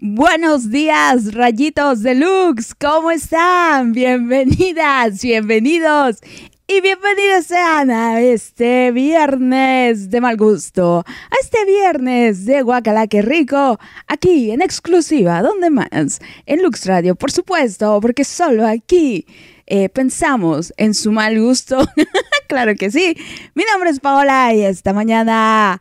Buenos días, rayitos deluxe, ¿cómo están? Bienvenidas, bienvenidos y bienvenidos sean a este viernes de mal gusto, a este viernes de Guacala, que rico, aquí en exclusiva, ¿dónde más? En Lux Radio, por supuesto, porque solo aquí eh, pensamos en su mal gusto. claro que sí. Mi nombre es Paola y esta mañana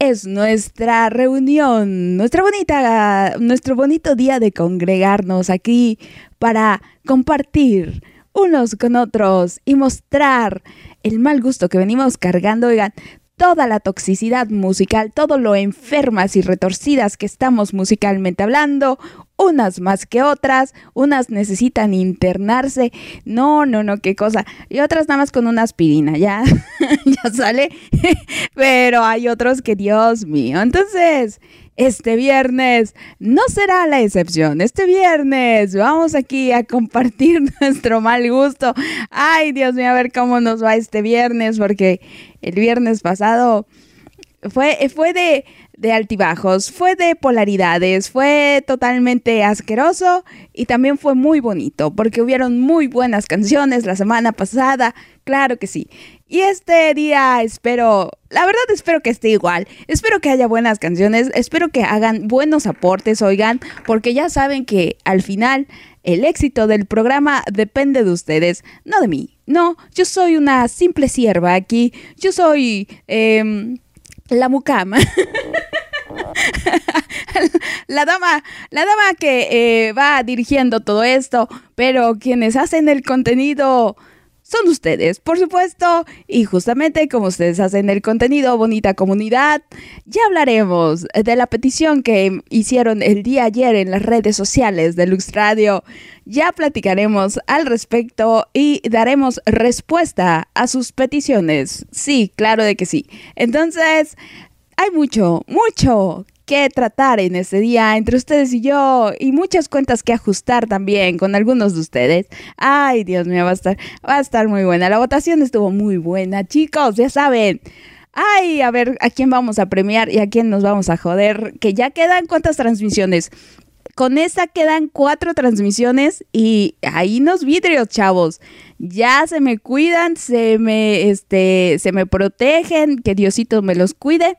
es nuestra reunión, nuestra bonita, nuestro bonito día de congregarnos aquí para compartir unos con otros y mostrar el mal gusto que venimos cargando. Oigan, toda la toxicidad musical, todo lo enfermas y retorcidas que estamos musicalmente hablando, unas más que otras, unas necesitan internarse, no, no, no, qué cosa, y otras nada más con una aspirina, ya, ya sale, pero hay otros que, Dios mío, entonces, este viernes no será la excepción. Este viernes vamos aquí a compartir nuestro mal gusto. Ay, Dios mío, a ver cómo nos va este viernes, porque el viernes pasado fue, fue de, de altibajos, fue de polaridades, fue totalmente asqueroso y también fue muy bonito, porque hubieron muy buenas canciones la semana pasada, claro que sí. Y este día espero, la verdad espero que esté igual, espero que haya buenas canciones, espero que hagan buenos aportes, oigan, porque ya saben que al final el éxito del programa depende de ustedes, no de mí. No, yo soy una simple sierva aquí, yo soy eh, la mucama. la dama, la dama que eh, va dirigiendo todo esto, pero quienes hacen el contenido son ustedes, por supuesto, y justamente como ustedes hacen el contenido, bonita comunidad, ya hablaremos de la petición que hicieron el día ayer en las redes sociales de Lux Radio. Ya platicaremos al respecto y daremos respuesta a sus peticiones. Sí, claro de que sí. Entonces, hay mucho, mucho que tratar en este día entre ustedes y yo y muchas cuentas que ajustar también con algunos de ustedes. Ay, Dios mío, va a estar, va a estar muy buena. La votación estuvo muy buena, chicos, ya saben. Ay, a ver a quién vamos a premiar y a quién nos vamos a joder. Que ya quedan cuántas transmisiones. Con esa quedan cuatro transmisiones y ahí nos vidrios, chavos. Ya se me cuidan, se me, este, se me protegen, que Diosito me los cuide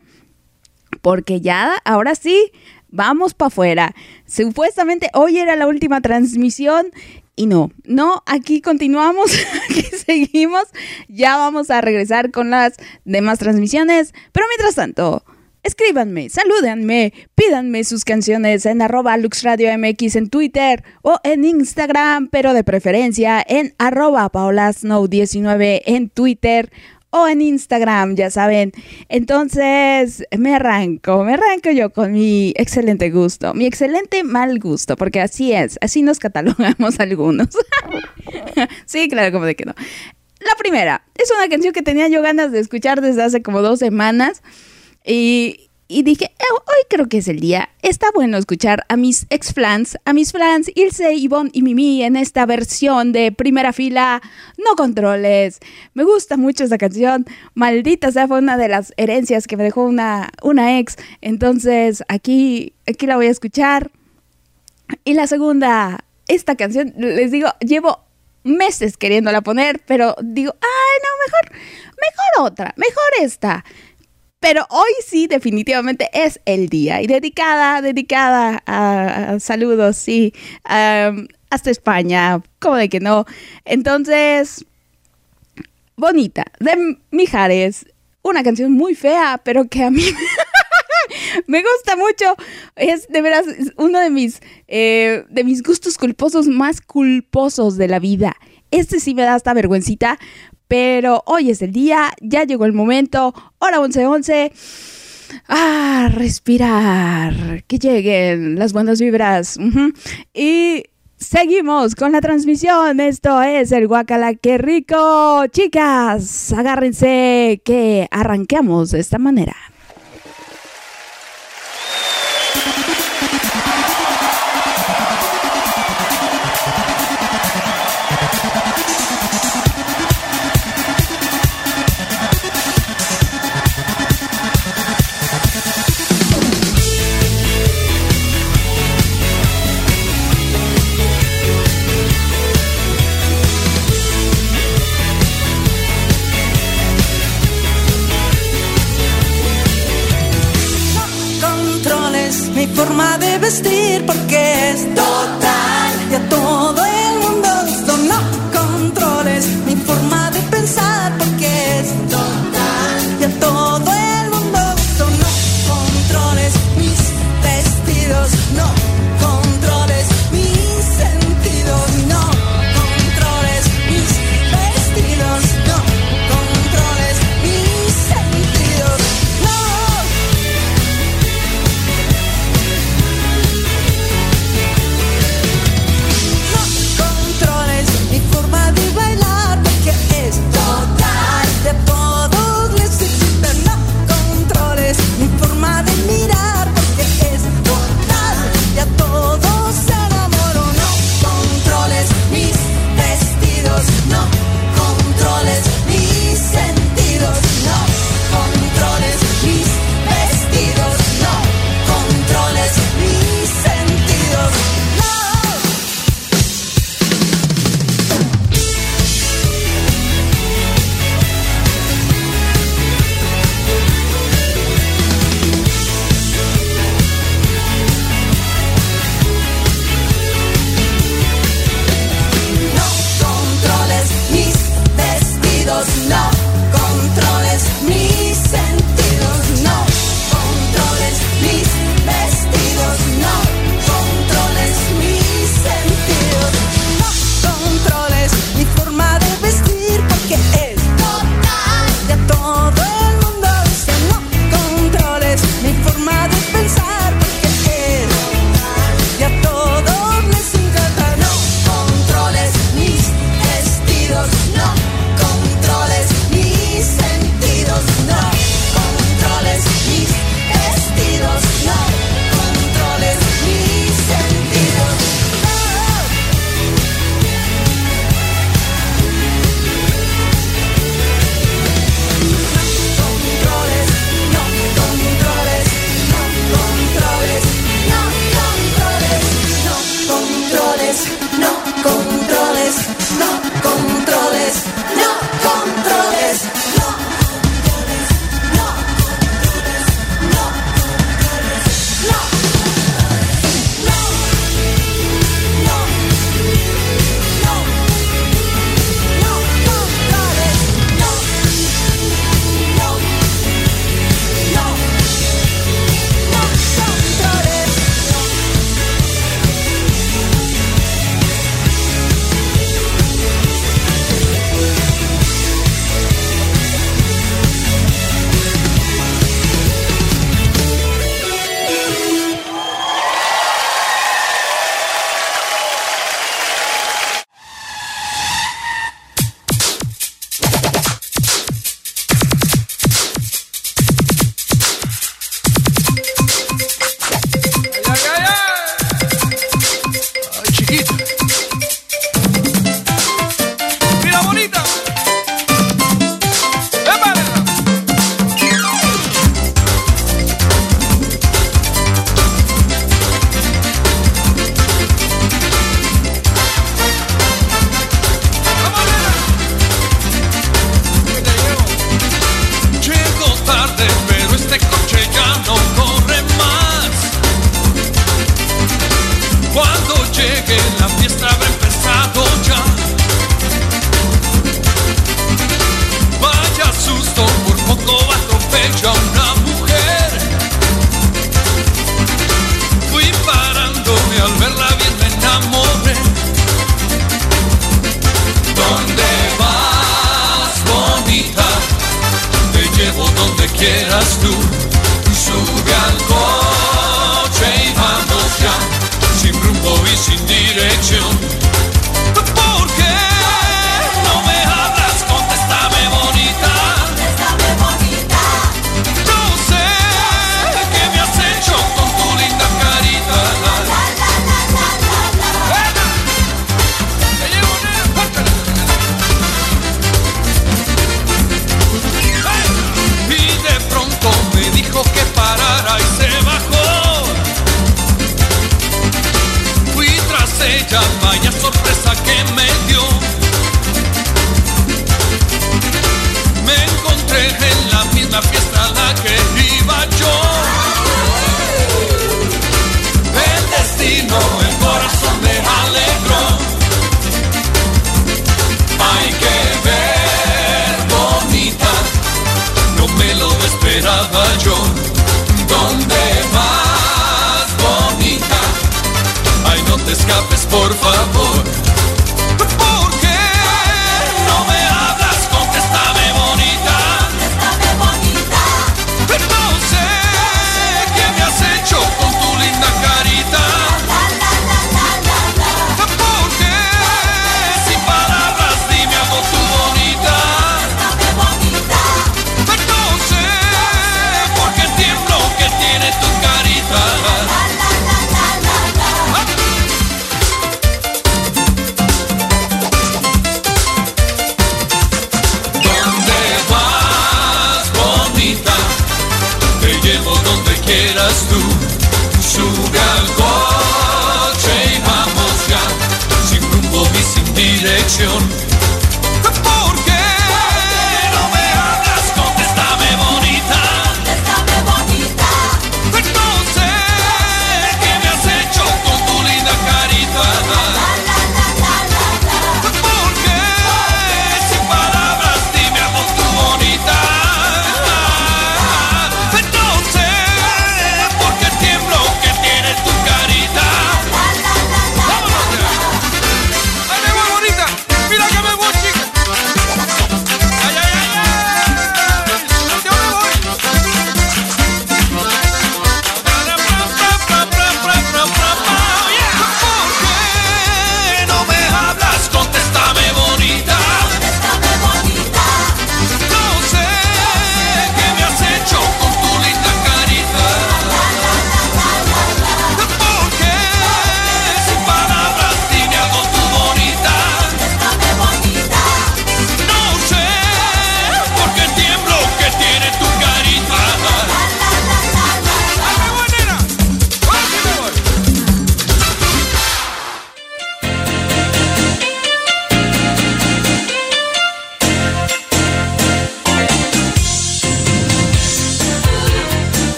porque ya, ahora sí, vamos para afuera. Supuestamente hoy era la última transmisión y no, no, aquí continuamos, aquí seguimos, ya vamos a regresar con las demás transmisiones, pero mientras tanto... Escríbanme, salúdenme, pídanme sus canciones en arroba LuxRadioMX en Twitter o en Instagram, pero de preferencia en arroba paulasnow19 en Twitter o en Instagram, ya saben. Entonces, me arranco, me arranco yo con mi excelente gusto, mi excelente mal gusto, porque así es, así nos catalogamos algunos. sí, claro, como de que no. La primera, es una canción que tenía yo ganas de escuchar desde hace como dos semanas y, y dije, eh, hoy creo que es el día. Está bueno escuchar a mis ex flans, a mis flans Ilse, Yvonne y Mimi en esta versión de primera fila, no controles. Me gusta mucho esta canción. Maldita sea, fue una de las herencias que me dejó una, una ex. Entonces, aquí, aquí la voy a escuchar. Y la segunda, esta canción, les digo, llevo meses queriéndola poner, pero digo, ay, no, mejor, mejor otra, mejor esta. Pero hoy sí, definitivamente es el día. Y dedicada, dedicada a, saludos, sí, hasta España, como de que no. Entonces, bonita, de Mijares. Una canción muy fea, pero que a mí me gusta mucho. Es de veras uno de mis, eh, de mis gustos culposos más culposos de la vida. Este sí me da hasta vergüencita, pero hoy es el día, ya llegó el momento, hora 11:11. Ah, respirar, que lleguen las buenas vibras. Y seguimos con la transmisión. Esto es el Guacala, qué rico. Chicas, agárrense que arranquemos de esta manera. porque estoy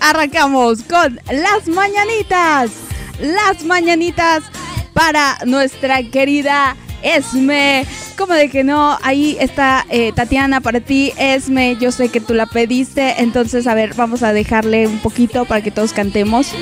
arrancamos con las mañanitas. Las mañanitas para nuestra querida Esme. Como de que no, ahí está eh, Tatiana para ti, Esme. Yo sé que tú la pediste, entonces a ver, vamos a dejarle un poquito para que todos cantemos.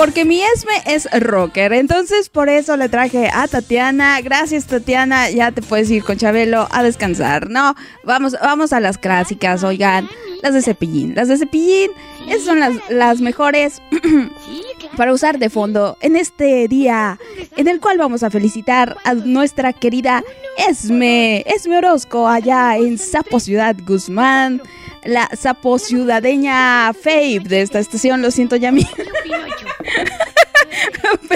Porque mi Esme es rocker. Entonces por eso le traje a Tatiana. Gracias Tatiana, ya te puedes ir con Chabelo a descansar, ¿no? Vamos, vamos a las clásicas, oigan. Las de cepillín. Las de cepillín, esas son las, las mejores para usar de fondo en este día en el cual vamos a felicitar a nuestra querida Esme, Esme Orozco, allá en Sapo Ciudad Guzmán la sapo ciudadeña Fabe de esta estación, lo siento ya mí.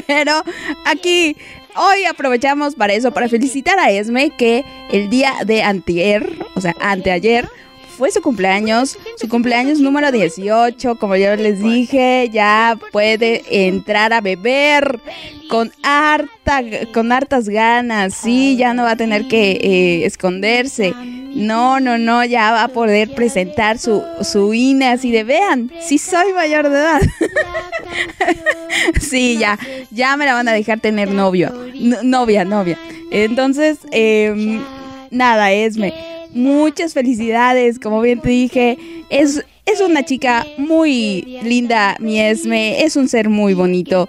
Pero aquí hoy aprovechamos para eso, para felicitar a Esme que el día de antier, o sea, anteayer, fue su cumpleaños, su cumpleaños número 18, como yo les dije, ya puede entrar a beber con harta, con hartas ganas, sí, ya no va a tener que eh, esconderse. No, no, no, ya va a poder presentar su, su INE así de vean, sí soy mayor de edad. sí, ya, ya me la van a dejar tener novio, novia, novia. Entonces, eh, nada, Esme muchas felicidades, como bien te dije, es, es una chica muy linda, mi Esme, es un ser muy bonito,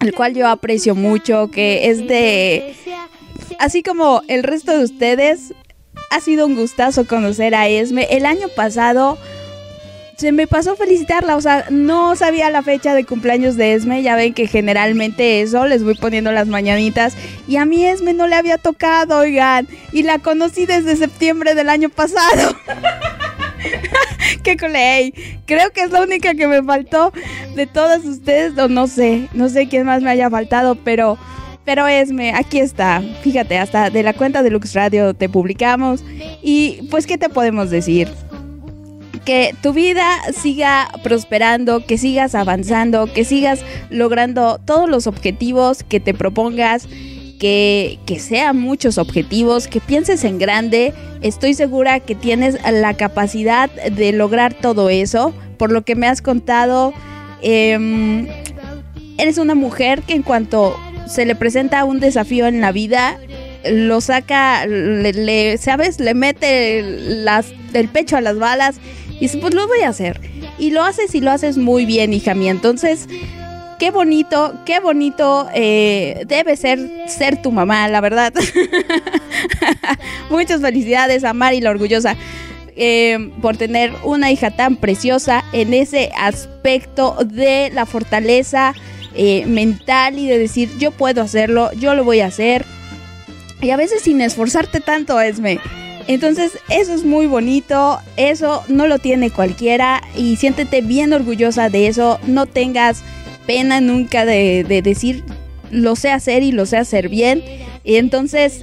el cual yo aprecio mucho, que es de, así como el resto de ustedes, ha sido un gustazo conocer a Esme. El año pasado se me pasó felicitarla, o sea, no sabía la fecha de cumpleaños de Esme, ya ven que generalmente eso, les voy poniendo las mañanitas, y a mí Esme no le había tocado, oigan, y la conocí desde septiembre del año pasado. ¡Qué coley! Creo que es la única que me faltó de todas ustedes, o no sé, no sé quién más me haya faltado, pero... Pero Esme, aquí está. Fíjate, hasta de la cuenta de Lux Radio te publicamos. Y pues, ¿qué te podemos decir? Que tu vida siga prosperando, que sigas avanzando, que sigas logrando todos los objetivos que te propongas, que, que sean muchos objetivos, que pienses en grande. Estoy segura que tienes la capacidad de lograr todo eso. Por lo que me has contado, em, eres una mujer que en cuanto se le presenta un desafío en la vida, lo saca, le, ¿sabes? Le mete las, el pecho a las balas y dice, pues lo voy a hacer. Y lo haces y lo haces muy bien, hija mía. Entonces, qué bonito, qué bonito eh, debe ser ser tu mamá, la verdad. Muchas felicidades a Mari la orgullosa. Eh, por tener una hija tan preciosa en ese aspecto de la fortaleza eh, mental y de decir yo puedo hacerlo, yo lo voy a hacer y a veces sin esforzarte tanto, Esme. Entonces, eso es muy bonito, eso no lo tiene cualquiera y siéntete bien orgullosa de eso, no tengas pena nunca de, decir lo sé hacer y lo sé hacer bien. Y entonces,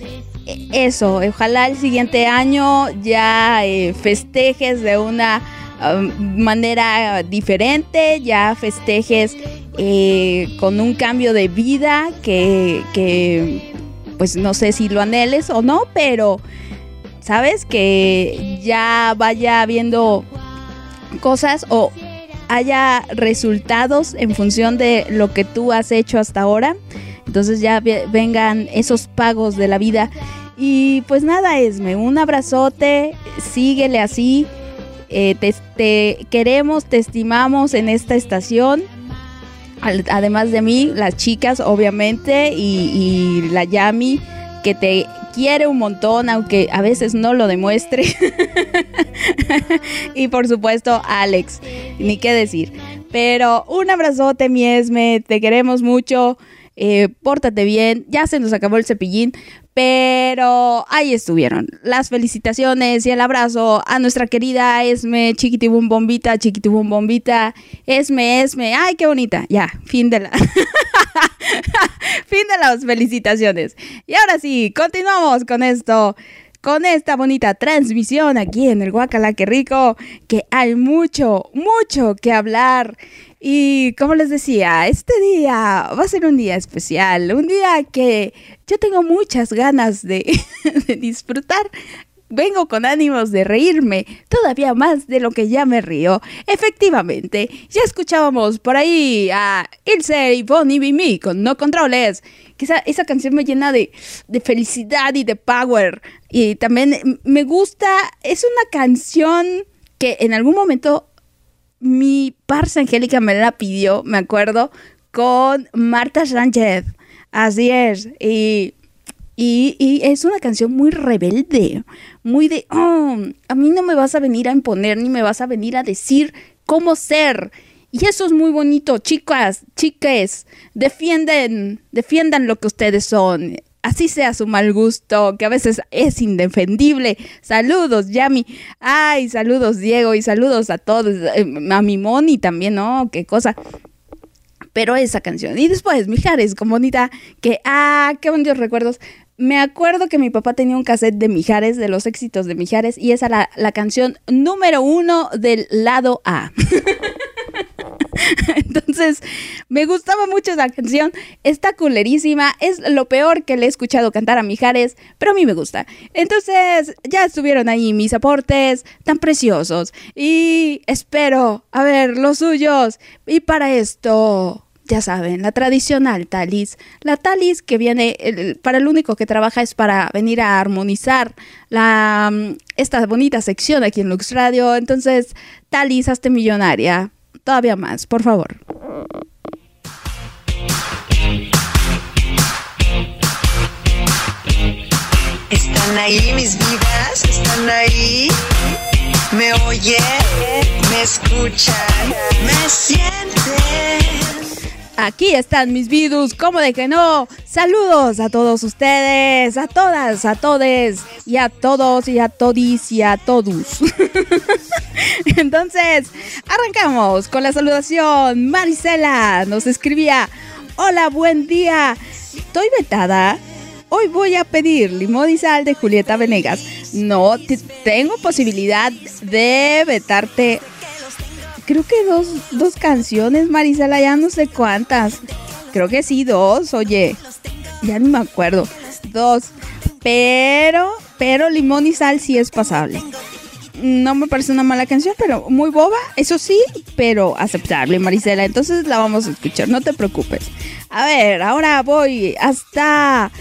eso, ojalá el siguiente año ya eh, festejes de una um, manera diferente, ya festejes eh, con un cambio de vida que, que, pues no sé si lo anheles o no, pero ¿sabes? Que ya vaya viendo cosas o haya resultados en función de lo que tú has hecho hasta ahora. Entonces ya vengan esos pagos de la vida. Y pues nada, Esme, un abrazote, síguele así. Eh, te, queremos, te estimamos en esta estación. Además de mí, las chicas, obviamente, y, y la Yami, que te quiere un montón, aunque a veces no lo demuestre. y por supuesto, Alex, ni qué decir. Pero un abrazote, mi Esme, te queremos mucho. Eh, pórtate bien, ya se nos acabó el cepillín, pero ahí estuvieron. Las felicitaciones y el abrazo a nuestra querida Esme, chiquitibum bombita, chiquitibum bombita, Esme, Esme, ay, qué bonita. Ya, fin de la. fin de las felicitaciones. Y ahora sí, continuamos con esto con esta bonita transmisión aquí en el Guacala, que rico, que hay mucho, mucho que hablar. Y como les decía, este día va a ser un día especial, un día que yo tengo muchas ganas de, disfrutar vengo con ánimos de reírme todavía más de lo que ya me río. Efectivamente, ya escuchábamos por ahí a Ilse y Bonnie Bimi con No Controles. Que esa, esa canción me llena de, de felicidad y de power. Y también me gusta, es una canción que en algún momento mi parsa Angélica me la pidió, me acuerdo, con Marta Sánchez. Así es. Y y, y, es una canción muy rebelde, muy de, oh, a mí no me vas a venir a imponer ni me vas a venir a decir cómo ser. Y eso es muy bonito, chicas, chiques, defienden, defiendan lo que ustedes son. Así sea su mal gusto, que a veces es indefendible. Saludos, Yami. Ay, saludos, Diego, y saludos a todos. Eh, a mi Moni también, ¿no? Qué cosa pero esa canción. Y después, Mijares, con bonita, que, ah, qué bonitos recuerdos. Me acuerdo que mi papá tenía un cassette de Mijares, de los éxitos de Mijares, y esa era la, canción número uno del lado A. Entonces, me gustaba mucho esa canción. Está culerísima. Es lo peor que le he escuchado cantar a Mijares, pero a mí me gusta. Entonces, ya estuvieron ahí mis aportes tan preciosos. Y espero, a ver, los suyos. Y para esto ya saben, la tradicional talis. La talis que viene, para el único que trabaja es para venir a armonizar la, mm, esta bonita sección aquí en Lux Radio. Entonces, talis, hazte millonaria. Todavía más, por favor. ¿Están ahí mis vidas? ¿Están ahí? ¿Me oyen? ¿Me escuchan? ¿Me sienten? Aquí están mis vidus, ¿cómo de que no? Saludos a todos ustedes, a todas, a todes, y a todos, y a todis, y a todos. Entonces, arrancamos con la saludación. Marisela nos escribía, hola, buen día, estoy vetada. Hoy voy a pedir limón y sal de Julieta Venegas. No, tengo posibilidad de vetarte creo que dos, dos canciones, Marisela, ya no sé cuántas. Creo que sí, dos, oye. Ya ni me acuerdo. Dos. Pero, pero Limón y Sal sí es pasable. No me parece una mala canción, pero muy boba, eso sí, pero aceptable, Marisela. Entonces la vamos a escuchar, no te preocupes. A ver, ahora voy hasta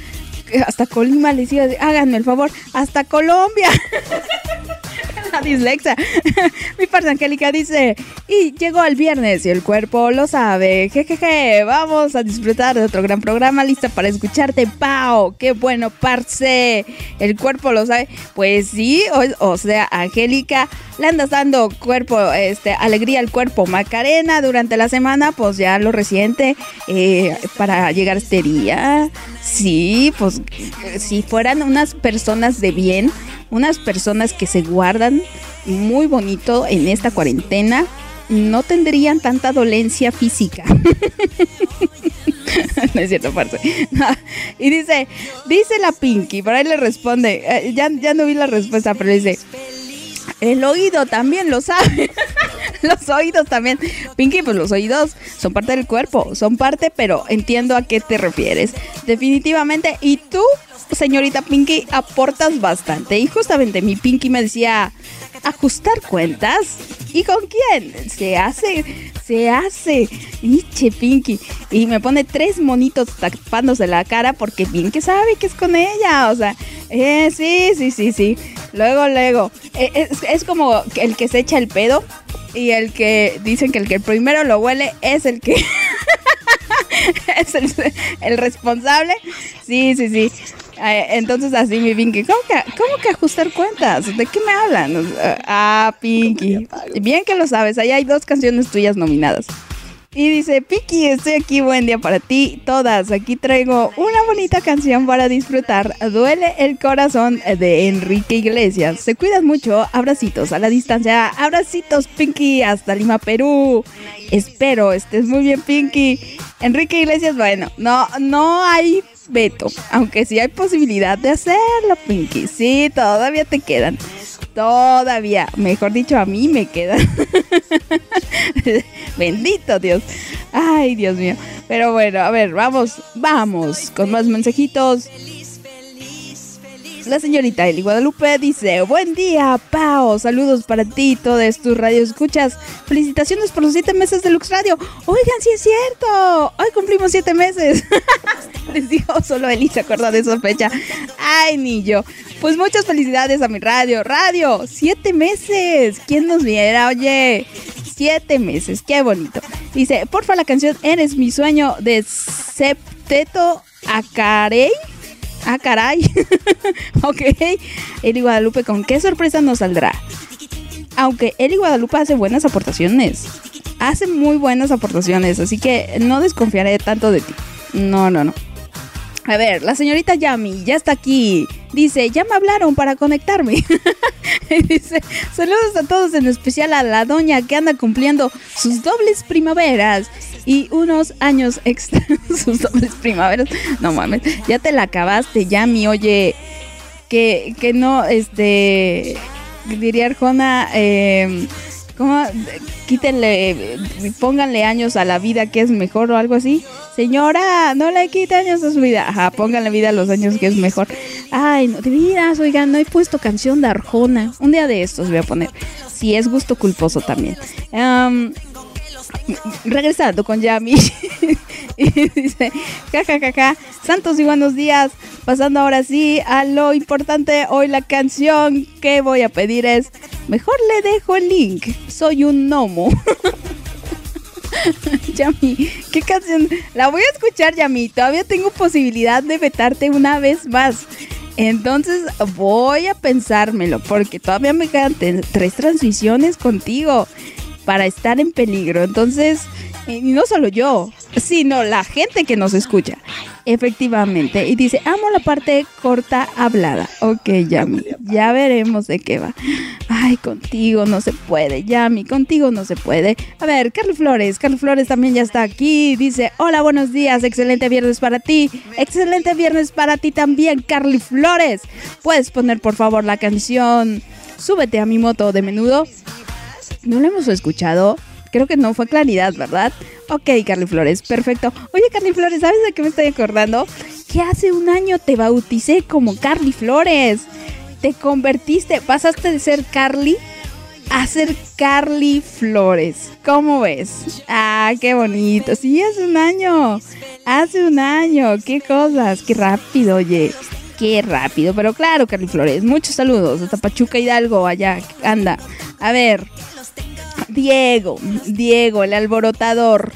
hasta Colima, les iba háganme el favor, hasta Colombia. la dislexia. Mi parte Angélica dice, y llegó el viernes y el cuerpo lo sabe. Jejeje, vamos a disfrutar de otro gran programa, lista para escucharte. ¡Pau! ¡Qué bueno, parce! El cuerpo lo sabe. Pues sí, o, sea, Angélica, le andas dando cuerpo, este, alegría al cuerpo. Macarena durante la semana, pues ya lo reciente eh, para llegar este día. Sí, pues si fueran unas personas de bien, unas personas que se guardan muy bonito en esta cuarentena, no tendrían tanta dolencia física. no es cierto, parce. Y dice, dice la Pinky, por ahí le responde, eh, ya, ya no vi la respuesta, pero dice, el oído también lo sabe. los oídos también. Pinky, pues los oídos son parte del cuerpo, son parte, pero entiendo a qué te refieres. Definitivamente. Y tú, señorita Pinky, aportas bastante. Y justamente mi Pinky me decía, ajustar cuentas. ¿Y con quién? Se hace, se hace. Iche Pinky. Y me pone tres monitos tapándose la cara porque Pinky sabe que es con ella. O sea, eh, sí, sí, sí, sí. Luego, luego. Eh, es, es como el que se echa el pedo y el que dicen que el que primero lo huele es el que es el, responsable. Sí, sí, sí. Eh, entonces así mi Pinky, ¿cómo que, ¿cómo que ajustar cuentas? ¿De qué me hablan? Ah, Pinky. Bien que lo sabes, ahí hay dos canciones tuyas nominadas. Y dice, Piki, estoy aquí, buen día para ti, todas. Aquí traigo una bonita canción para disfrutar. Duele el corazón de Enrique Iglesias. Se cuidan mucho, abracitos a la distancia. Abracitos, Pinky, hasta Lima, Perú. Espero estés muy bien, Pinky. Enrique Iglesias, bueno, no, no hay veto, aunque sí hay posibilidad de hacerlo, Pinky. Sí, todavía te quedan. Todavía, mejor dicho, a mí me quedan. Bendito Dios. Ay, Dios mío. Pero bueno, a ver, vamos, vamos con más mensajitos. La señorita Eli Guadalupe dice, buen día, Pao, saludos para ti, todas tus radio escuchas. Felicitaciones por los siete meses de Lux Radio. Oigan, sí es cierto, hoy cumplimos siete meses. Les digo, solo Eli se acuerda de esa fecha. Ay, ni yo. Pues muchas felicidades a mi radio. Radio, siete meses. ¿Quién nos viera? Oye, siete meses, qué bonito. Dice, porfa la canción Eres mi sueño de Septeto Acarey. Ah, caray. ok. Eli Guadalupe, ¿con qué sorpresa nos saldrá? Aunque Eli Guadalupe hace buenas aportaciones. Hace muy buenas aportaciones, así que no desconfiaré tanto de ti. No, no, no. A ver, la señorita Yami ya está aquí. Dice, ya me hablaron para conectarme. Dice, saludos a todos, en especial a la doña que anda cumpliendo sus dobles primaveras y unos años extra. sus dobles primaveras. No mames, ya te la acabaste, Yami. Oye, que, que no, este, diría Arjona, eh, ¿cómo? Quítenle, pónganle años a la vida que es mejor o algo así. Señora, no le quite años a su vida. Ajá, pónganle vida a los años que es mejor. Ay, no, de veras, oigan, no he puesto canción de Arjona. Un día de estos voy a poner. Si es gusto culposo también. Am, regresando con Yami. y dice, jajajaja, santos y buenos días. Pasando ahora sí a lo importante, hoy la canción que voy a pedir es, mejor le dejo el link, soy un gnomo. Yami, ¿qué canción? La voy a escuchar, Yami. Todavía tengo posibilidad de vetarte una vez más. Entonces voy a pensármelo, porque todavía me quedan tres transmisiones contigo para estar en peligro. Entonces, y no solo yo, sino la gente que nos escucha. Efectivamente. Y dice, amo la parte corta hablada. Ok, Yami, ya veremos de qué va. Ay, contigo no se puede, Yami, contigo no se puede. A ver, Carly Flores, Carly Flores también ya está aquí. Dice, hola, buenos días, excelente viernes para ti. Excelente viernes para ti también, Carly Flores. ¿Puedes poner por favor la canción Súbete a mi moto de menudo? No lo hemos escuchado. Creo que no fue claridad, ¿verdad? Ok, Carly Flores, perfecto. Oye, Carly Flores, ¿sabes de qué me estoy acordando? Que hace un año te bauticé como Carly Flores. Te convertiste, pasaste de ser Carly a ser Carly Flores. ¿Cómo ves? Ah, qué bonito. Sí, hace un año. Hace un año. Qué cosas. Qué rápido, oye. Qué rápido. Pero claro, Carly Flores. Muchos saludos. Hasta Pachuca Hidalgo, allá. Anda. A ver. Diego, Diego, el alborotador.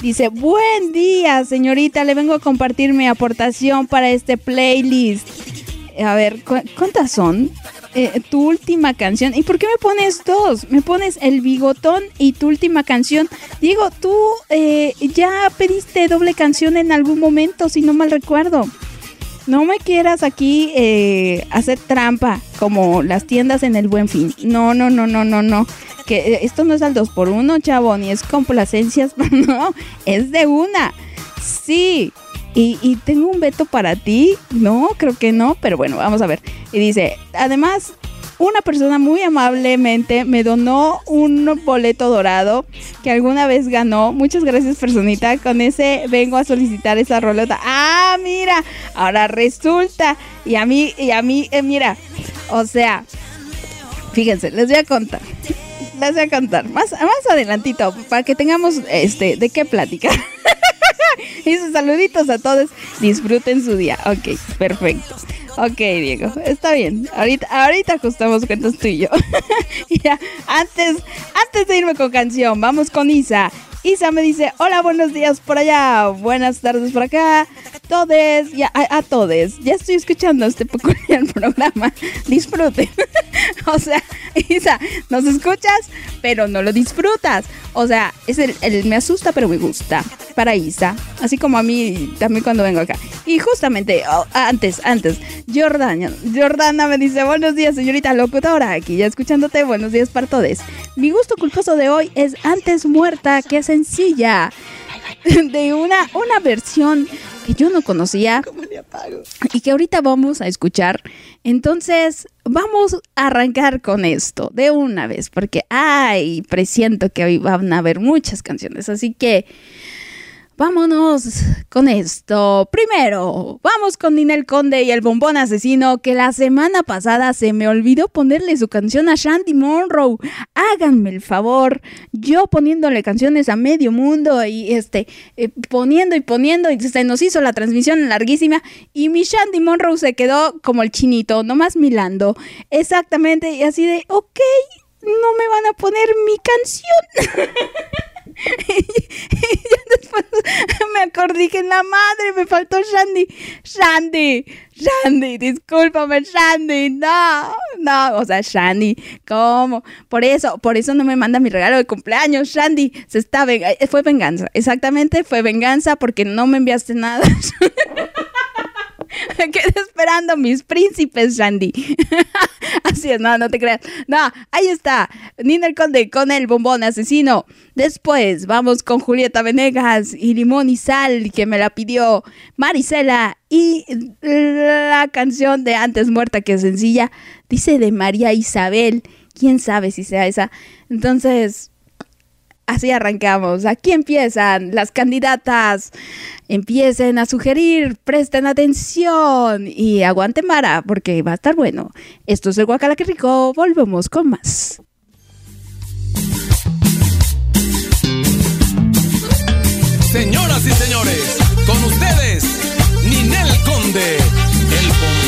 Dice, buen día, señorita, le vengo a compartir mi aportación para este playlist. A ver, ¿cu- ¿cuántas son? Eh, tu última canción. ¿Y por qué me pones dos? Me pones el bigotón y tu última canción. Diego, tú eh, ya pediste doble canción en algún momento, si no mal recuerdo. No me quieras aquí eh, hacer trampa como las tiendas en el buen fin. No, no, no, no, no, no. Que eh, esto no es al 2 por 1 chavo, ni es complacencias. No, es de una. Sí. Y, y tengo un veto para ti. No, creo que no, pero bueno, vamos a ver. Y dice, además, una persona muy amablemente me donó un boleto dorado que alguna vez ganó. Muchas gracias, personita. Con ese vengo a solicitar esa roleta. Ah, mira, ahora resulta. Y a mí, y a mí, eh, mira, o sea, fíjense, les voy a contar. Les voy a contar más, más adelantito para que tengamos este de qué platicar. y sus saluditos a todos. Disfruten su día. Ok, perfecto. Ok, Diego, está bien. Ahorita, ahorita ajustamos cuentas tú y yo. Ya, antes, antes de irme con canción, vamos con Isa. Isa me dice, hola, buenos días por allá, buenas tardes por acá, todes, ya, a, a todes, ya estoy escuchando este peculiar programa, disfruten. o sea, Isa, nos escuchas, pero no lo disfrutas. O sea, es el, me asusta, pero me gusta, para Isa, así como a mí también cuando vengo acá. Y justamente, oh, antes, antes, Jordana, Jordana me dice, buenos días, señorita locutora, aquí ya escuchándote, buenos días para todos. Mi gusto culposo de hoy es antes muerta que sencilla. De una, una versión que yo no conocía y que ahorita vamos a escuchar. Entonces, vamos a arrancar con esto de una vez, porque, ay, presiento que hoy van a haber muchas canciones, así que Vámonos con esto. Primero, vamos con Ninel Conde y el bombón asesino que la semana pasada se me olvidó ponerle su canción a Shandy Monroe. Háganme el favor. Yo poniéndole canciones a medio mundo y este eh, poniendo y poniendo y se nos hizo la transmisión larguísima y mi Shandy Monroe se quedó como el chinito, nomás milando. Exactamente y así de, ok, no me van a poner mi canción. y después me acordé que en la madre me faltó Shandy. Shandy, Shandy, discúlpame, Shandy. No, no, o sea, Shandy, ¿cómo? Por eso, por eso no me manda mi regalo de cumpleaños, Shandy. Se está fue venganza. Exactamente, fue venganza porque no me enviaste nada. Quedé esperando mis príncipes, Shandy. Así es, no, no te creas. No, ahí está. Nina Conde con el bombón asesino. Después vamos con Julieta Venegas y Limón y Sal, que me la pidió Marisela. Y la canción de Antes Muerta que sencilla, dice de María Isabel. Quién sabe si sea esa. Entonces, Así arrancamos. Aquí empiezan las candidatas. Empiecen a sugerir, presten atención y aguanten Mara porque va a estar bueno. Esto es el Guacala que rico. Volvemos con más. Señoras y señores, con ustedes, Ninel Conde, el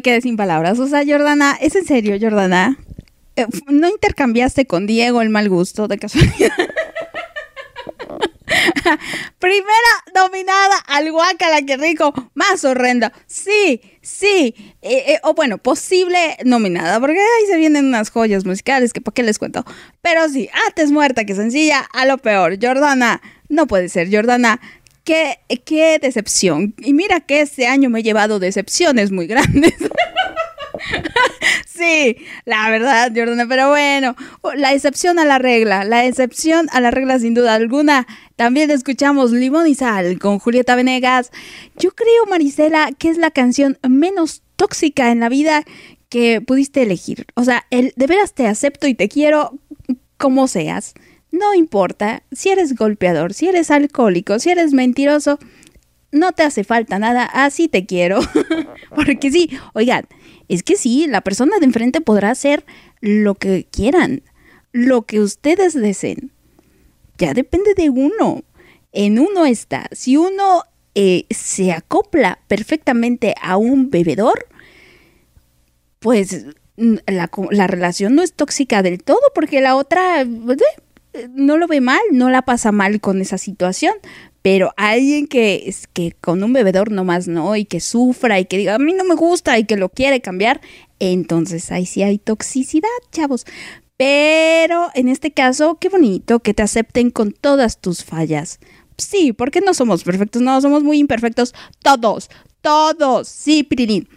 quedé sin palabras. O sea, Jordana, ¿es en serio, Jordana? Eh, ¿No intercambiaste con Diego el mal gusto de casualidad? Primera nominada al Guacala, qué rico, más horrenda. Sí, sí. Eh, eh, o bueno, posible nominada, porque ahí se vienen unas joyas musicales que para qué les cuento. Pero sí, antes muerta que sencilla, a lo peor. Jordana, no puede ser, Jordana. Qué, decepción. Y mira que este año me he llevado decepciones muy grandes. sí, la verdad, Jordana, pero bueno, la excepción a la regla, la excepción a la regla sin duda alguna. También escuchamos Limón y Sal con Julieta Venegas. Yo creo, Marisela, que es la canción menos tóxica en la vida que pudiste elegir. O sea, el de veras te acepto y te quiero como seas. No importa si eres golpeador, si eres alcohólico, si eres mentiroso, no te hace falta nada, así te quiero. Porque sí, oigan, es que sí, la persona de enfrente podrá hacer lo que quieran, lo que ustedes deseen. Ya depende de uno. En uno está. Si uno eh, se acopla perfectamente a un bebedor, pues la, la, relación no es tóxica del todo porque la otra eh, no lo ve mal, no la pasa mal con esa situación, pero alguien que, es que con un bebedor nomás no, y que sufra y que diga, a mí no me gusta y que lo quiere cambiar, entonces ahí sí hay toxicidad, chavos. Pero en este caso, qué bonito que te acepten con todas tus fallas. Sí, porque no somos perfectos, no, somos muy imperfectos, todos, todos, sí, Pirilín.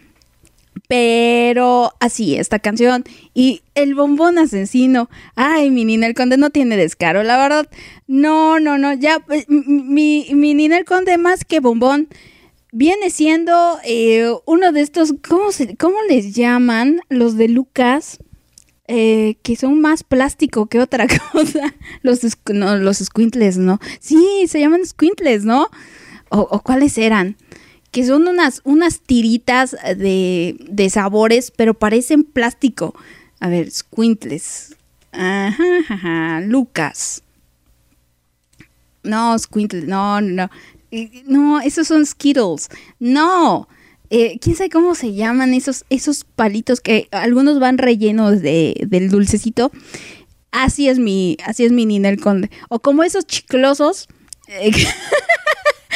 Pero así, esta canción y el bombón asesino. Ay, mi Nina el Conde no tiene descaro, la verdad. No, no, no, ya, pues, mi, mi Nina el Conde más que bombón viene siendo eh, uno de estos, ¿cómo, ¿cómo les llaman? Los de Lucas. Eh, que son más plástico que otra cosa. Los, no, los squintles, ¿no? Sí, se llaman squintles, ¿no? ¿O, o cuáles eran? Que son unas, unas tiritas de, de sabores, pero parecen plástico. A ver, squintles. Ajá, ajá, Lucas. No, squintles, no, no. No, esos son Skittles. No. Eh, ¿Quién sabe cómo se llaman esos, esos palitos que algunos van rellenos de, del dulcecito? Así es mi, así es mi Ninel Conde. O como esos chiclosos. Eh,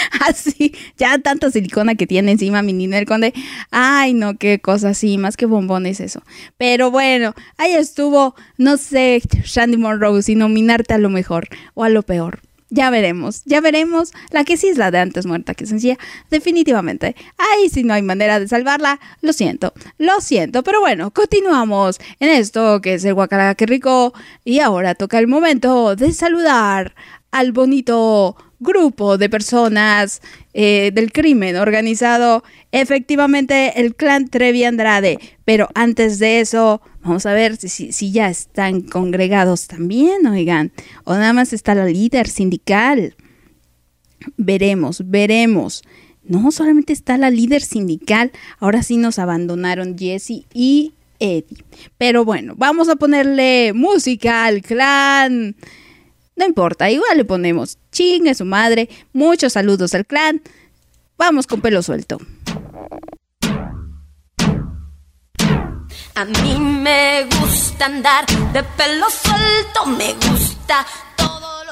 así, ya tanta silicona que tiene encima mi Ninel Conde. Ay, no, qué cosa así, más que bombones eso. Pero bueno, ahí estuvo, no sé, Shandy Monroe, si nominarte a lo mejor o a lo peor. Ya veremos, ya veremos. La que sí es la de antes muerta que sencilla, definitivamente. Ay, si no hay manera de salvarla, lo siento, lo siento. Pero bueno, continuamos en esto que es el guacala que rico. Y ahora toca el momento de saludar al bonito grupo de personas eh, del crimen organizado, efectivamente el clan Trevi Andrade. Pero antes de eso, vamos a ver si, si, ya están congregados también, oigan, o nada más está la líder sindical. Veremos, veremos. No, solamente está la líder sindical. Ahora sí nos abandonaron Jesse y Eddie. Pero bueno, vamos a ponerle música al clan. No importa, igual le ponemos chingue su madre. Muchos saludos al clan. Vamos con pelo suelto. A mí me gusta andar de pelo suelto, me gusta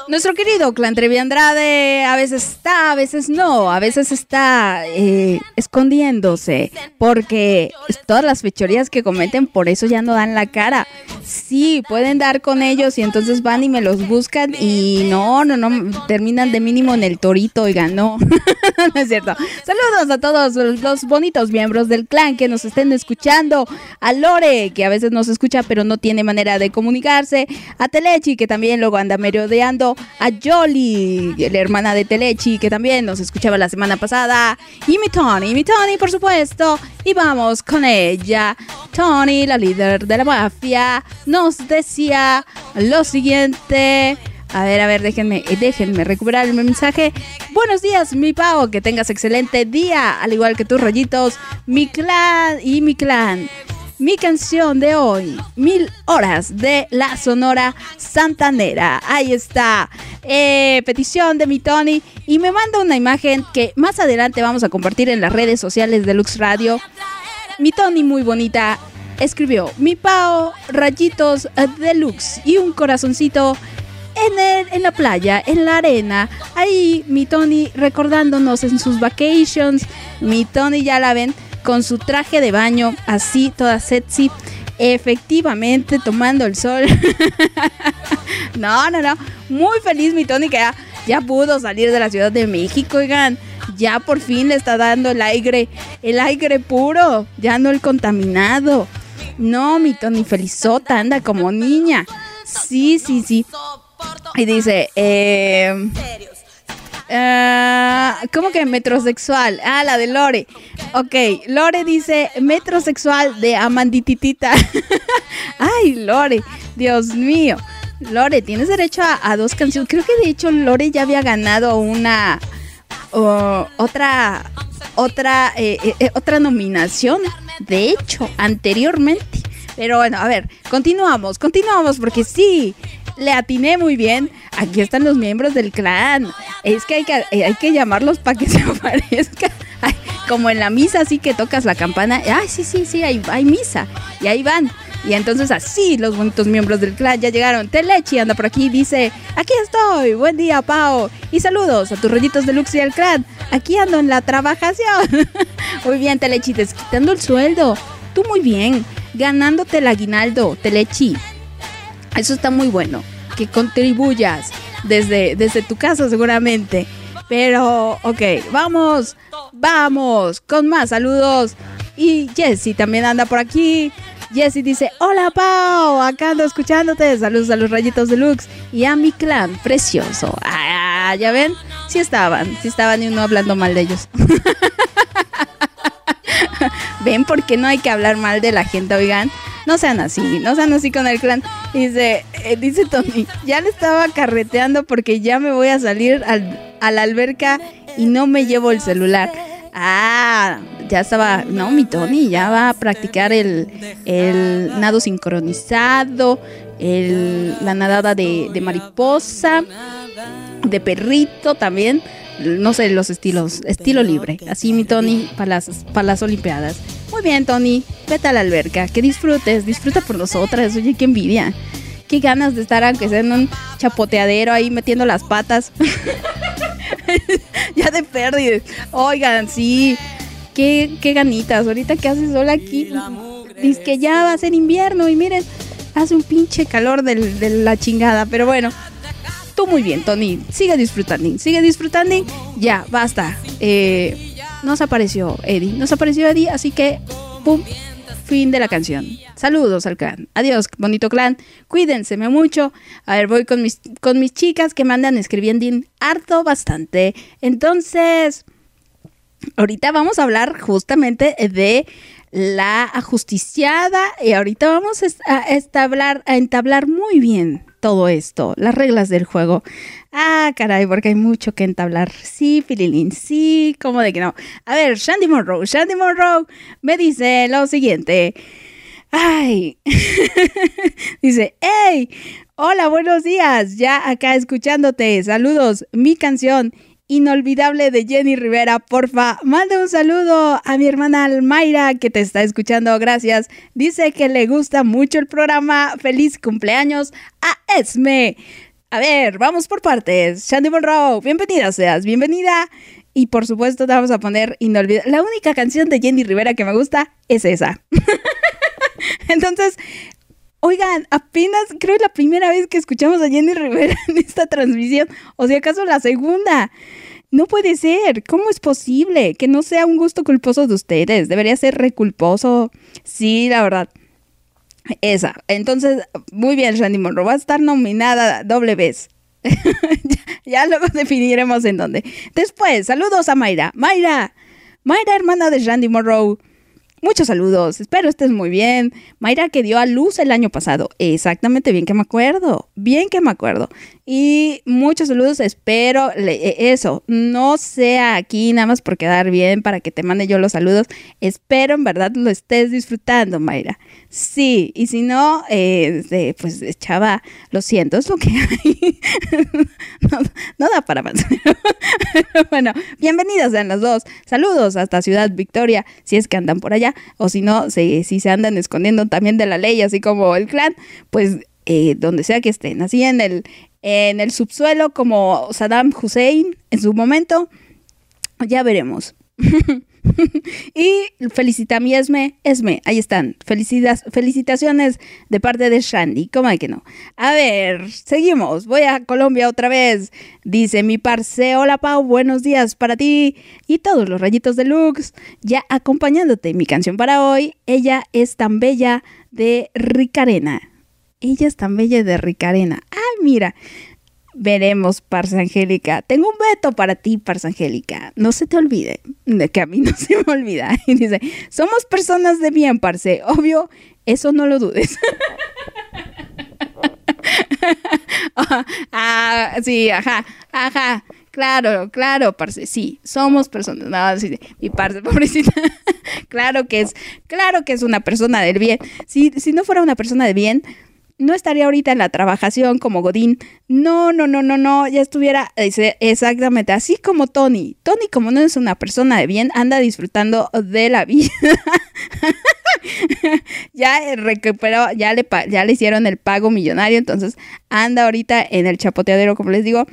Nuestro querido clan Trevi Andrade a veces está, a veces no, a veces está eh, escondiéndose, porque todas las fechorías que cometen por eso ya no dan la cara. Sí, pueden dar con ellos y entonces van y me los buscan y no, no, no, terminan de mínimo en el torito, oigan, no, no es cierto. Saludos a todos los, bonitos miembros del clan que nos estén escuchando, a Lore, que a veces nos escucha pero no tiene manera de comunicarse, a Telechi, que también luego anda merodeando, a Jolly, la hermana de Telechi, que también nos escuchaba la semana pasada, y mi Tony, mi Tony, por supuesto, y vamos con ella. Tony, la líder de la mafia, nos decía lo siguiente. A ver, a ver, déjenme, eh, déjenme recuperar el mensaje. Buenos días, mi Pau, que tengas excelente día, al igual que tus rollitos, mi clan y mi clan. Mi canción de hoy, Mil Horas de la Sonora Santanera. Ahí está. Eh, petición de mi Tony. Y me manda una imagen que más adelante vamos a compartir en las redes sociales de Lux Radio. mi Tony muy bonita escribió mi Pao, rayitos deluxe y un corazoncito en, el, en la playa, en la arena. Ahí mi Tony recordándonos en sus vacations. Mi Tony ya la ven con su traje de baño, así toda sexy. Efectivamente, tomando el sol. no, no, no. Muy feliz mi Tony que ya, ya pudo salir de la Ciudad de México, oigan. Ya por fin le está dando el aire, el aire puro, ya no el contaminado. No, mi Tony Felizota anda como niña. Sí, sí, sí. Y dice, eh, ah, ¿cómo que metrosexual? Ah, la de Lore. Ok, Lore dice metrosexual de Amandititita. Ay, Lore, Dios mío. Lore, tienes derecho a, dos canciones. Creo que de hecho Lore ya había ganado una otra otra eh, eh, eh, otra nominación. De hecho, anteriormente. Pero bueno, a ver, continuamos, continuamos porque sí, le atiné muy bien. Aquí están los miembros del clan. Es que hay que, eh, hay que llamarlos para que se aparezcan. Como en la misa, así que tocas la campana. Ay, sí, sí, sí, hay, hay misa. Y ahí van. Y entonces así los bonitos miembros del clan ya llegaron. Telechi anda por aquí dice, aquí estoy, buen día Pau. Y saludos a tus rollitos de Lux y al clan. Aquí ando en la trabajación. muy bien Telechi, desquitando el sueldo. Tú muy bien, ganándote el aguinaldo, Telechi. Eso está muy bueno, que contribuyas desde, desde tu casa seguramente. Pero, ok, vamos, vamos, con más saludos. Y Jessy también anda por aquí. Jessy dice, hola Pau, acá ando escuchándote. Saludos a los rayitos deluxe y a mi clan precioso. Ah, ya ven, sí estaban, sí estaban y uno hablando mal de ellos. ven por qué no hay que hablar mal de la gente, oigan. No sean así, no sean así con el clan. Dice, eh, dice Tony, ya le estaba carreteando porque ya me voy a salir al, a la alberca y no me llevo el celular. Ah, ya estaba, no, mi Tony ya va a practicar el, el nado sincronizado, el, la nadada de, de mariposa, de perrito también. No sé los estilos, estilo libre. Así mi Tony para las, para las Olimpiadas. Muy bien, Tony, vete a la alberca, que disfrutes, disfruta por nosotras. Oye, qué envidia. Qué ganas de estar, aunque sea en un chapoteadero ahí metiendo las patas. ya de pérdida. Oigan, sí. Qué, qué ganitas. Ahorita que hace sol aquí. Dice que ya va a ser invierno y miren, hace un pinche calor de la chingada. Pero bueno, tú muy bien, Tony. Sigue disfrutando, sigue disfrutando. Ya, basta. Eh, nos apareció Eddie, nos apareció Eddie, así que, pum, fin de la canción. Saludos al clan. Adiós, bonito clan. Cuídense mucho. A ver, voy con mis, con mis chicas que me andan escribiendo harto bastante. Entonces, ahorita vamos a hablar justamente de la ajusticiada y ahorita vamos a a establar, a entablar muy bien todo esto, las reglas del juego. Ah, caray, porque hay mucho que entablar. Sí, Fililín, sí, como de que no. A ver, Shandy Monroe, Shandy Monroe me dice lo siguiente. Ay, dice, hey, hola, buenos días, ya acá escuchándote, saludos, mi canción inolvidable de Jenny Rivera, porfa, mande un saludo a mi hermana Almayra que te está escuchando, gracias, dice que le gusta mucho el programa, feliz cumpleaños a Esme. A ver, vamos por partes. Shandy Monroe, bienvenida seas, bienvenida. Y por supuesto te vamos a poner inolvidable. La única canción de Jenny Rivera que me gusta es esa. Entonces, oigan, apenas creo es la primera vez que escuchamos a Jenny Rivera en esta transmisión, o si acaso la segunda. No puede ser, ¿cómo es posible que no sea un gusto culposo de ustedes? Debería ser reculposo. Sí, la verdad. Esa. Entonces, muy bien, Shandy Monroe. Va a estar nominada doble vez. ya, luego definiremos en dónde. Después, saludos a Mayra. Mayra. Mayra, hermana de Shandy Monroe. Muchos saludos, espero estés muy bien. Mayra que dio a luz el año pasado. Exactamente, bien que me acuerdo. Bien que me acuerdo. Y muchos saludos, espero eh, eso, no sea aquí nada más por quedar bien para que te mande yo los saludos. Espero en verdad lo estés disfrutando, Mayra. Sí, y si no, eh, pues chava, lo siento, es lo que hay. no, da para más. Bueno, bienvenidas sean las dos. Saludos hasta Ciudad Victoria, si es que andan por allá, o si no, si, si se andan escondiendo también de la ley, así como el clan, pues eh, donde sea que estén, así en el, en el subsuelo como Saddam Hussein en su momento, ya veremos. y felicita a mi Esme, Esme, ahí están. Felicitas, felicitaciones de parte de Shandy, ¿cómo hay que no? A ver, seguimos. Voy a Colombia otra vez. Dice mi parce, hola Pau, buenos días para ti y todos los rayitos de Lux. Ya acompañándote, mi canción para hoy, ella es tan bella de Ricarena. Ella es tan bella de Ricarena. Ay, mira. Veremos, Parsa Angélica. Tengo un veto para ti, Parsa Angélica. No se te olvide, de que a mí no se me olvida. Y dice, somos personas de bien, Parce. Obvio, eso no lo dudes. ah, sí, ajá, ajá. Claro, claro, parce, sí, somos personas. No, sí, mi parce, pobrecita. claro que es, claro que es una persona del bien. Si, si no fuera una persona de bien, no estaría ahorita en la trabajación como Godín. No, no, no, no, no, ya estuviera exactamente así como Tony. Tony, como no es una persona de bien, anda disfrutando de la vida. ya eh, recuperó, ya le, ya le hicieron el pago millonario, entonces anda ahorita en el chapoteadero, como les digo,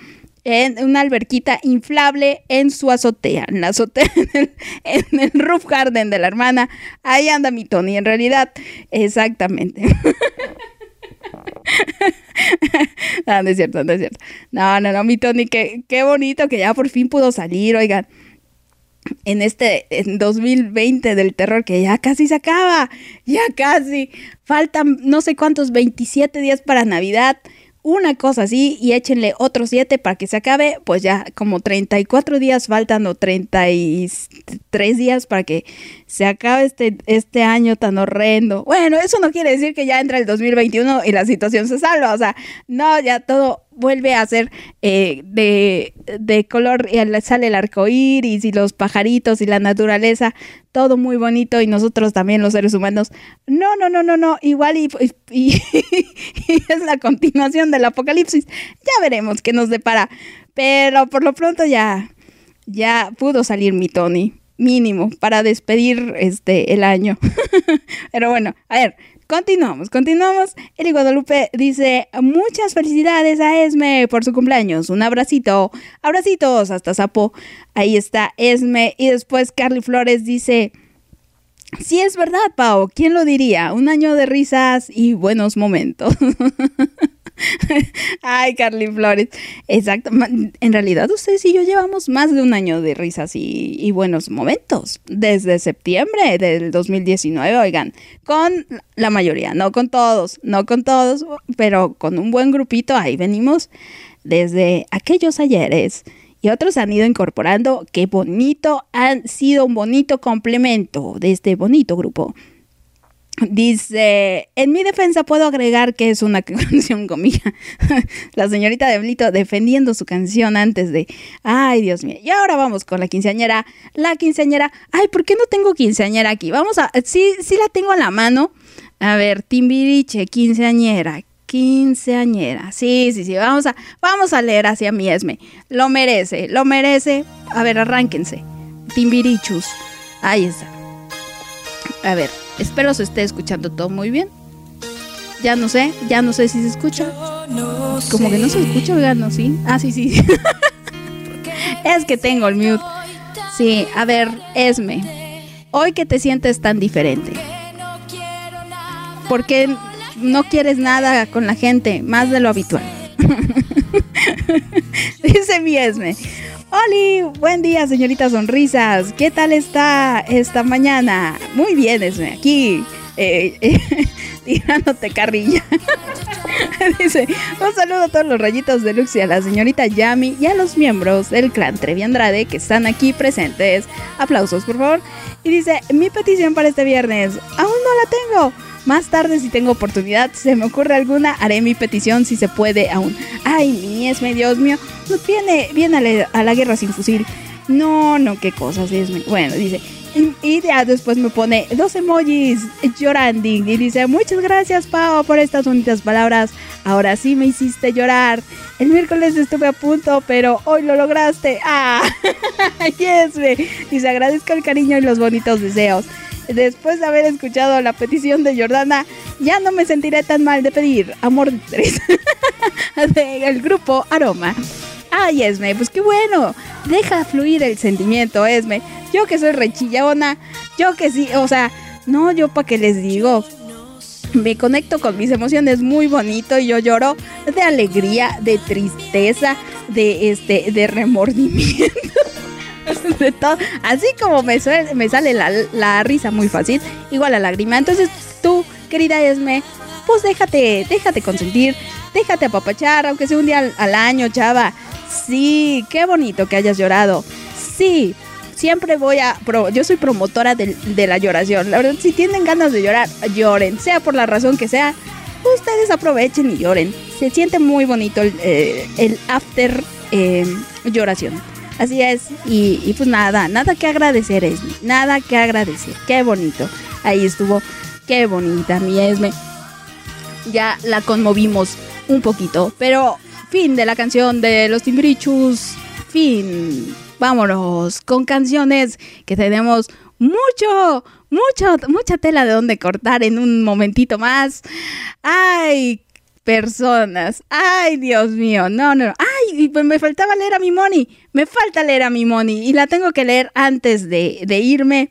en una alberquita inflable en su azotea, en la azotea, en el roof garden de la hermana. Ahí anda mi Tony, en realidad, exactamente. no, no es cierto, no es cierto. No, no, no, mi Tony, qué, qué bonito que ya por fin pudo salir, oigan. En este en 2020 del terror que ya casi se acaba, ya casi. Faltan no sé cuántos, 27 días para Navidad. Una cosa así y échenle otros 7 para que se acabe. Pues ya como 34 días faltan o 33 días para que se acabe este, este año tan horrendo. Bueno, eso no quiere decir que ya entra el 2021 y la situación se salva. O sea, no, ya todo vuelve a ser eh, de, de color, sale el arco iris y los pajaritos y la naturaleza, todo muy bonito y nosotros también los seres humanos. No, no, no, no, no, igual y, y- y es la continuación del apocalipsis. Ya veremos qué nos depara. Pero por lo pronto ya, ya pudo salir mi Tony, mínimo, para despedir este el año. Pero bueno, a ver, continuamos, continuamos. Eli Guadalupe dice, muchas felicidades a Esme por su cumpleaños. Un abracito, abracitos hasta Sapo. Ahí está Esme. Y después Carly Flores dice... Sí, es verdad, Pau. ¿Quién lo diría? Un año de risas y buenos momentos. Ay, Carly Flores. Exacto. En realidad, ustedes y yo llevamos más de un año de risas y, y buenos momentos. Desde septiembre del 2019, oigan. Con la mayoría, no con todos, no con todos, pero con un buen grupito. Ahí venimos desde aquellos ayeres. Y otros han ido incorporando. Qué bonito. Han sido un bonito complemento de este bonito grupo. Dice, en mi defensa puedo agregar que es una canción cómica. la señorita de Blito defendiendo su canción antes de... Ay, Dios mío. Y ahora vamos con la quinceañera. La quinceañera... Ay, ¿por qué no tengo quinceañera aquí? Vamos a... Sí, sí la tengo a la mano. A ver, Timbiriche, quinceañera. Quinceañera. Sí, sí, sí. Vamos a, vamos a leer hacia mi Esme. Lo merece, lo merece. A ver, arránquense. Timbirichus. Ahí está. A ver, espero se esté escuchando todo muy bien. Ya no sé, ya no sé si se escucha. Como que no se escucha, oigan, ¿no? Sí. Ah, sí, sí. es que tengo el mute. Sí, a ver, Esme. Hoy que te sientes tan diferente. ¿Por qué no quieres nada con la gente más de lo habitual? Dice mi Esme. Oli, buen día, señorita Sonrisas. ¿Qué tal está esta mañana? Muy bien, Esme, aquí eh, eh, tirándote carrilla. Dice, un saludo a todos los rayitos de Lux y a la señorita Yami y a los miembros del clan Trevi Andrade que están aquí presentes. Aplausos, por favor. Y dice, mi petición para este viernes, aún no la tengo. Más tarde, si tengo oportunidad, se me ocurre alguna, haré mi petición si se puede aún. Ay, mi Esme, Dios mío, viene, viene a, la, guerra sin fusil. No, no, qué cosas, Esme. Bueno, dice, y, y ya después me pone dos emojis llorando y dice, muchas gracias, Pau, por estas bonitas palabras. Ahora sí me hiciste llorar. El miércoles estuve a punto, pero hoy lo lograste. Ah, yes, me. Dice, agradezco el cariño y los bonitos deseos. Después de haber escuchado la petición de Jordana, ya no me sentiré tan mal de pedir amor de tres del grupo Aroma. Ay, Esme, pues qué bueno. Deja fluir el sentimiento, Esme. Yo que soy rechillona, yo que sí, o sea, no, yo para qué les digo. Me conecto con mis emociones muy bonito y yo lloro de alegría, de tristeza, de este, de remordimiento. de todo. Así como me, suel- me sale la, la risa muy fácil, igual la lágrima. Entonces tú, querida Esme, pues déjate, déjate consentir, déjate apapachar, aunque sea un día al, año, chava. Sí, qué bonito que hayas llorado. Sí, siempre voy a... pro- yo soy promotora del- de, la lloración. La verdad, si tienen ganas de llorar, lloren. Sea por la razón que sea, ustedes aprovechen y lloren. Se siente muy bonito el, eh, el after eh, lloración. Así es. Y, pues nada, nada que agradecer, Esme. Nada que agradecer. Qué bonito. Ahí estuvo. Qué bonita mi Esme. Ya la conmovimos un poquito. Pero fin de la canción de los Timbirichus. Fin. Vámonos con canciones que tenemos mucho, mucho, mucha tela de donde cortar en un momentito más. Ay, personas. Ay, Dios mío. No, no, no. Ay, pues me faltaba leer a mi Moni. Me falta leer a mi Moni. Y la tengo que leer antes de, de irme.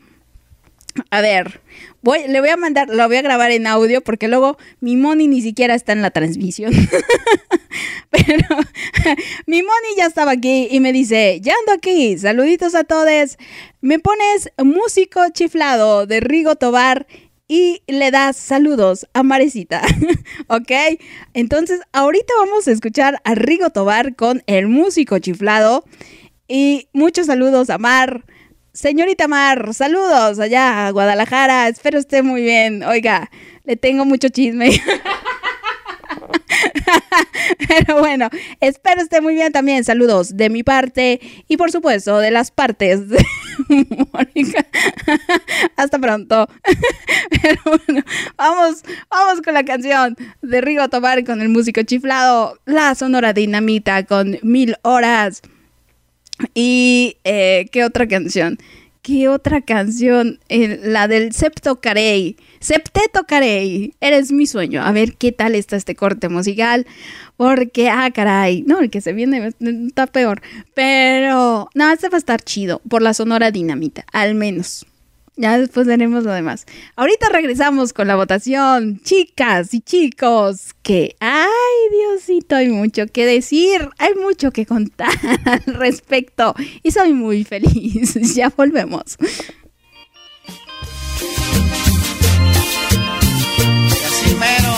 A ver, voy, le voy a mandar, lo voy a grabar en audio porque luego mi Moni ni siquiera está en la transmisión. Pero mi Moni ya estaba aquí y me dice, ya ando aquí, saluditos a todos. Me pones músico chiflado de Rigo Tobar y le das saludos a Marecita. ¿Ok? Entonces, ahorita vamos a escuchar a Rigo Tobar con el músico chiflado. Y muchos saludos a Mar. Señorita Mar, saludos allá a Guadalajara. Espero esté muy bien. Oiga, le tengo mucho chisme. Pero bueno, espero esté muy bien también. Saludos de mi parte y por supuesto de las partes de Mónica. Hasta pronto. Pero bueno, vamos, vamos con la canción de Rigo Tobar con el músico chiflado, la sonora dinamita con mil horas. Y eh, qué otra canción. ¿Qué otra canción? Eh, la del Septo Carey. Septeto Carey. Eres mi sueño. A ver qué tal está este corte musical. Porque, ah, caray. No, el que se viene está peor. Pero, no, este va a estar chido. Por la sonora dinamita. Al menos. Ya después veremos lo demás. Ahorita regresamos con la votación. Chicas y chicos, que, ay Diosito, hay mucho que decir, hay mucho que contar al respecto y soy muy feliz. Ya volvemos. Y así mero,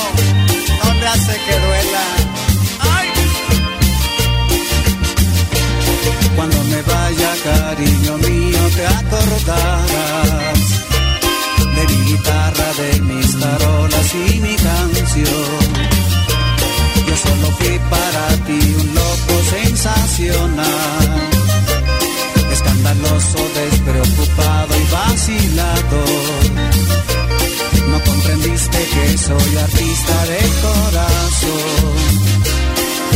no hace que duela. Cuando me vaya, cariño mío, te acordarás de mi guitarra, de mis tarolas y mi canción. Yo solo fui para ti un loco sensacional, escandaloso, despreocupado y vacilador. No comprendiste que soy artista de corazón.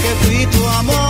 Porque fui tu amor.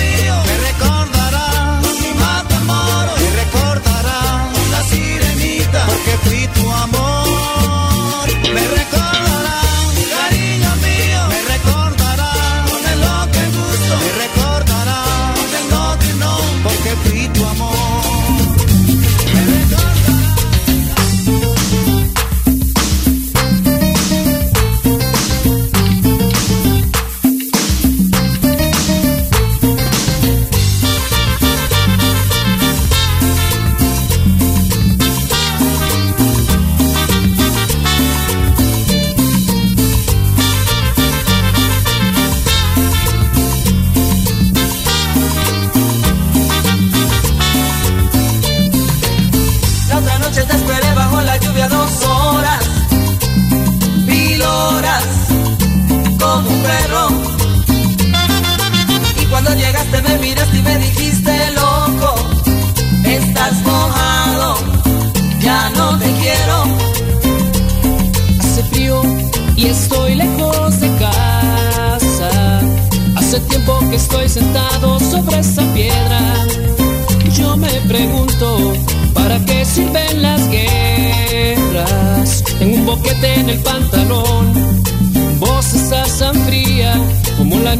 Porque fui tu amor. Me recordarás, cariño mío. Me recordarás, con el lo que gusto. Me recordarás, con el que no. Porque fui tu amor.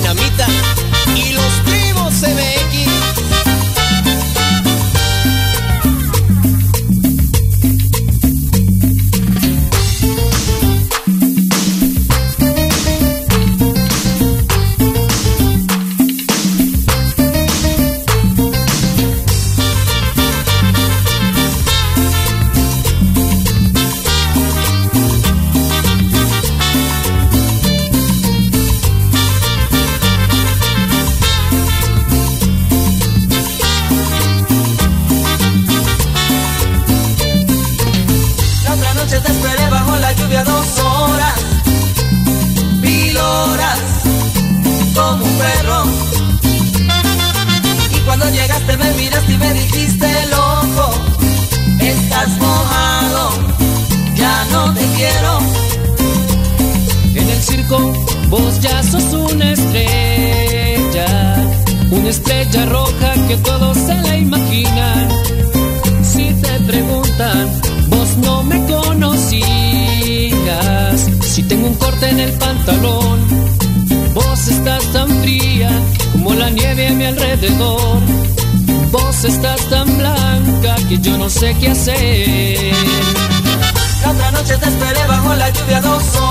dinamita y los primos CBX. La yo no sé qué hacer. La otra noche te esperé bajo la lluvia dos horas,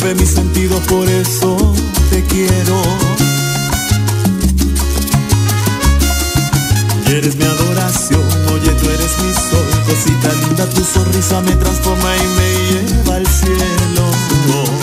mueve mis sentidos, por eso te quiero. Eres mi adoración, oye tú eres mi sol, cosita linda, tu sonrisa me transforma y me lleva al cielo.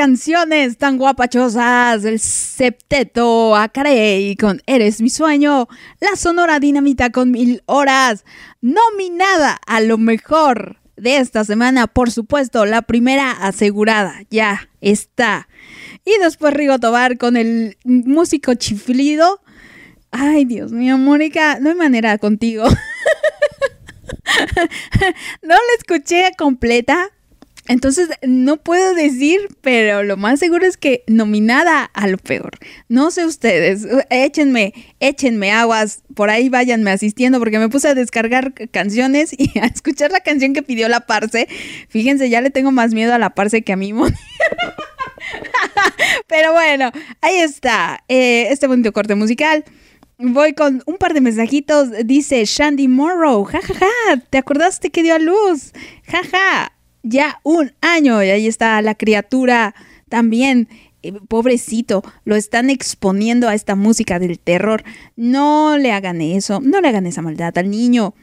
canciones tan guapachosas del septeto Acarey con Eres mi sueño, la Sonora Dinamita con Mil Horas, nominada a lo mejor de esta semana, por supuesto, la primera asegurada, ya está. Y después Rigo Tobar con el músico chiflido. Ay, Dios mío, Mónica, no hay manera contigo. no la escuché completa, entonces no puedo decir, pero lo más seguro es que nominada a lo peor. No sé ustedes, échenme, échenme aguas, por ahí váyanme asistiendo porque me puse a descargar canciones y a escuchar la canción que pidió la Parse. Fíjense, ya le tengo más miedo a la Parse que a mí. pero bueno, ahí está, eh, este bonito corte musical. Voy con un par de mensajitos. Dice Shandy Morrow. jajaja, ja, ja. ¿Te acordaste que dio a luz? Jaja. Ja, ya un año. Y ahí está la criatura también. Eh, pobrecito, lo están exponiendo a esta música del terror. No le hagan eso. No le hagan esa maldad al niño.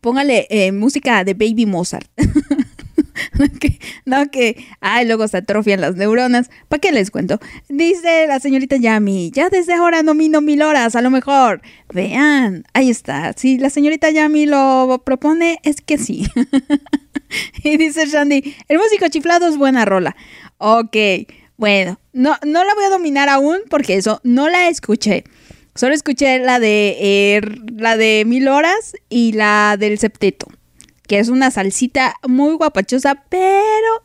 Póngale eh, música de Baby Mozart. que, no, que, ay, luego se atrofian las neuronas. ¿Para qué les cuento? Dice la señorita Yami, ya desde ahora nomino mil horas, a lo mejor. Vean, ahí está. Si la señorita Yami lo propone, es que sí. y dice Shandy, el músico chiflado es buena rola. Ok, bueno, no, no la voy a dominar aún porque eso no la escuché. Solo escuché la de eh, la de mil horas y la del septeto que es una salsita muy guapachosa, pero,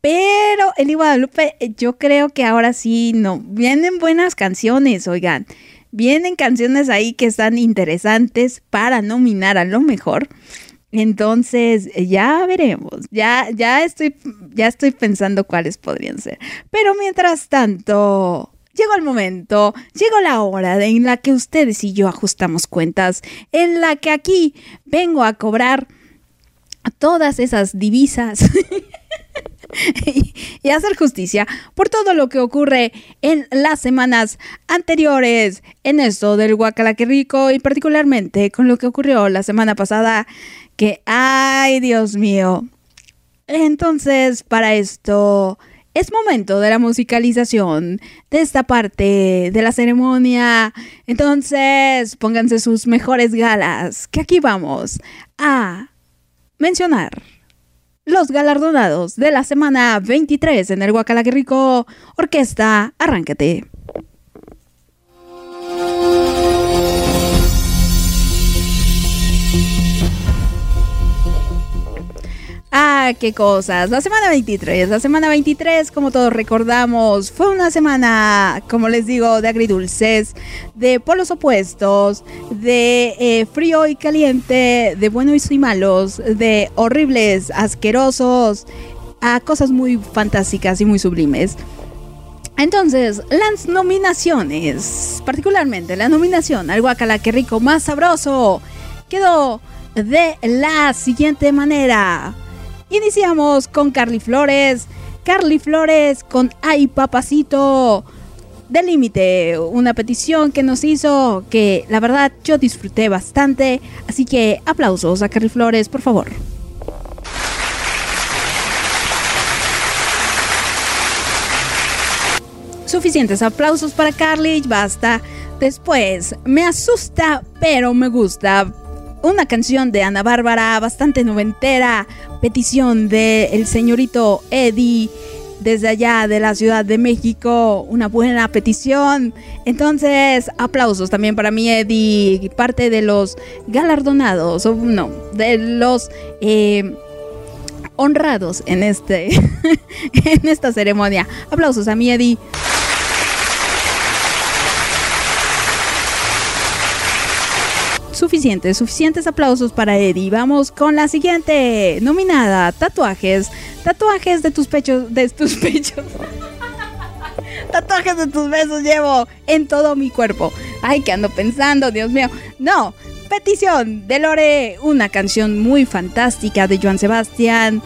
pero el Guadalupe, yo creo que ahora sí, no, vienen buenas canciones, oigan, vienen canciones ahí que están interesantes para nominar a lo mejor. Entonces, ya veremos. Ya, ya estoy, ya estoy pensando cuáles podrían ser. Pero mientras tanto, llegó el momento, llegó la hora en la que ustedes y yo ajustamos cuentas, en la que aquí vengo a cobrar todas esas divisas y, hacer justicia por todo lo que ocurre en las semanas anteriores en esto del Guacalaque Rico y particularmente con lo que ocurrió la semana pasada que, ay Dios mío. Entonces, para esto es momento de la musicalización de esta parte de la ceremonia. Entonces, pónganse sus mejores galas, que aquí vamos a mencionar los galardonados de la semana 23 en el Rico Orquesta. Arráncate. Ah, qué cosas. La semana 23. La semana 23, como todos recordamos, fue una semana, como les digo, de agridulces, de polos opuestos, de eh, frío y caliente, de buenos y malos, de horribles, asquerosos, a cosas muy fantásticas y muy sublimes. Entonces, las nominaciones, particularmente la nominación al Guacala rico más sabroso, quedó de la siguiente manera. Iniciamos con Carly Flores. Carly Flores con Ay Papacito. Del límite, una petición que nos hizo que la verdad yo disfruté bastante. Así que aplausos a Carly Flores, por favor. Suficientes aplausos para Carly, basta. Después, me asusta, pero me gusta una canción de Ana Bárbara bastante noventera, petición de el señorito Eddie desde allá de la Ciudad de México, una buena petición. Entonces, aplausos también para mi Eddie, parte de los galardonados, o no, de los eh, honrados en, este, en esta ceremonia. Aplausos a mi Eddie. Suficientes, suficientes aplausos para Eddie. Vamos con la siguiente nominada, tatuajes. Tatuajes de tus pechos, de tus pechos. tatuajes de tus besos llevo en todo mi cuerpo. Ay, que ando pensando, Dios mío. No, petición de Lore, una canción muy fantástica de Joan Sebastián.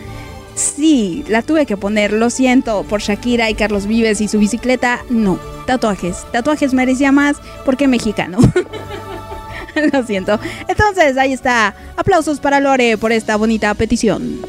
Sí, la tuve que poner, lo siento, por Shakira y Carlos Vives y su bicicleta. No, tatuajes. Tatuajes merecía más porque mexicano. Lo siento. Entonces, ahí está. Aplausos para Lore por esta bonita petición.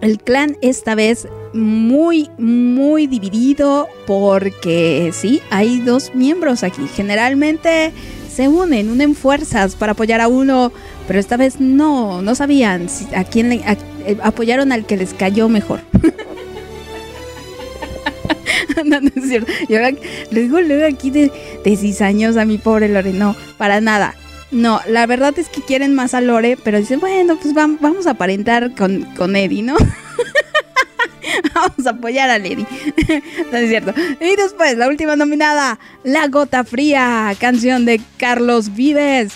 El clan esta vez muy, muy dividido porque sí, hay dos miembros aquí. Generalmente se unen, unen fuerzas para apoyar a uno, pero esta vez no, no sabían a quién le, eh, apoyaron al que les cayó mejor. no, no es cierto. Yo ahora digo luego aquí de, de cizaños a mi pobre Lore. No, para nada. No, la verdad es que quieren más a Lore, pero dicen, bueno, pues vam- vamos a aparentar con, con Eddie, ¿no? vamos a apoyar a Lady. no es cierto. Y después, la última nominada, La Gota Fría, canción de Carlos Vives.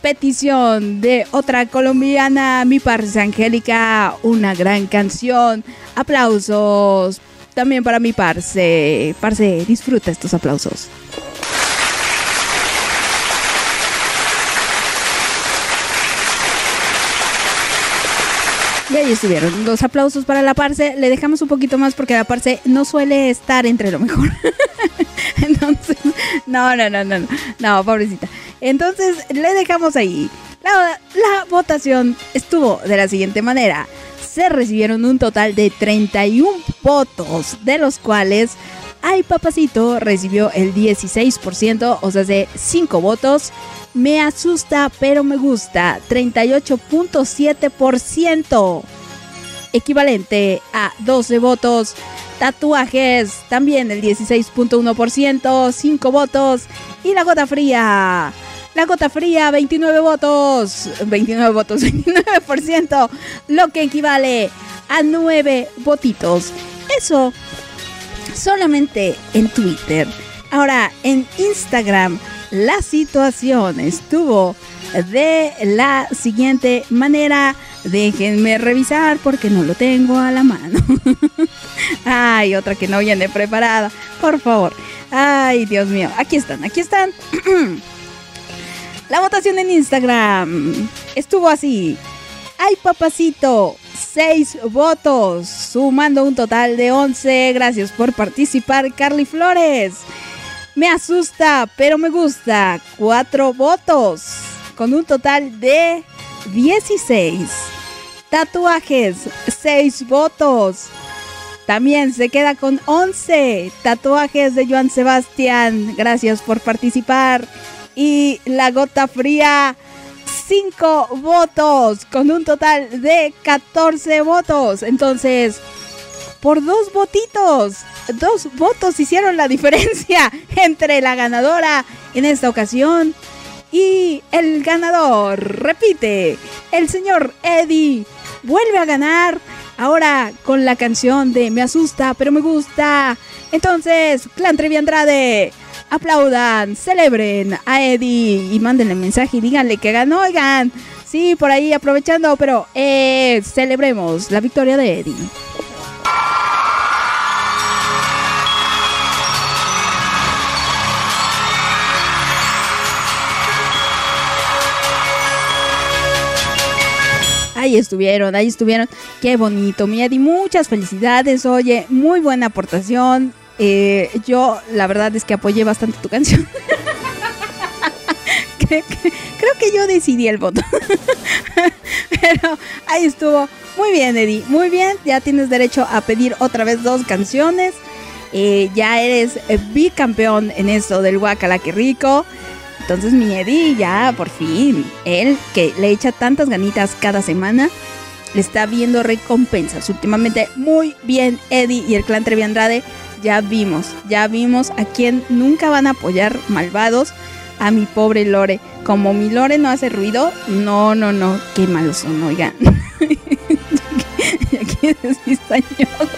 Petición de otra colombiana, mi parce Angélica, una gran canción. Aplausos también para mi parce. Parce, disfruta estos aplausos. Y ahí estuvieron los aplausos para la parce. Le dejamos un poquito más porque la parce no suele estar entre lo mejor. Entonces, no, no, no, no, no, pobrecita. Entonces, le dejamos ahí. La, la votación estuvo de la siguiente manera. Se recibieron un total de 31 votos, de los cuales Ay Papacito recibió el 16%, o sea, de 5 votos. Me asusta, pero me gusta, 38.7%, equivalente a 12 votos. Tatuajes, también el 16.1%, 5 votos. Y la gota fría, la gota fría, 29 votos, 29 votos, 29%, lo que equivale a 9 votitos. Eso solamente en Twitter. Ahora, en Instagram, la situación estuvo de la siguiente manera. Déjenme revisar porque no lo tengo a la mano. Ay, otra que no viene preparada. Por favor. Ay, Dios mío. Aquí están, aquí están. La votación en Instagram estuvo así. Ay, papacito, 6 votos, sumando un total de 11. Gracias por participar, Carly Flores. Me asusta, pero me gusta. 4 votos, con un total de 16. Tatuajes, 6 votos. También se queda con 11 tatuajes de Joan Sebastián. Gracias por participar. Y la gota fría, 5 votos, con un total de 14 votos. Entonces, por dos votitos, dos votos hicieron la diferencia entre la ganadora en esta ocasión y el ganador. Repite, el señor Eddie vuelve a ganar. Ahora con la canción de Me asusta, pero me gusta. Entonces, Clan Trevi Andrade, aplaudan, celebren a Eddie y mándenle mensaje y díganle que ganó. Oigan, sí, por ahí aprovechando, pero eh, celebremos la victoria de Eddie. Ahí estuvieron, ahí estuvieron. Qué bonito, mi Eddie. Muchas felicidades. Oye, muy buena aportación. Eh, yo, la verdad es que apoyé bastante tu canción. creo, que, yo decidí el voto. Pero ahí estuvo. Muy bien, Eddie. Muy bien. Ya tienes derecho a pedir otra vez dos canciones. Eh, ya eres eh, bicampeón en esto del Guacala, que rico. Entonces mi Eddie ya por fin, él que le echa tantas ganitas cada semana, le está viendo recompensas. Últimamente muy bien Eddie y el clan Trevi Andrade. Ya vimos, ya vimos a quien nunca van a apoyar malvados. A mi pobre Lore. Como mi Lore no hace ruido, no, no, no, qué malos son, oigan. ya quieres cizañoso.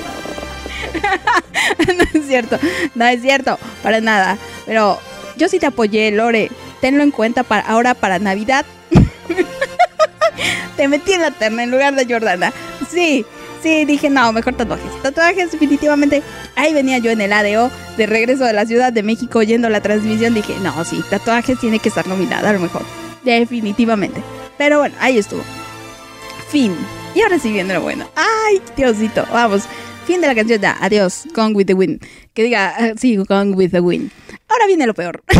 no es cierto, no es cierto, para nada. Pero yo sí te apoyé, Lore. Tenlo en cuenta para ahora para Navidad. te metí en la terna en lugar de Jordana. Sí, sí, dije, no, mejor tatuajes. Tatuajes, definitivamente. Ahí venía yo en el ADO de regreso de la Ciudad de México oyendo la transmisión. Dije, no, sí, tatuajes tiene que estar nominada a lo mejor. Definitivamente. Pero bueno, ahí estuvo. Fin. Y ahora sí viene lo bueno. Ay, Diosito, vamos. Fin de la canción. Ya, adiós. Gone with the wind. Que diga, ah, sí, gone with the wind. Ahora viene lo peor.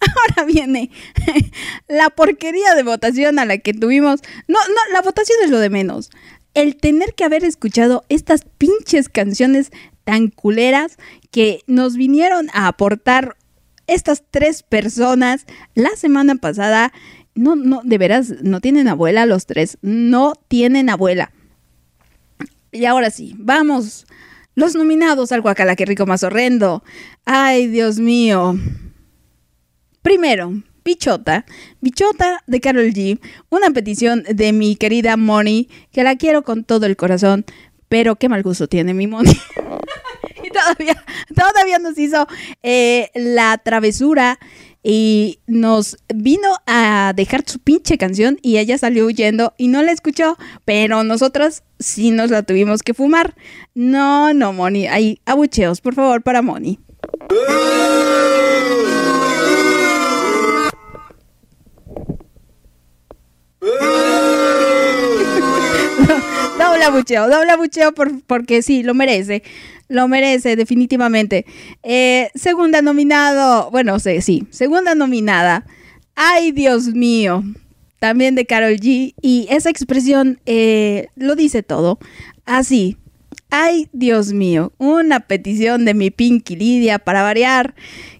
Ahora viene la porquería de votación a la que tuvimos. No, no, la votación es lo de menos. El tener que haber escuchado estas pinches canciones tan culeras que nos vinieron a aportar estas tres personas la semana pasada. No, no, de veras, no tienen abuela los tres. No tienen abuela. Y ahora sí, vamos. Los nominados al Guacala, qué rico más horrendo. Ay, Dios mío. Primero, Bichota. Bichota de Carol G. Una petición de mi querida Moni, que la quiero con todo el corazón, pero qué mal gusto tiene mi Moni. y todavía, todavía nos hizo eh, la travesura y nos vino a dejar su pinche canción y ella salió huyendo y no la escuchó, pero nosotras sí nos la tuvimos que fumar. No, no, Moni, hay abucheos, por favor, para Moni. Doble abucheo, doble abucheo por- porque sí, lo merece. Lo merece, definitivamente. Eh, segunda nominado, bueno, sí, sí, segunda nominada. Ay, Dios mío. También de Carol G. Y esa expresión eh, lo dice todo. Así. Ay, Dios mío. Una petición de mi Pinky Lidia para variar.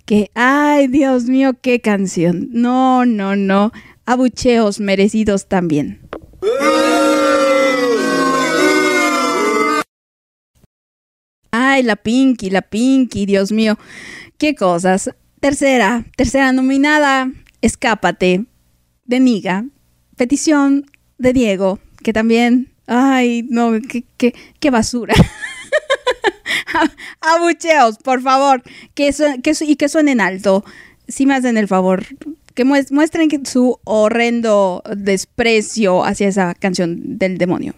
Que, ay, Dios mío, qué canción. No, no, no. Abucheos merecidos también. Ay, la Pinky, la Pinky, Dios mío. Qué cosas. Tercera, tercera nominada, Escápate, de Niga. Petición de Diego, que también, ay, no, qué, qué, qué basura. Abucheos, por favor, que, su- que y que suenen alto. Si me hacen el favor, que mues- muestren su horrendo desprecio hacia esa canción del demonio.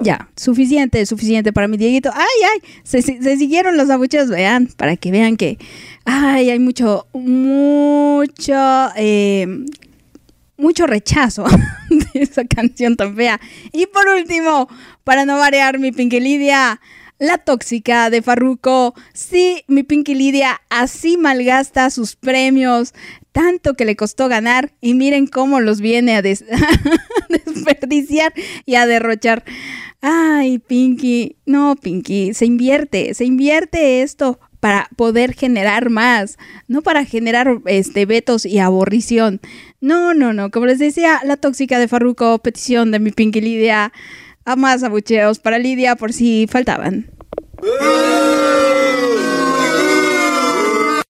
Ya, suficiente, suficiente para mi Dieguito. Ay, ay, se siguieron los abucheos, vean, para que vean que, ay, hay mucho, mucho, eh, mucho rechazo de esa canción tan fea. Y por último, para no variar mi Pinky Lidia, la tóxica de Farruko. Sí, mi Pinky Lidia así malgasta sus premios, tanto que le costó ganar y miren cómo los viene a des- desperdiciar y a derrochar. Ay, Pinky, no, Pinky, se invierte, se invierte esto para poder generar más, no para generar este vetos y aborrición. No, no, no, como les decía, la tóxica de Farruko, petición de mi Pinky Lidia, a más abucheos para Lidia por si faltaban.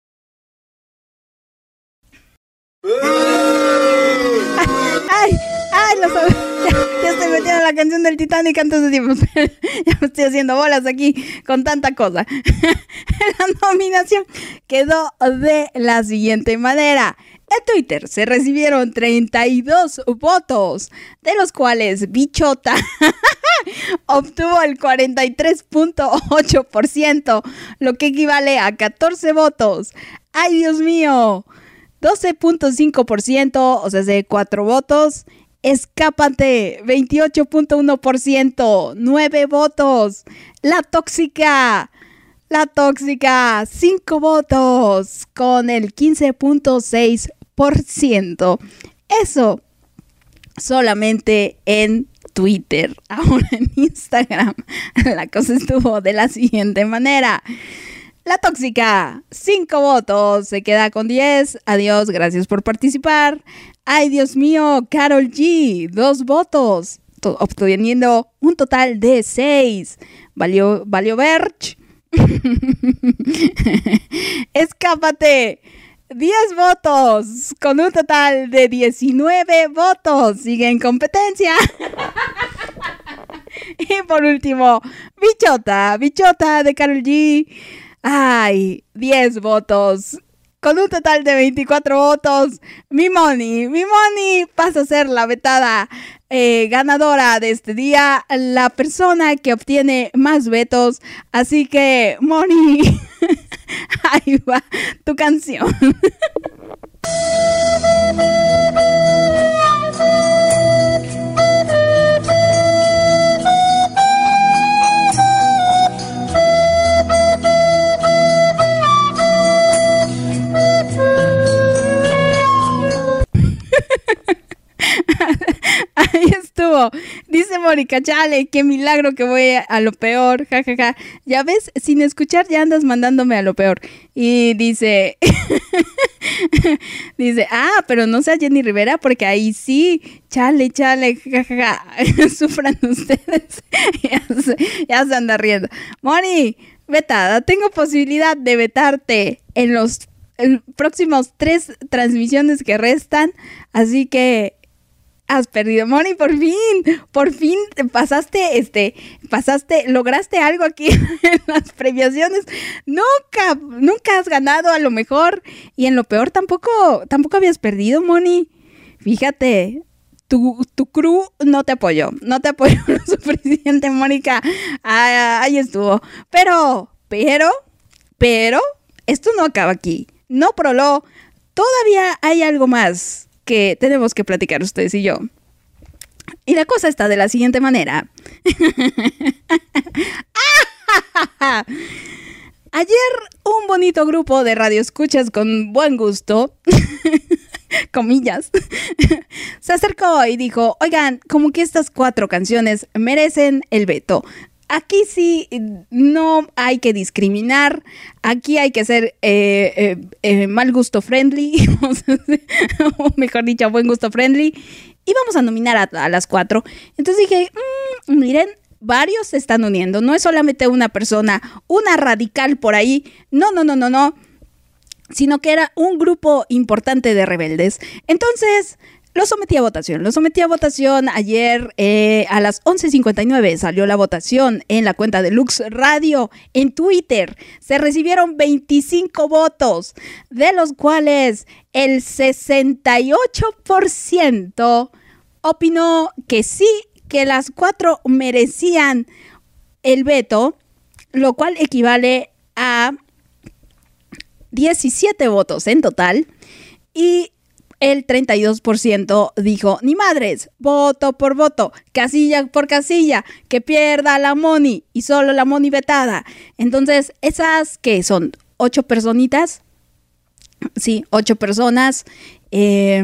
Ay, ay, lo sab- metiendo la canción del Titanic antes de ya me estoy haciendo bolas aquí con tanta cosa. la nominación quedó de la siguiente manera. En Twitter se recibieron 32 votos, de los cuales Bichota obtuvo el 43.8%, lo que equivale a 14 votos. ¡Ay, Dios mío! 12.5%, o sea, de 4 votos. Escápate, 28.1%, 9 votos. La tóxica, la tóxica, 5 votos, con el 15.6%. Eso solamente en Twitter. Ahora en Instagram la cosa estuvo de la siguiente manera. La tóxica, 5 votos, se queda con 10. Adiós, gracias por participar. Ay, Dios mío, Carol G, 2 votos, to- obteniendo un total de 6. Valió, valió Verge. Escápate. 10 votos, con un total de 19 votos. Sigue en competencia. y por último, Bichota, Bichota de Carol G. Ay, 10 votos. Con un total de 24 votos, mi Moni, mi Moni pasa a ser la vetada eh, ganadora de este día, la persona que obtiene más vetos. Así que, Moni, ahí va tu canción. Ahí estuvo. Dice Mónica, chale, qué milagro que voy a lo peor. Ja, ja, ja. Ya ves, sin escuchar ya andas mandándome a lo peor. Y dice, Dice, ah, pero no sea Jenny Rivera porque ahí sí, chale, chale, jajaja, sufran ustedes. ya, se, anda riendo. Moni, vetada, tengo posibilidad de vetarte en los el- próximos tres transmisiones que restan, así que has perdido Moni por fin, por fin pasaste, este, pasaste, lograste algo aquí en las premiaciones. Nunca, nunca has ganado a lo mejor y en lo peor tampoco, tampoco habías perdido Moni. Fíjate, tu, tu crew no te apoyó, no te apoyó lo suficiente, Mónica. Ah, ahí estuvo. Pero, pero, pero, esto no acaba aquí. No, Prolo, todavía hay algo más que tenemos que platicar ustedes y yo. Y la cosa está de la siguiente manera. Ayer un bonito grupo de radioescuchas con buen gusto, comillas, se acercó y dijo, oigan, como que estas cuatro canciones merecen el veto. Aquí sí no hay que discriminar, aquí hay que ser eh, eh, eh, mal gusto friendly, o mejor dicho, buen gusto friendly, y vamos a nominar a, las cuatro. Entonces dije, "Mm, miren, varios se están uniendo, no es solamente una persona, una radical por ahí, no, no, no, no, no, sino que era un grupo importante de rebeldes. Entonces, lo sometí a votación. Lo sometí a votación ayer eh, a las 11.59. Salió la votación en la cuenta de Lux Radio en Twitter. Se recibieron 25 votos, de los cuales el 68% opinó que sí, que las cuatro merecían el veto, lo cual equivale a 17 votos en total y el 32% dijo, ni madres, voto por voto, casilla por casilla, que pierda la Moni y solo la Moni vetada. Entonces, esas que son ocho personitas, sí, ocho personas, eh,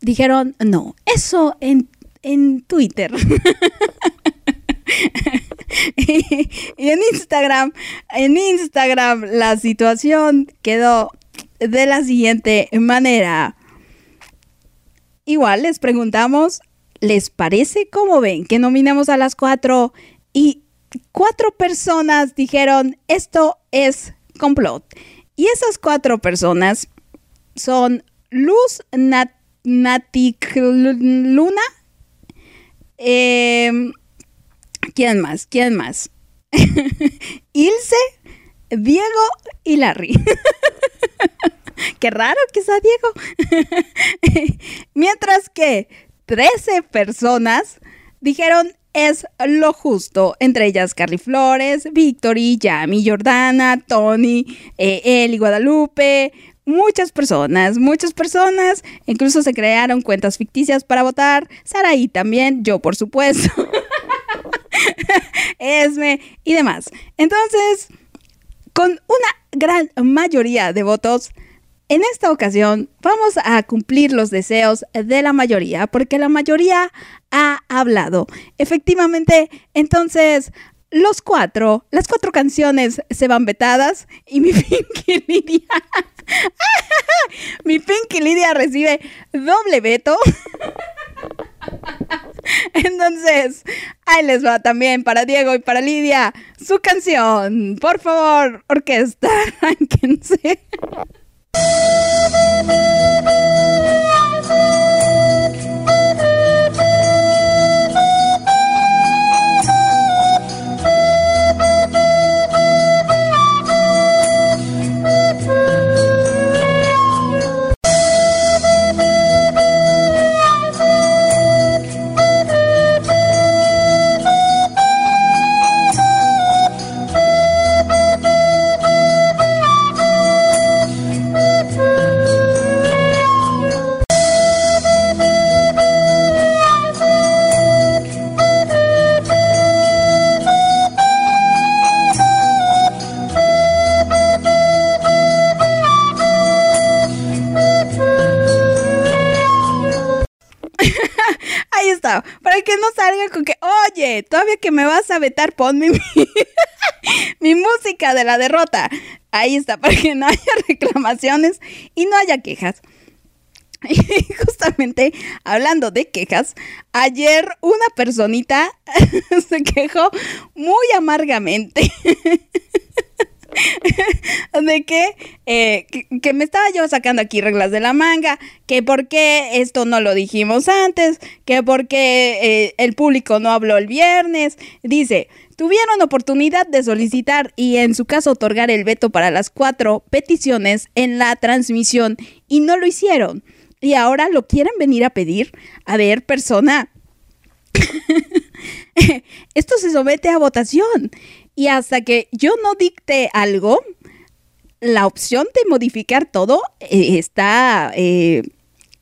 dijeron, no, eso en, en Twitter. y en Instagram, en Instagram la situación quedó de la siguiente manera. Igual les preguntamos, ¿les parece cómo ven que nominamos a las cuatro? Y cuatro personas dijeron, esto es complot. Y esas cuatro personas son Luz Nat Naticluna, eh, ¿quién más? ¿Quién más? Ilse, Diego y Larry. Qué raro sea Diego. Mientras que 13 personas dijeron es lo justo. Entre ellas Carly Flores, Victory, Yami, Jordana, Tony, eh, Eli Guadalupe. Muchas personas, muchas personas. Incluso se crearon cuentas ficticias para votar. Saraí también, yo por supuesto. Esme y demás. Entonces, con una gran mayoría de votos, en esta ocasión vamos a cumplir los deseos de la mayoría, porque la mayoría ha hablado. Efectivamente, entonces, los cuatro, las cuatro canciones se van vetadas y mi Pinky Lidia, mi Pinky Lidia recibe doble veto. Entonces, ahí les va también para Diego y para Lidia su canción. Por favor, orquesta, arránquense. Thank you. Ahí está. Para que no salga con que, oye, todavía que me vas a vetar, ponme mi, mi música de la derrota. Ahí está, para que no haya reclamaciones y no haya quejas. Y justamente hablando de quejas, ayer una personita se quejó muy amargamente de eh, que, que me estaba yo sacando aquí reglas de la manga, que por qué esto no lo dijimos antes, que por qué eh, el público no habló el viernes. Dice, tuvieron oportunidad de solicitar y en su caso otorgar el veto para las cuatro peticiones en la transmisión y no lo hicieron. Y ahora lo quieren venir a pedir. A ver, persona. Esto se somete a votación. Y hasta que yo no dicte algo, la opción de modificar todo eh, está, eh,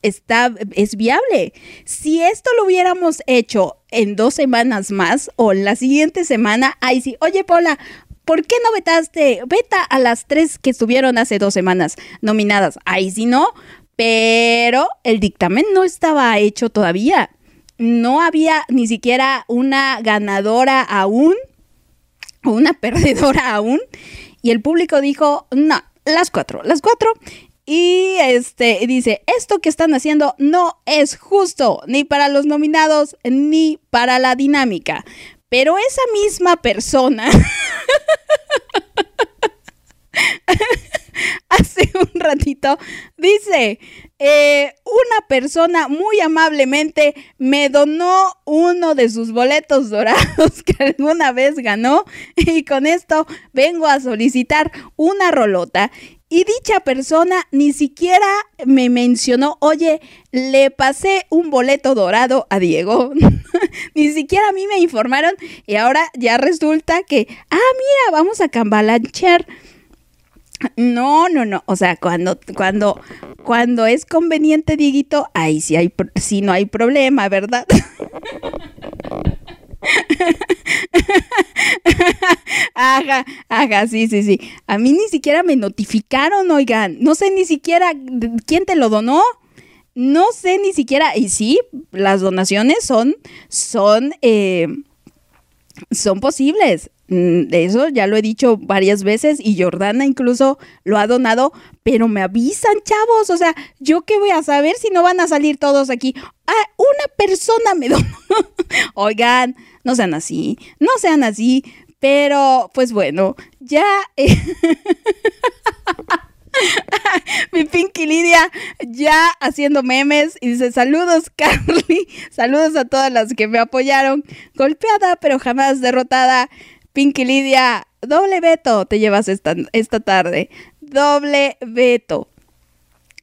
está, es viable. Si esto lo hubiéramos hecho en dos semanas más o la siguiente semana, ahí sí, oye Paula, ¿por qué no vetaste? Veta a las tres que estuvieron hace dos semanas nominadas. Ahí sí no, pero el dictamen no estaba hecho todavía. No había ni siquiera una ganadora aún una perdedora aún. Y el público dijo, no, las cuatro, las cuatro. Y este dice, esto que están haciendo no es justo, ni para los nominados, ni para la dinámica. Pero esa misma persona hace un ratito dice, eh, una persona muy amablemente me donó uno de sus boletos dorados que alguna vez ganó y con esto vengo a solicitar una rolota. Y dicha persona ni siquiera me mencionó, oye, le pasé un boleto dorado a Diego. ni siquiera a mí me informaron y ahora ya resulta que, ah, mira, vamos a cambalanchear. No, no, no. O sea, cuando, cuando, cuando es conveniente, Dieguito, ahí sí hay, sí no hay problema, ¿verdad? Ajá, ajá, sí, sí, sí. A mí ni siquiera me notificaron, oigan. No sé ni siquiera quién te lo donó. No sé ni siquiera. Y sí, las donaciones son, son, eh, son posibles. Mm, Eso ya lo he dicho varias veces y Jordana incluso lo ha donado, pero me avisan, chavos. O sea, ¿yo qué voy a saber si no van a salir todos aquí? Ah, una persona me donó. Oigan, no sean así, no sean así. Pero, pues bueno, ya... eh, Mi Pinky Lidia ya haciendo memes y dice saludos Carly, saludos a todas las que me apoyaron, golpeada pero jamás derrotada. Pinky Lidia, doble veto te llevas esta, esta tarde, doble veto.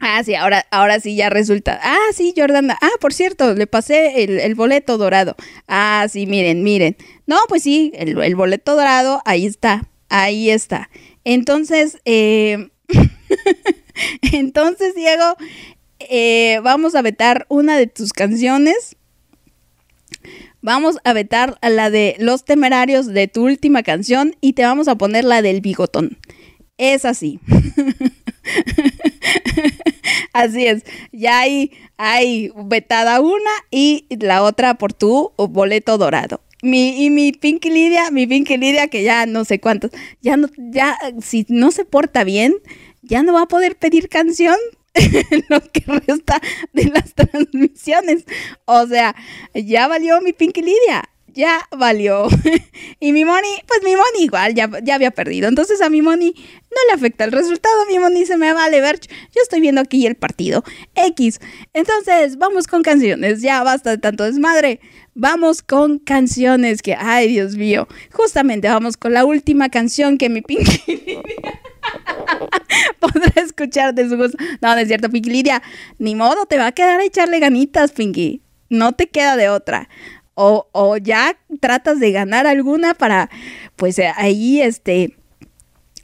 Ah, sí, ahora, ahora sí ya resulta. Ah, sí, Jordana. Ah, por cierto, le pasé el, el boleto dorado. Ah, sí, miren, miren. No, pues sí, el, el boleto dorado, ahí está, ahí está. Entonces, eh, entonces, Diego, eh, vamos a vetar una de tus canciones. Vamos a vetar a la de Los Temerarios de tu última canción y te vamos a poner la del bigotón. Es así. Así es. Ya hay, hay vetada una y la otra por tu boleto dorado. Mi, y mi Pinky Lidia, mi Pinky Lidia, que ya no sé cuántos, ya no, ya, si no se porta bien, ya no va a poder pedir canción lo que resta de las transmisiones. O sea, ya valió mi Pinky Lidia. Ya valió. y mi Moni, pues mi Moni igual, ya, ya había perdido. Entonces a mi Moni no le afecta el resultado. Mi Moni se me vale ver. Yo estoy viendo aquí el partido. X. Entonces, vamos con canciones. Ya basta de tanto desmadre. Vamos con canciones que, ay Dios mío. Justamente vamos con la última canción que mi Pinky Lidia podrá escuchar de su gusto. No, no es cierto, Pinky Lidia. Ni modo, te va a quedar a echarle ganitas, Pinky. No te queda de otra. O, o ya tratas de ganar alguna para, pues eh, ahí, este,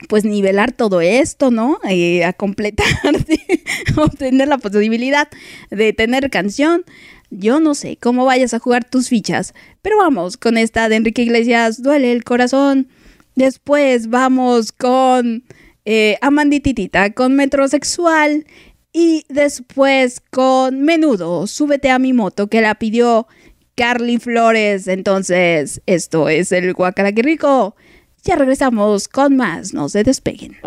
pues nivelar todo esto, ¿no? A completar, obtener la posibilidad de tener canción. Yo no sé cómo vayas a jugar tus fichas, pero vamos con esta de Enrique Iglesias, duele el corazón. Después vamos con eh, amandititita con Metrosexual y después con Menudo, Súbete a mi moto, que la pidió Carly Flores. Entonces, esto es el Guacalaque Rico. Ya regresamos con más, no se despeguen.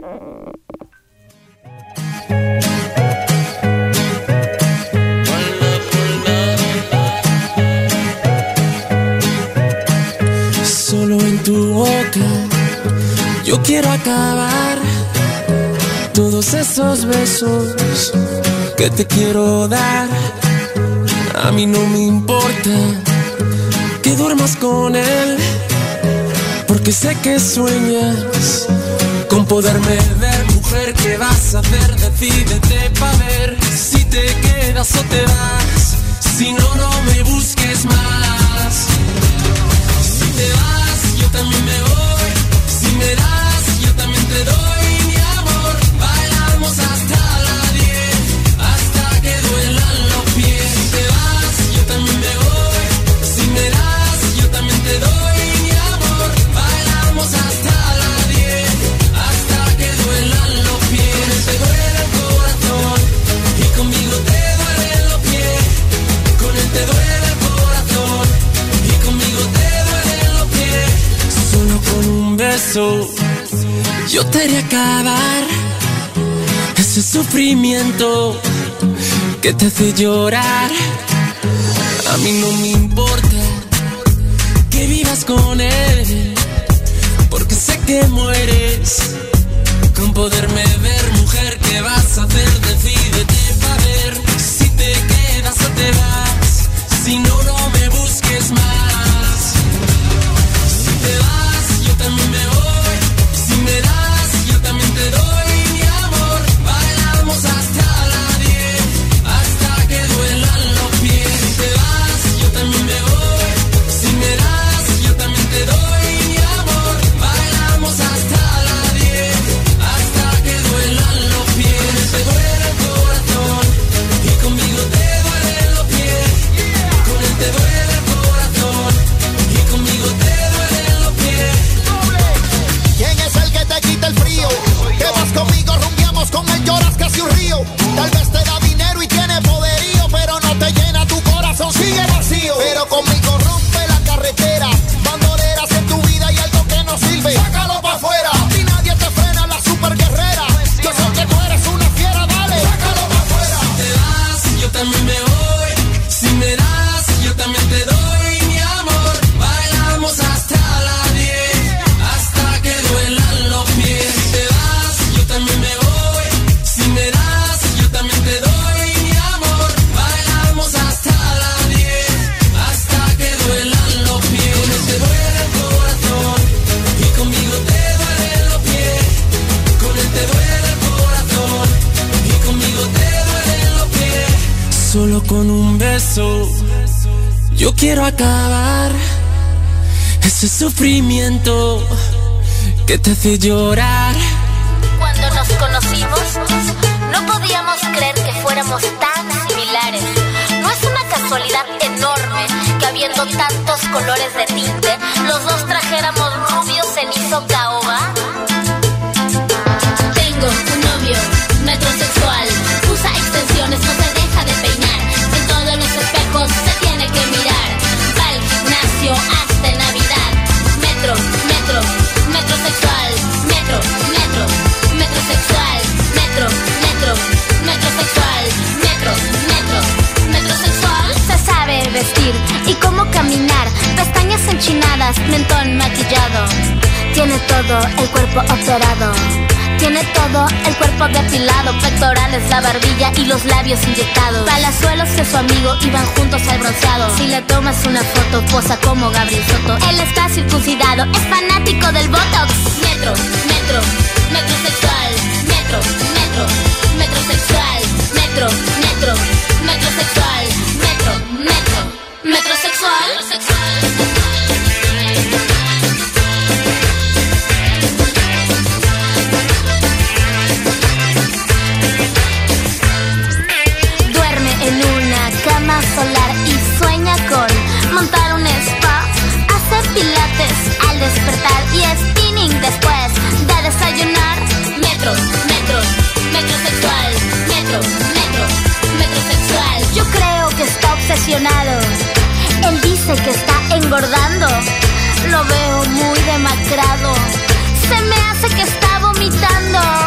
Solo en tu boca yo quiero acabar todos esos besos que te quiero dar. A mí no me importa que duermas con él, porque sé que sueñas con poderme ver. Mujer, ¿qué vas a hacer? Decídete pa' ver si te quedas o te vas. Si no, no me busques más. Si te vas, yo también me voy. yo te haré acabar ese sufrimiento que te hace llorar. A mí no me importa que vivas con él, porque sé que mueres con poderme ver, mujer. ¿Qué vas a hacer? Decídete. sufrimiento que te hace llorar. Cuando nos conocimos, no podíamos creer que fuéramos tan similares. No es una casualidad enorme que habiendo tantos colores de tinte, los dos trajéramos rubio cenizo caoba. todo el cuerpo operado. Tiene todo el cuerpo depilado, pectorales, la barbilla y los labios inyectados. Palazuelos que su amigo iban juntos al bronceado. Si le tomas una foto, posa como Gabriel Soto. Él está circuncidado, es fanático del Botox. Metro, metro, metrosexual. Metro, metro, metrosexual. Metro, metro, metrosexual. Él dice que está engordando. Lo veo muy demacrado. Se me hace que está vomitando.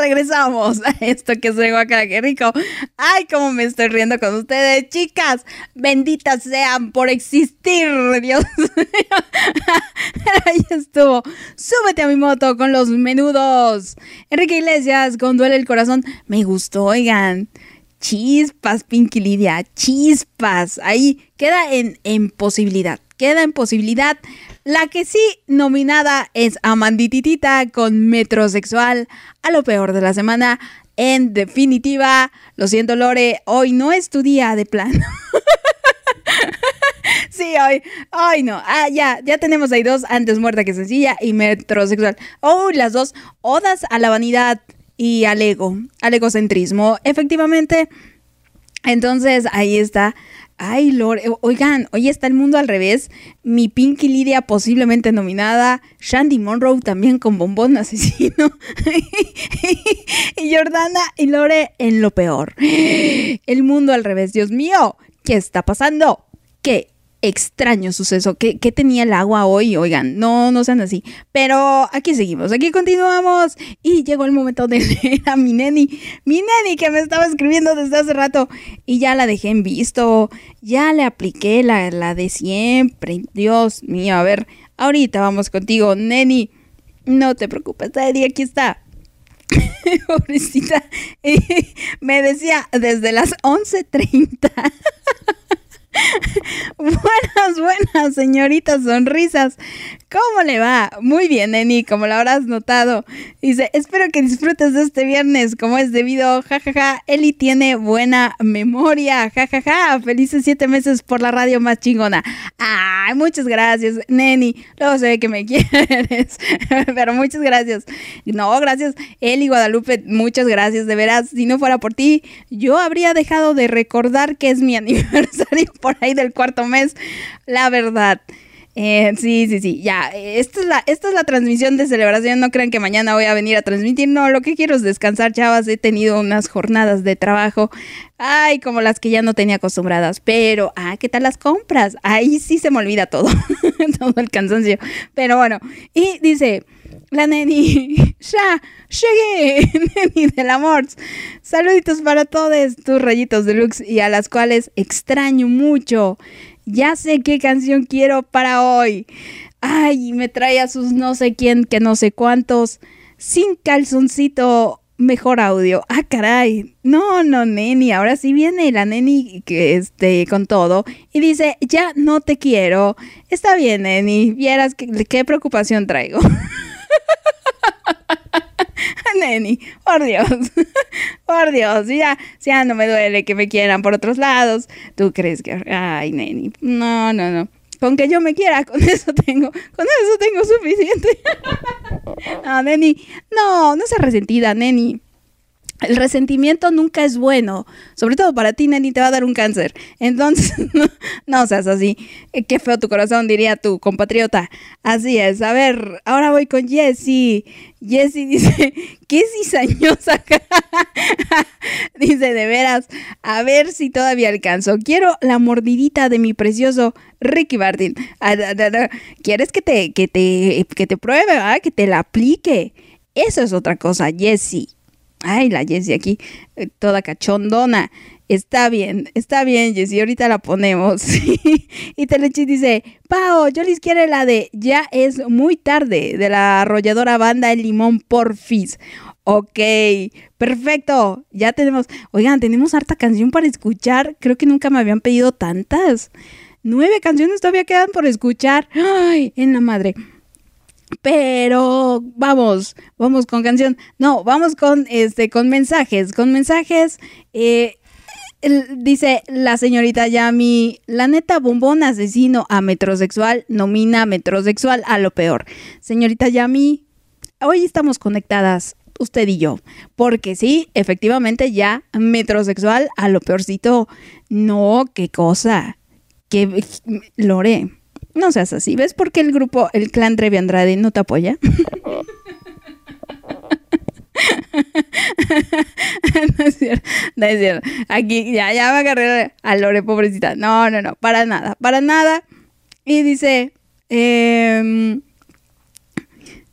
Regresamos a esto que soy acá, qué rico. Ay, cómo me estoy riendo con ustedes, chicas. Benditas sean por existir, Dios mío. Ahí estuvo. Súbete a mi moto con los menudos. Enrique Iglesias, con Duele el Corazón. Me gustó, oigan. Chispas, Pinky Lidia, chispas. Ahí queda en, en posibilidad. Queda en posibilidad. La que sí nominada es Amandititita con Metrosexual a lo peor de la semana. En definitiva, lo siento Lore, hoy no es tu día de plano. Sí, hoy, hoy no. Ah, ya, ya tenemos ahí dos, antes muerta que sencilla y metrosexual. Oh, las dos, odas a la vanidad y al ego, al egocentrismo. Efectivamente, entonces ahí está. Ay, Lore, oigan, hoy está el mundo al revés. Mi Pinky Lidia posiblemente nominada. Shandy Monroe también con bombón asesino. y Jordana y Lore en lo peor. El mundo al revés, Dios mío. ¿Qué está pasando? ¿Qué extraño suceso? ¿Qué, tenía el agua hoy? Oigan, no, no sean así. Pero aquí seguimos, aquí continuamos. Y llegó el momento de leer a mi neni. Mi neni que me estaba escribiendo desde hace rato. Y ya la dejé en visto. Ya le apliqué la, la de siempre. Dios mío, a ver. Ahorita vamos contigo, Neni. No te preocupes, Neni, aquí está. Pobrecita. Me decía desde las 11.30. buenas, buenas, señoritas sonrisas. ¿Cómo le va? Muy bien, Neni, como lo habrás notado. Dice, espero que disfrutes de este viernes como es debido. Ja, ja, ja. Eli tiene buena memoria. Ja, ja, ja. Felices siete meses por la radio más chingona. Ay, muchas gracias, Neni. Luego se ve que me quieres. Pero muchas gracias. No, gracias, Eli Guadalupe. Muchas gracias, de veras. Si no fuera por ti, yo habría dejado de recordar que es mi aniversario por ahí del cuarto mes. La verdad. Eh, sí, sí, sí, ya. eh, Esta es, la, esta es la transmisión de celebración. No crean que mañana voy a venir a transmitir. No, lo que quiero es descansar, chavas. He tenido unas jornadas de trabajo. Ay, como las que ya no tenía acostumbradas. Pero, ah, ¿qué tal las compras? Ahí sí se me olvida todo. todo el cansancio. Pero bueno. Y dice. La neni, ya, llegué, neni del amor. Saluditos para todos tus rayitos deluxe y a las cuales extraño mucho. Ya sé qué canción quiero para hoy. Ay, me trae a sus no sé quién, que no sé cuántos. Sin calzoncito, mejor audio. Ah, caray. No, no, neni. Ahora sí viene la neni que este, con todo. Y dice, ya no te quiero. Está bien, neni. Vieras qué, qué preocupación traigo. Neni, por Dios, por Dios, ya, ya no me duele que me quieran por otros lados. ¿Tú crees que, ay, Neni, no, no, no. Con que yo me quiera, con eso tengo, con eso tengo suficiente. no, Neni, no, no seas resentida, Neni. El resentimiento nunca es bueno, sobre todo para ti, Neni, te va a dar un cáncer. Entonces, no, seas así. Eh, Qué feo tu corazón, diría tu compatriota. Así es. A ver, ahora voy con Jessie. Jessie dice, qué cizañosa. dice, de veras, a ver si todavía alcanzo. Quiero la mordidita de mi precioso Ricky Martin. Ah. ¿Quieres que te, que te, que te pruebe, ah? que te la aplique? Eso es otra cosa, Jessie. Ay, la Jessie aquí, eh, toda cachondona. Está bien, está bien, Jessie, ahorita la ponemos. y Telechi dice, Pao, yo les quiero la de Ya es muy tarde, de la arrolladora banda El Limón Porfis. Ok, perfecto, ya tenemos, oigan, tenemos harta canción para escuchar, creo que nunca me habían pedido tantas. Nueve canciones todavía quedan por escuchar. Ay, en la madre. Pero vamos, vamos con canción. No, vamos con este, con mensajes. Con mensajes. eh, dice la señorita Yami, la neta bombón asesino a metrosexual nomina metrosexual a lo peor. Señorita Yami, hoy estamos conectadas, usted y yo. Porque sí, efectivamente ya metrosexual a lo peorcito. No, qué cosa. Que Lore, no seas así. ¿Ves por qué el grupo, el clan Trevi Andrade no te apoya? no es cierto, no es cierto. Aquí ya, ya me agarré a Lore, pobrecita. No, no, no, para nada, para nada. Y dice, em,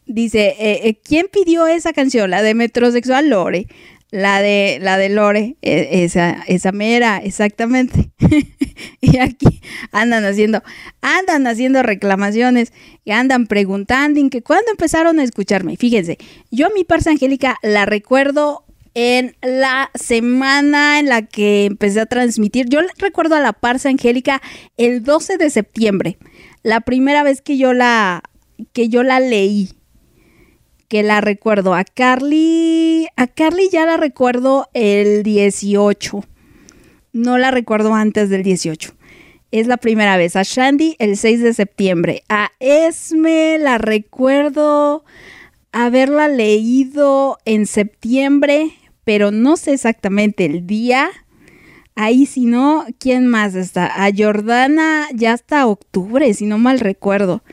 dice, eh, eh, ¿quién pidió esa canción? La de Metrosexual Lore. La de, la de Lore, eh, esa, esa mera, exactamente. y aquí andan haciendo, andan haciendo reclamaciones y andan preguntando en que cuándo empezaron a escucharme. Fíjense, yo a mi parsa Angélica la recuerdo en la semana en la que empecé a transmitir. Yo recuerdo a la parsa Angélica el 12 de septiembre, la primera vez que yo la, que yo la leí que la recuerdo. A Carly, a Carly ya la recuerdo el 18. No la recuerdo antes del 18. Es la primera vez. A Shandy el 6 de septiembre. A Esme la recuerdo haberla leído en septiembre, pero no sé exactamente el día. Ahí si no, ¿quién más está? A Jordana ya hasta octubre, si no mal recuerdo.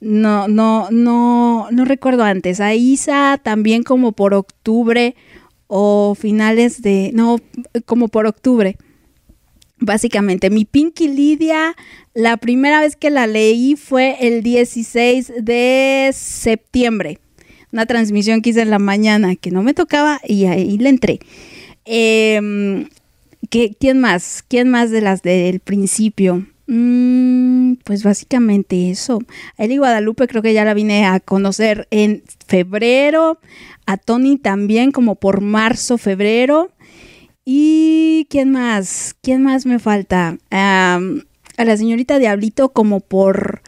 No, no, no, no recuerdo antes. A Isa también como por octubre o finales de, no, como por octubre. Básicamente, mi Pinky Lidia, la primera vez que la leí fue el 16 de septiembre. Una transmisión que hice en la mañana que no me tocaba y ahí le entré. Em, ¿qué- ¿Quién más? ¿Quién más de las del principio? Mm, pues básicamente eso. Eli Guadalupe creo que ya la vine a conocer en febrero. A Tony también como por marzo, febrero. ¿Y quién más? ¿Quién más me falta? A la señorita Diablito como por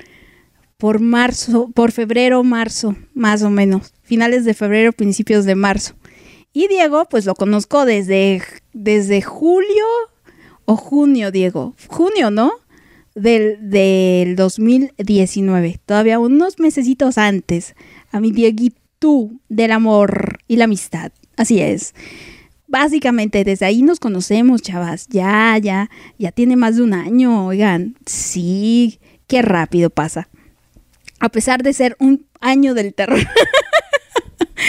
por marzo, por febrero, marzo, más o menos. Finales de febrero, principios de marzo. Y Diego, pues lo conozco desde, desde julio o junio, Diego. Junio, ¿no? Del, del 2019. Todavía unos mesecitos antes. A mi Dieguito del amor y la amistad. Así es. Básicamente desde ahí nos conocemos, chavas. Ya, ya, ya tiene más de un año. Oigan, sí, qué rápido pasa. A pesar de ser un año del terror.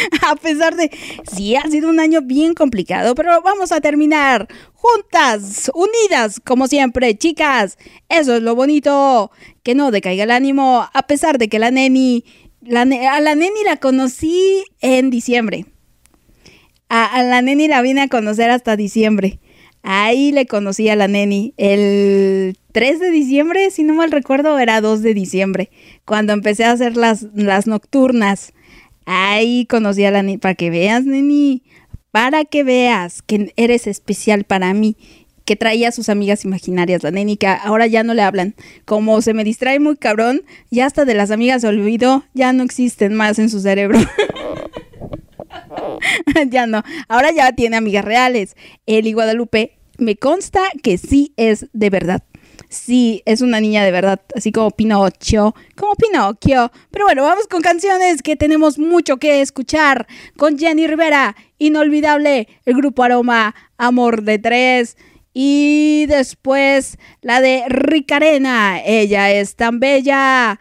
a pesar de, sí, ha sido un año bien complicado, pero vamos a terminar juntas, unidas, como siempre, chicas. Eso es lo bonito, que no decaiga el ánimo, a pesar de que la neni, la a la neni la conocí en diciembre. A, a la neni la vine a conocer hasta diciembre. Ahí le conocí a la neni. El 3 de diciembre, si no mal recuerdo, era 2 de diciembre. Cuando empecé a hacer las, las nocturnas. Ahí conocí a la neni. Para que veas, neni. Para que veas que eres especial para mí. Que traía a sus amigas imaginarias, la neni, que ahora ya no le hablan. Como se me distrae muy cabrón, ya hasta de las amigas se olvidó, ya no existen más en su cerebro. ya no. Ahora ya tiene amigas reales. Eli Guadalupe me consta que sí es de verdad. Sí, es una niña de verdad, así como Pinocho, como Pinocchio. Pero bueno, vamos con canciones que tenemos mucho que escuchar. Con Jenny Rivera, inolvidable, el grupo Aroma, Amor de Tres. Y después la de Ricarena, ella es tan bella.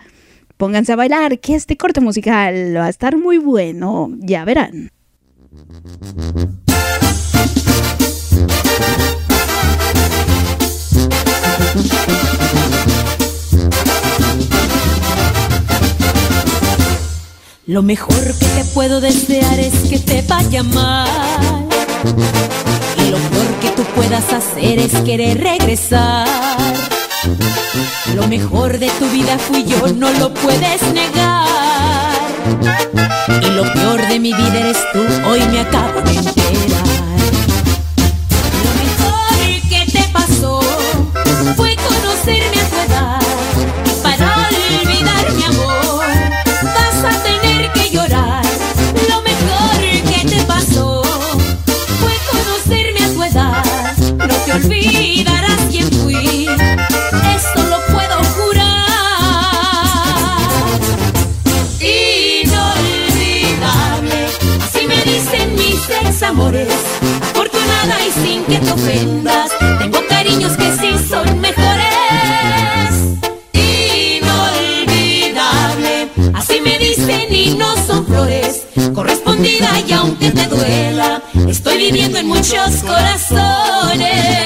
Pónganse a bailar, que este corte musical va a estar muy bueno, ya verán. Lo mejor que te puedo desear es que te vaya mal. Y lo peor que tú puedas hacer es querer regresar. Lo mejor de tu vida fui yo, no lo puedes negar. Y lo peor de mi vida eres tú, hoy me acabo de enterar. Olvidarás quién fui, esto lo puedo jurar. Inolvidable, así me dicen mis ex amores. Afortunada y sin que te ofendas, tengo cariños que sí son mejores. Inolvidable, así me dicen y no son flores. Correspondida y aunque te duela, estoy viviendo en muchos corazones.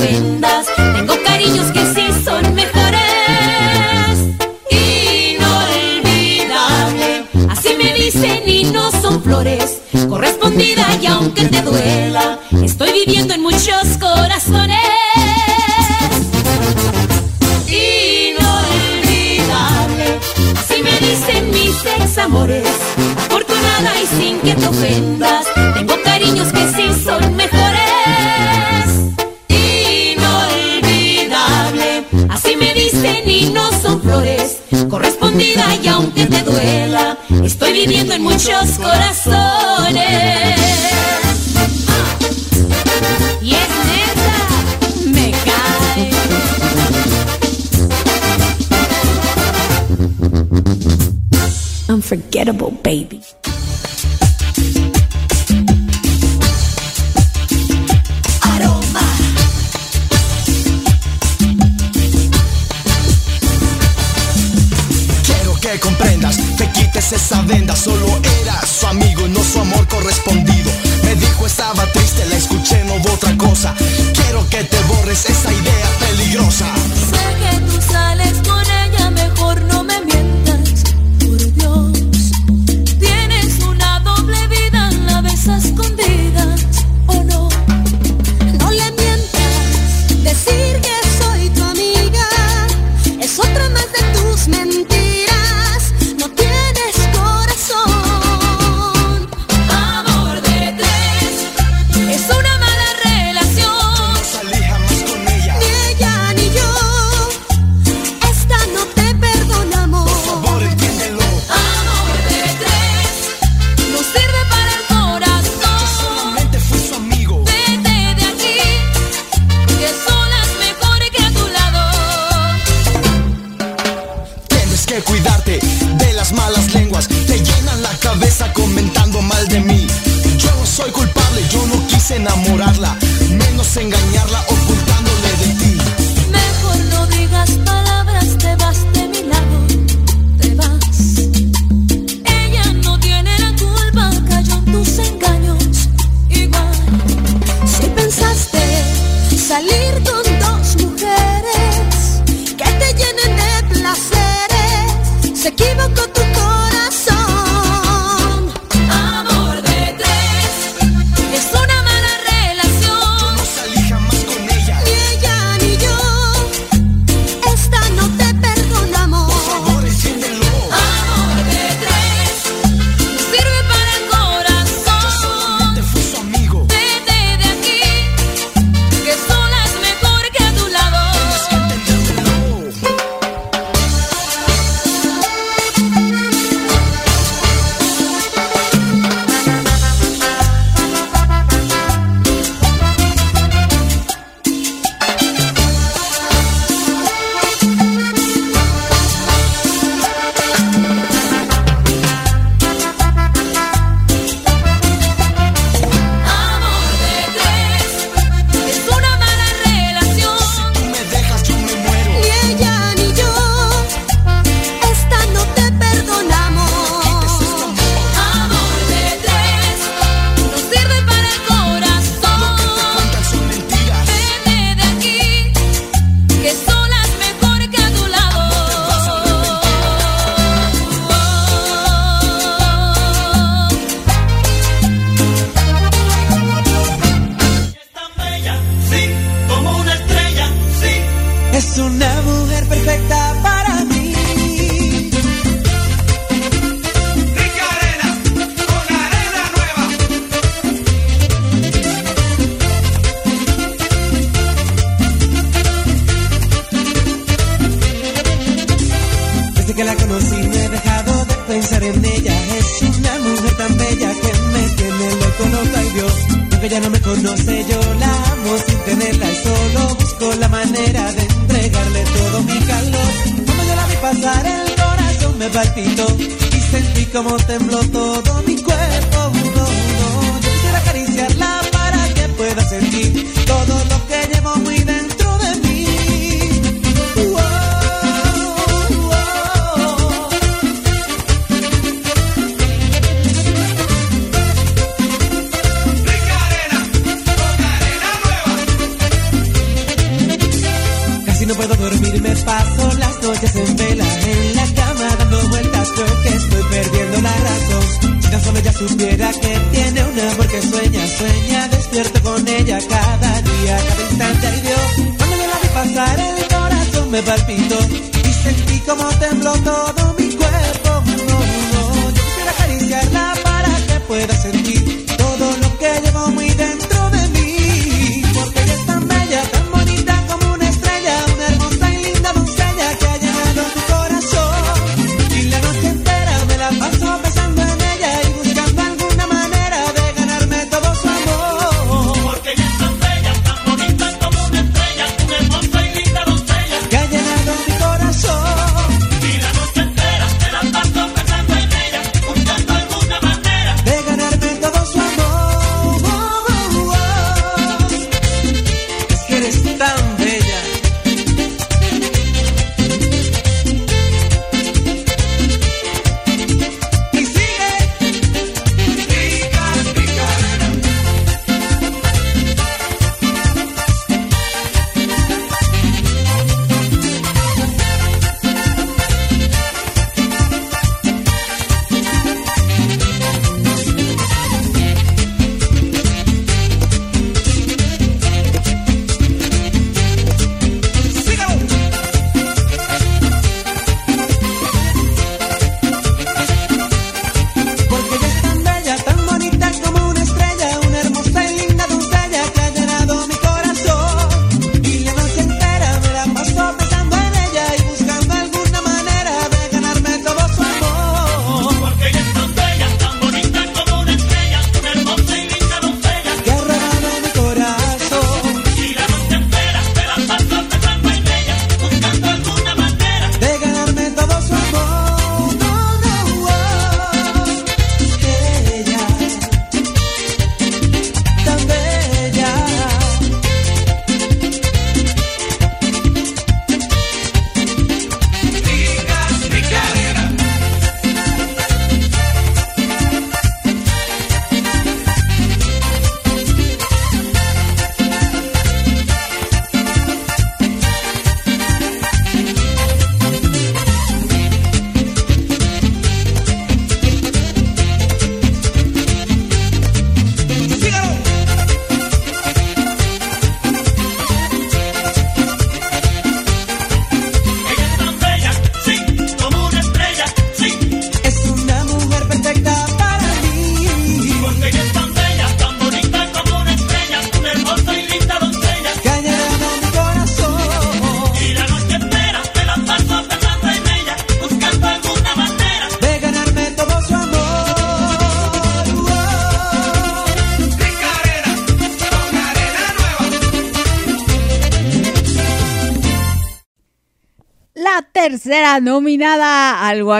Tengo cariños que sí son mejores. Inolvidable, así me dicen y no son flores. Correspondida y aunque te duela, estoy viviendo en muchos corazones. Inolvidable, así me dicen mis ex amores. Afortunada y sin que te ofendas, Aunque te duela, estoy viviendo en muchos corazones. Y es neta, me cae. unforgettable,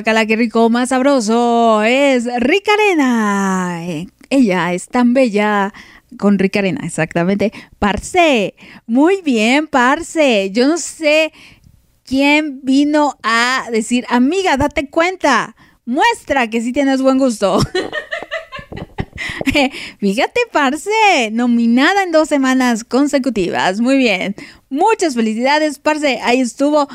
Guacala que rico más sabroso es Ricarena. Eh, Ella es tan bella con Ricarena, exactamente. Parce, muy bien, Parce. Yo no sé quién vino a decir, amiga, date cuenta, muestra que sí tienes buen gusto. Fíjate, Parce, nominada en dos semanas consecutivas. Muy bien. Muchas felicidades, Parce. Ahí estuvo.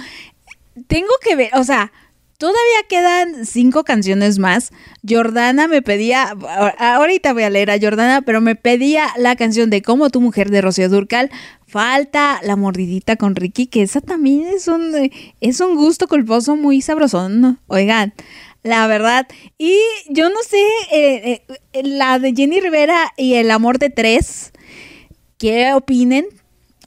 Tengo que ver, o sea, todavía quedan cinco canciones más. Jordana me pedía, ahorita voy a leer a Jordana, pero me pedía la canción de Como tu mujer de Rocío Durcal. Falta la mordidita con Ricky, que esa también es un, es un gusto culposo muy sabrosón. Oigan, la verdad. Y yo no sé, eh, eh, la de Jenny Rivera y El amor de tres, ¿qué opinen?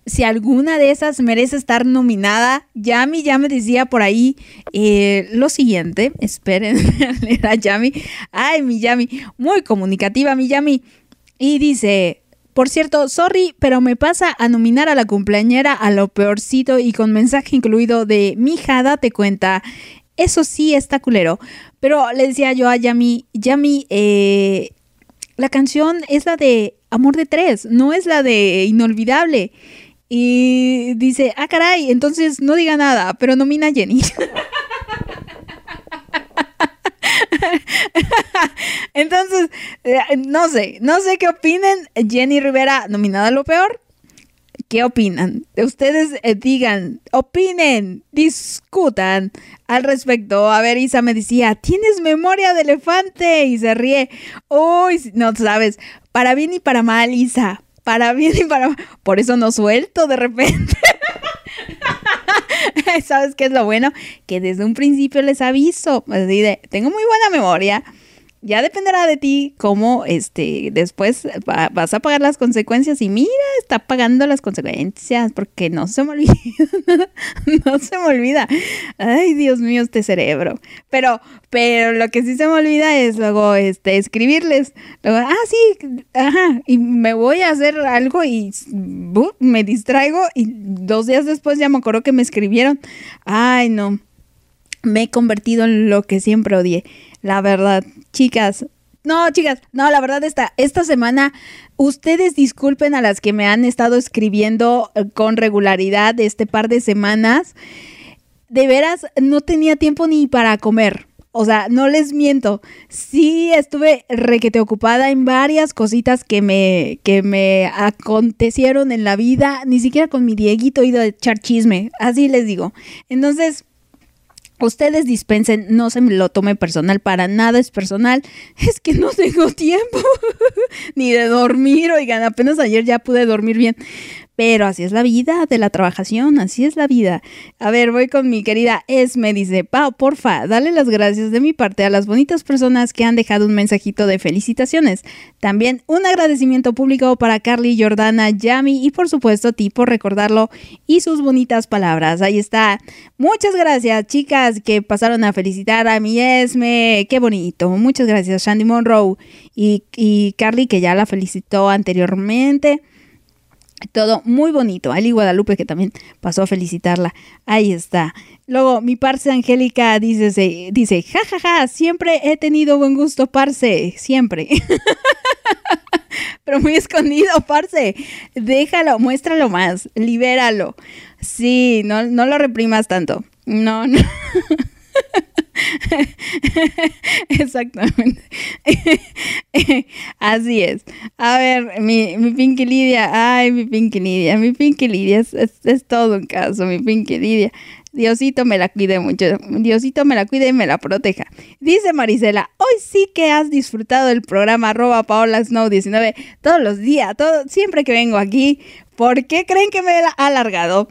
Si alguna de esas merece estar nominada, Yami ya me decía por ahí eh, lo siguiente. Esperen leer a Yami. Ay, mi Yami, muy comunicativa, mi Yami. Y dice, por cierto, sorry, pero me pasa a nominar a la cumpleañera a lo peorcito y con mensaje incluido de mija, date cuenta. Eso sí está culero. Pero le decía yo a Yami, Yami, eh, la canción es la de Amor de Tres, no es la de Inolvidable. Y dice, ah, caray, entonces no diga nada, pero nomina a Jenny. entonces, eh, no sé, no sé qué opinen. Jenny Rivera, nominada a lo peor. ¿Qué opinan? Ustedes eh, digan, opinen, discutan al respecto. A ver, Isa me decía, tienes memoria de elefante y se ríe. Uy, no sabes, para bien y para mal, Isa. Para bien y para. Por eso no suelto de repente. ¿Sabes qué es lo bueno? Que desde un principio les aviso. Así de, tengo muy buena memoria. Ya dependerá de ti cómo este, después va- vas a pagar las consecuencias. Y mira, está pagando las consecuencias porque no se me olvida. no se me olvida. Ay, Dios mío, este cerebro. Pero, pero lo que sí se me olvida es luego este, escribirles. Luego, ah, sí, ajá. Y me voy a hacer algo y me distraigo. Y dos días después ya me acuerdo que me escribieron. Ay, no me he convertido en lo que siempre odié. La verdad, chicas, No, chicas, no, la verdad esta, esta semana, ustedes disculpen a las que me han estado escribiendo eh, con regularidad este par de semanas. De veras, no tenía tiempo ni para comer. O sea, no les miento. Sí estuve requete ocupada en varias cositas que me, que me acontecieron en la vida. Ni siquiera con mi Dieguito he ido a echar chisme. Así les digo. Entonces, Ustedes dispensen, no se me lo tome personal, para nada es personal. Es que no tengo tiempo ni de dormir, oigan, apenas ayer ya pude dormir bien. Pero así es la vida de la trabajación, así es la vida. A ver, voy con mi querida Esme, dice, Pau, porfa, dale las gracias de mi parte a las bonitas personas que han dejado un mensajito de felicitaciones. También un agradecimiento público para Carly, Jordana, Yami y por supuesto ti por recordarlo y sus bonitas palabras. Ahí está. Muchas gracias, chicas, que pasaron a felicitar a mi Esme. Qué bonito. Muchas gracias, Shandy Monroe y, y Carly, que ya la felicitó anteriormente. Todo muy bonito. Ali Guadalupe que también pasó a felicitarla. Ahí está. Luego, mi parce Angélica dice, dice, jajaja, ja, ja, siempre he tenido buen gusto, parce. Siempre. Pero muy escondido, parce. Déjalo, muéstralo más. Libéralo. Sí, no, no lo reprimas tanto. No, no. Exactamente. Así es. A ver, mi, mi Pinky Lidia. Ay, mi Pinky Lidia. Mi Pinky Lidia es, es- todo un caso, mi Pinky Lidia. Diosito me la cuide mucho. Diosito me la cuide y me la proteja. Dice Marisela, hoy sí que has disfrutado del programa arroba Paola Snow 19 todos los días, todo, siempre que vengo aquí. ¿Por qué creen que me he alargado?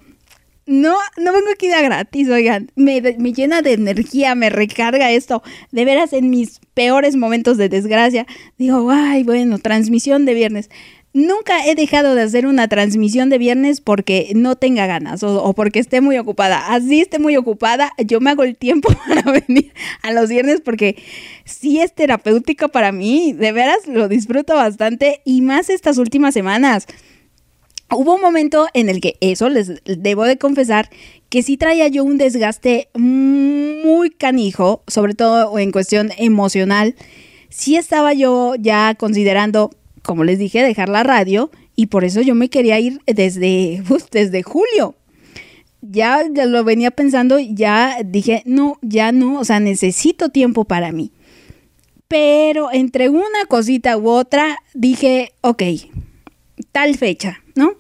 No, no vengo aquí de gratis, oigan. Me, me llena de energía, me recarga esto. De veras, en mis peores momentos de desgracia, digo, ay, bueno, transmisión de viernes. Nunca he dejado de hacer una transmisión de viernes porque no tenga ganas o, o porque esté muy ocupada. Así esté muy ocupada, yo me hago el tiempo para venir a los viernes porque sí es terapéutico para mí. De veras, lo disfruto bastante y más estas últimas semanas. Hubo un momento en el que eso les debo de confesar que sí traía yo un desgaste muy canijo, sobre todo en cuestión emocional. Sí estaba yo ya considerando, como les dije, dejar la radio y por eso yo me quería ir desde, desde julio. Ya, ya lo venía pensando, ya dije, no, ya no, o sea, necesito tiempo para mí. Pero entre una cosita u otra dije, ok, tal fecha, ¿no?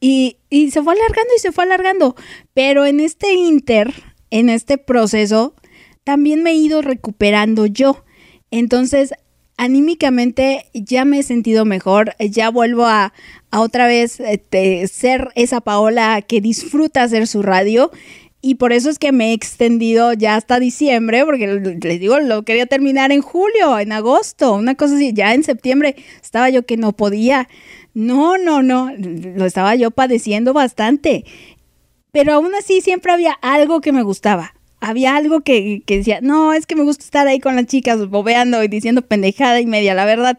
Y, y se fue alargando y se fue alargando. Pero en este inter, en este proceso, también me he ido recuperando yo. Entonces, anímicamente ya me he sentido mejor, ya vuelvo a, a otra vez este, ser esa Paola que disfruta hacer su radio. Y por eso es que me he extendido ya hasta diciembre, porque les digo, lo quería terminar en julio, en agosto, una cosa así. Ya en septiembre estaba yo que no podía. No, no, no, lo estaba yo padeciendo bastante. Pero aún así siempre había algo que me gustaba. Había algo que, que decía, no, es que me gusta estar ahí con las chicas bobeando y diciendo pendejada y media, la verdad.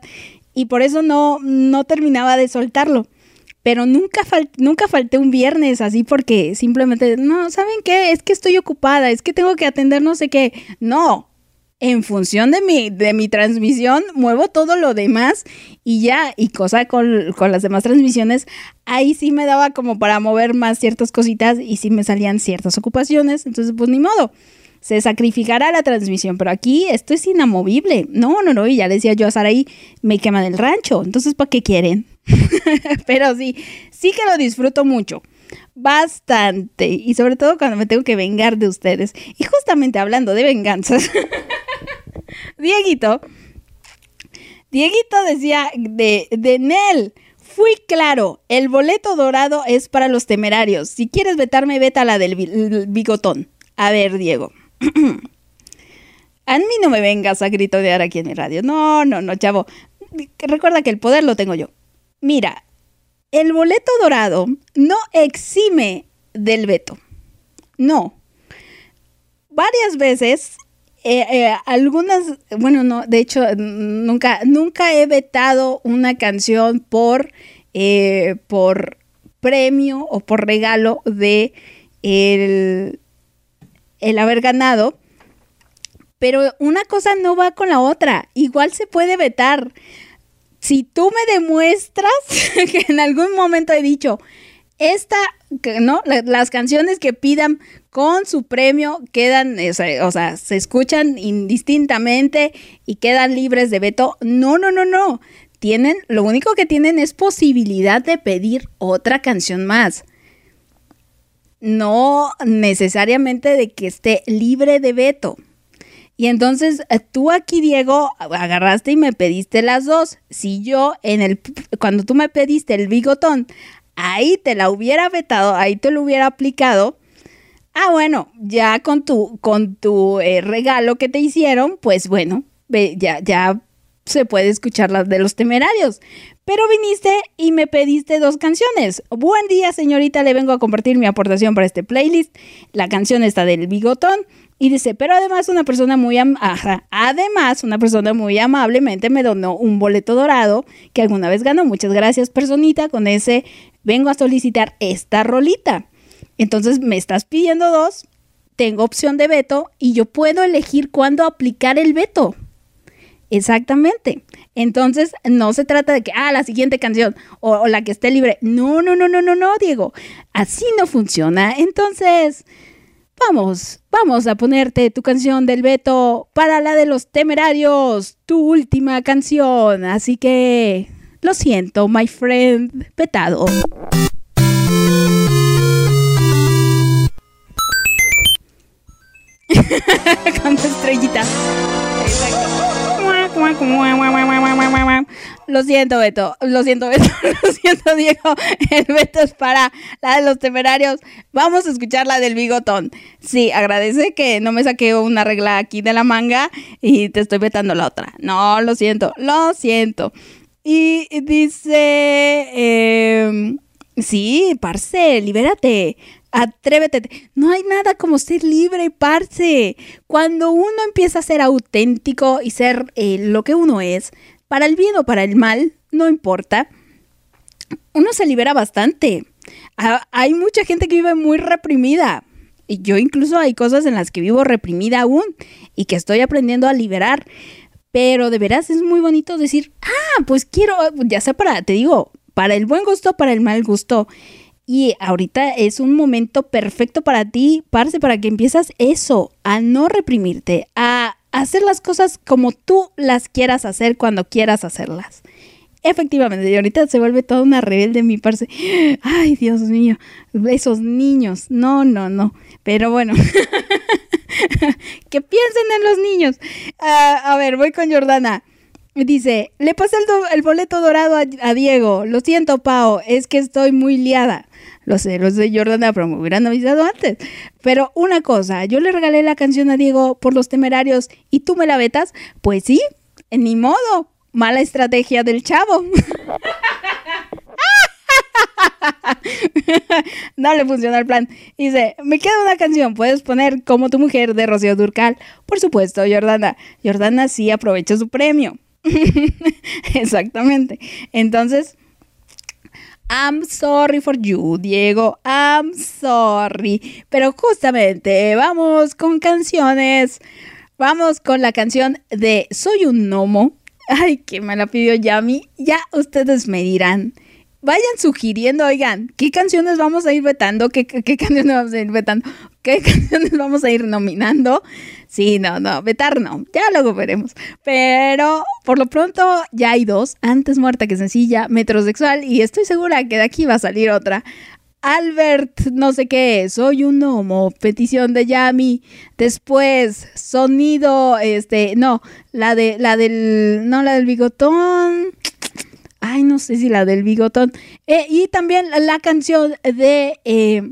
Y por eso no, no terminaba de soltarlo. Pero nunca, fal- nunca falté un viernes así porque simplemente, no, ¿saben qué? Es que estoy ocupada, es que tengo que atender no sé qué. No, en función de mi, de mi transmisión, muevo todo lo demás y ya, y cosa con, con las demás transmisiones, ahí sí me daba como para mover más ciertas cositas y sí me salían ciertas ocupaciones, entonces pues ni modo. Se sacrificará la transmisión, pero aquí esto es inamovible. No, no, no, y ya decía yo a Saraí, me queman el rancho, entonces ¿para qué quieren? pero sí, sí que lo disfruto mucho bastante y sobre todo cuando me tengo que vengar de ustedes. Y justamente hablando de venganzas, Dieguito, Dieguito decía de, de Nel, fui claro, el boleto dorado es para los temerarios. Si quieres vetarme, veta la del bi- el bigotón. A ver, Diego. A mí no me vengas a gritonear aquí en mi radio. No, no, no, chavo. Recuerda que el poder lo tengo yo. Mira, el boleto dorado no exime del veto. No. Varias veces, eh, eh, algunas, bueno, no, de hecho, nunca, nunca he vetado una canción por, eh, por premio o por regalo de el, el haber ganado. pero una cosa no va con la otra. Igual se puede vetar. Si tú me demuestras que en algún momento he dicho, esta, no, La- las canciones que pidan con su premio quedan, o sea, se escuchan indistintamente y quedan libres de veto. No, no, no, no. Tienen, lo único que tienen es posibilidad de pedir otra canción más. No necesariamente de que esté libre de veto. Y entonces eh, tú aquí, Diego, agarraste y me pediste las dos. Si yo en el cuando tú me pediste el bigotón, ahí te la hubiera vetado, ahí te lo hubiera aplicado. Ah, bueno, ya con tu con tu eh, regalo que te hicieron, pues bueno, ya ya se puede escuchar las de los temerarios. Pero viniste y me pediste dos canciones. Buen día, señorita, le vengo a compartir mi aportación para este playlist. La canción está del bigotón. Y dice, pero además una persona muy además una persona muy amablemente me donó un boleto dorado que alguna vez ganó. Muchas gracias, personita. Con ese vengo a solicitar esta rolita. Entonces me estás pidiendo dos, tengo opción de veto y yo puedo elegir cuándo aplicar el veto. Exactamente. Entonces, no se trata de que, ah, la siguiente canción o la que esté libre. No, no, no, no, no, no, Diego. Así no funciona. Entonces, vamos, vamos a ponerte tu canción del veto para la de los temerarios, tu última canción. Así que, lo siento, my friend, vetado. Con tu estrellita. Lo siento, Beto. Lo siento, Beto. Lo siento, Diego. El Beto es para la de los temerarios. Vamos a escuchar la del bigotón. Sí, agradece que no me saqué una regla aquí de la manga y te estoy vetando la otra. No, lo siento. Lo siento. Y dice. em, sí, parce, libérate. Atrévete. No hay nada como ser libre, parce. Cuando uno empieza a ser auténtico y ser eh, lo que uno es, para el bien o para el mal, no importa, uno se libera bastante. Ha- hay mucha gente que vive muy reprimida. Y yo incluso hay cosas en las que vivo reprimida aún y que estoy aprendiendo a liberar. Pero de veras es muy bonito decir, ah, pues quiero, ya sea para, te digo, para el buen gusto, para el mal gusto. Y ahorita es un momento perfecto para ti, parce, para que empiezas eso, a no reprimirte, a hacer las cosas como tú las quieras hacer cuando quieras hacerlas. Efectivamente, y ahorita se vuelve toda una rebelde mi parce. Ay, Dios mío, esos niños. No, no, no. Pero bueno, que piensen en los niños. Ah, a ver, voy con Jordana. Dice, le pasé el, el boleto dorado a, Diego. Lo siento, Pao, es que estoy muy liada. Lo sé, lo sé, Jordana, pero me hubieran avisado antes. Pero una cosa, yo le regalé la canción a Diego por los temerarios y tú me la vetas. Pues sí, ni modo. Mala estrategia del chavo. no le funcionó el plan. Dice, me queda una canción, puedes poner como tu mujer de Rocío Durcal. Por supuesto, Jordana. Jordana sí aprovechó su premio. Exactamente. Entonces, I'm sorry for you, Diego. I'm sorry. Pero justamente vamos con canciones. Vamos con la canción de Soy un gnomo. Ay, que me la pidió Yami. Ya ustedes me dirán. Vayan sugiriendo, oigan, ¿qué canciones vamos a ir vetando? ¿Qué, canciones vamos a ir vetando? ¿Qué canciones vamos a ir nominando? Sí, no, no, vetar no, ya luego veremos. Pero por lo pronto ya hay dos, antes muerta que sencilla, metrosexual, y estoy segura que de aquí va a salir otra. Albert, no sé qué, soy un gnomo, petición de Yami. Después, sonido, este, no, la de, la del, no, la del bigotón. Ay, no sé si la del bigotón. Eh, y también la, canción de eh,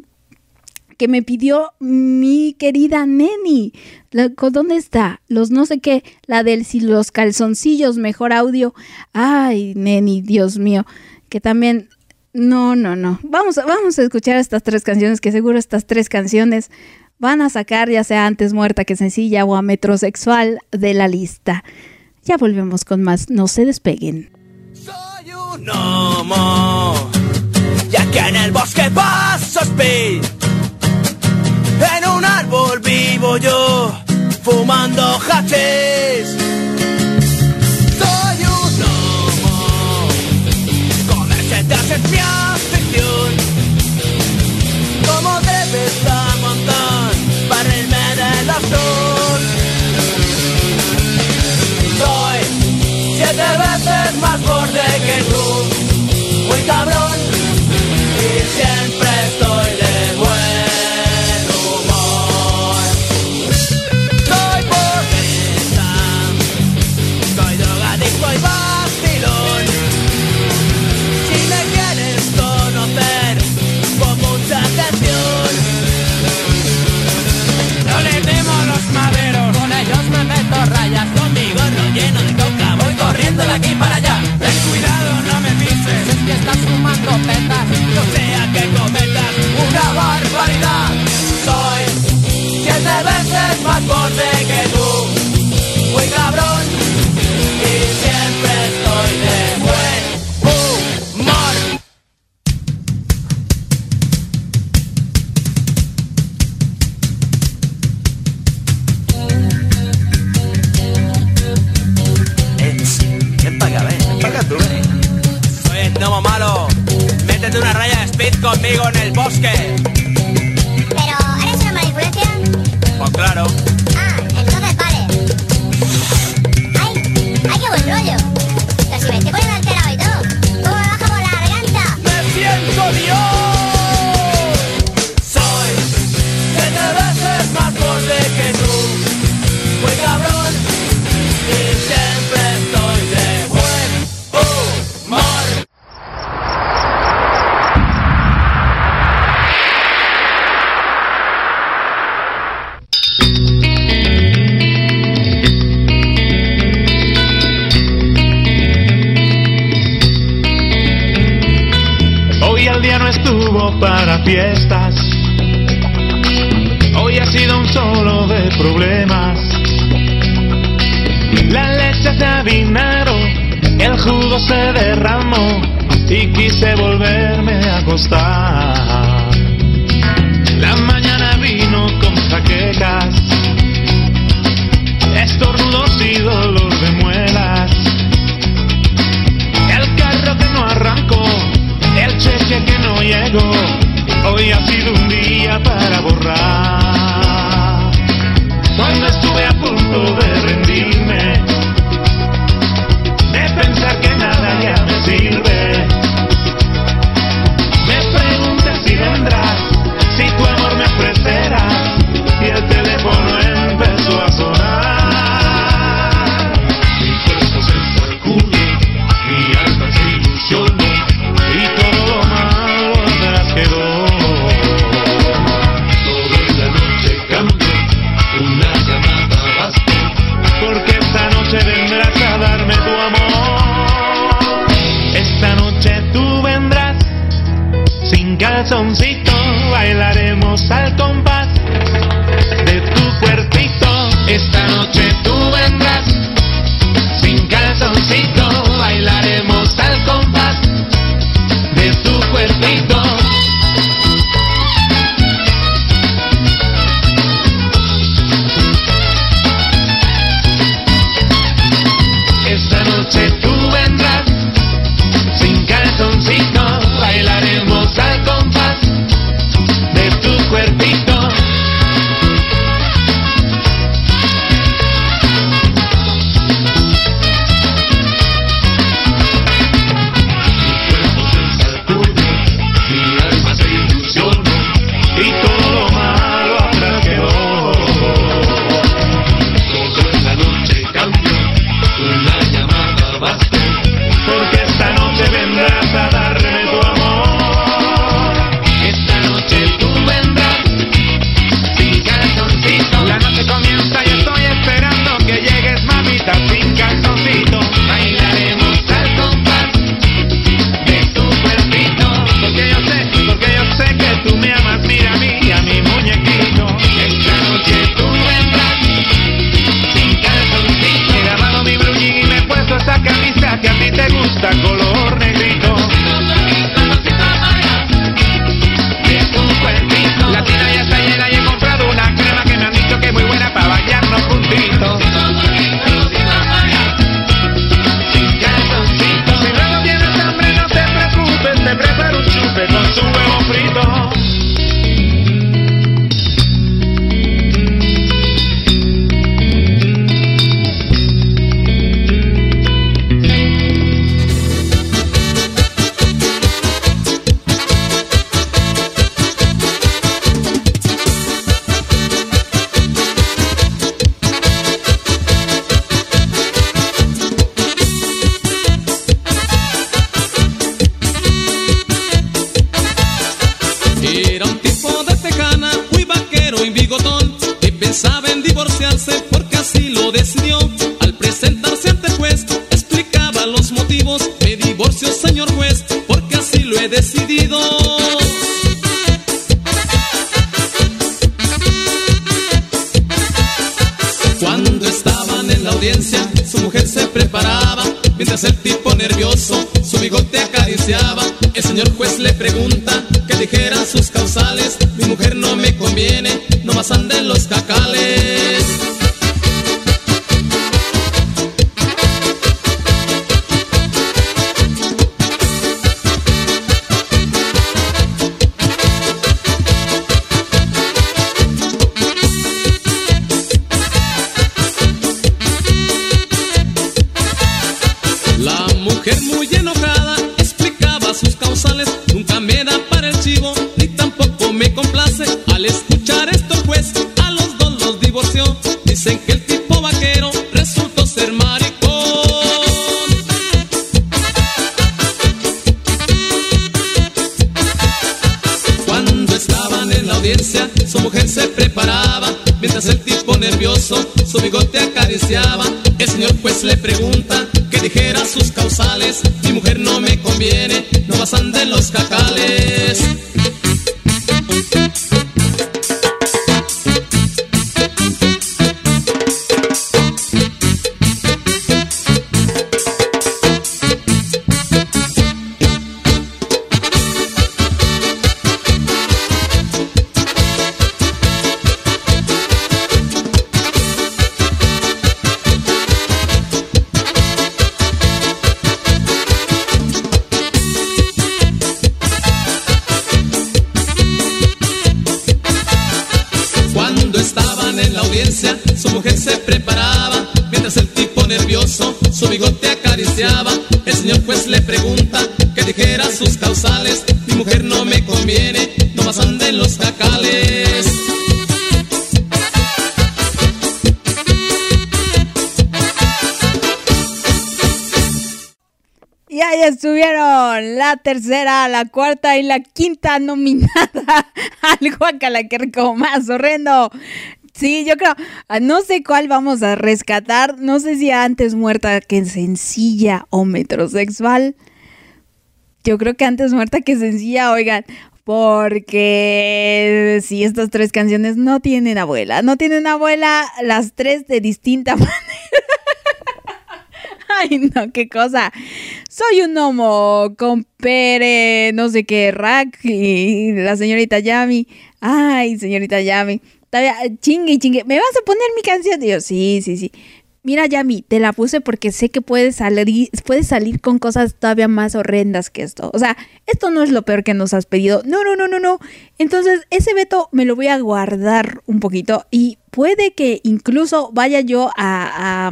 que me pidió mi querida Neni. La- ¿con ¿Dónde está? Los no sé qué. La del si los calzoncillos, mejor audio. Ay, Neni, Dios mío. Que también. No, no, no. Vamos, vamos a escuchar estas tres canciones, que seguro estas tres canciones van a sacar, ya sea antes muerta que sencilla o a metrosexual, de la lista. Ya volvemos con más. No se despeguen. No more. Ya que en el bosque paso speed. En un árbol vivo yo, fumando hachís. Soy un no more. Con ese en mi una raya de speed conmigo en el bosque. ¿Pero eres una mala influencia? Pues claro. para fiestas. Hoy ha sido un solo de problemas. La leche se avinaron, el jugo se derramó y quise volverme a acostar. La mañana vino con jaquecas, estornudos y dolor. que no llegó, hoy ha sido un día para borrar. Cuando estuve a punto de rendir tercera, la cuarta y la quinta nominada al Guacala, que rico más horrendo. Sí, yo creo, ah, no sé cuál vamos a rescatar, no sé si antes muerta que sencilla o metrosexual. Yo creo que antes muerta que sencilla, oigan, porque si estas tres canciones no tienen abuela, no tienen abuela, las tres de distinta manera. Ay, no, qué cosa. Soy un homo con pere, no sé qué, rack y la señorita Yami. Ay, señorita Yami. Todavía, chingue y chingue. ¿Me vas a poner mi canción? Y yo, sí, sí, sí. Mira, Yami, te la puse porque sé que puedes salir, puedes salir con cosas todavía más horrendas que esto. O sea, esto no es lo peor que nos has pedido. No, no, no, no, no. Entonces, ese veto me lo voy a guardar un poquito y puede que incluso vaya yo a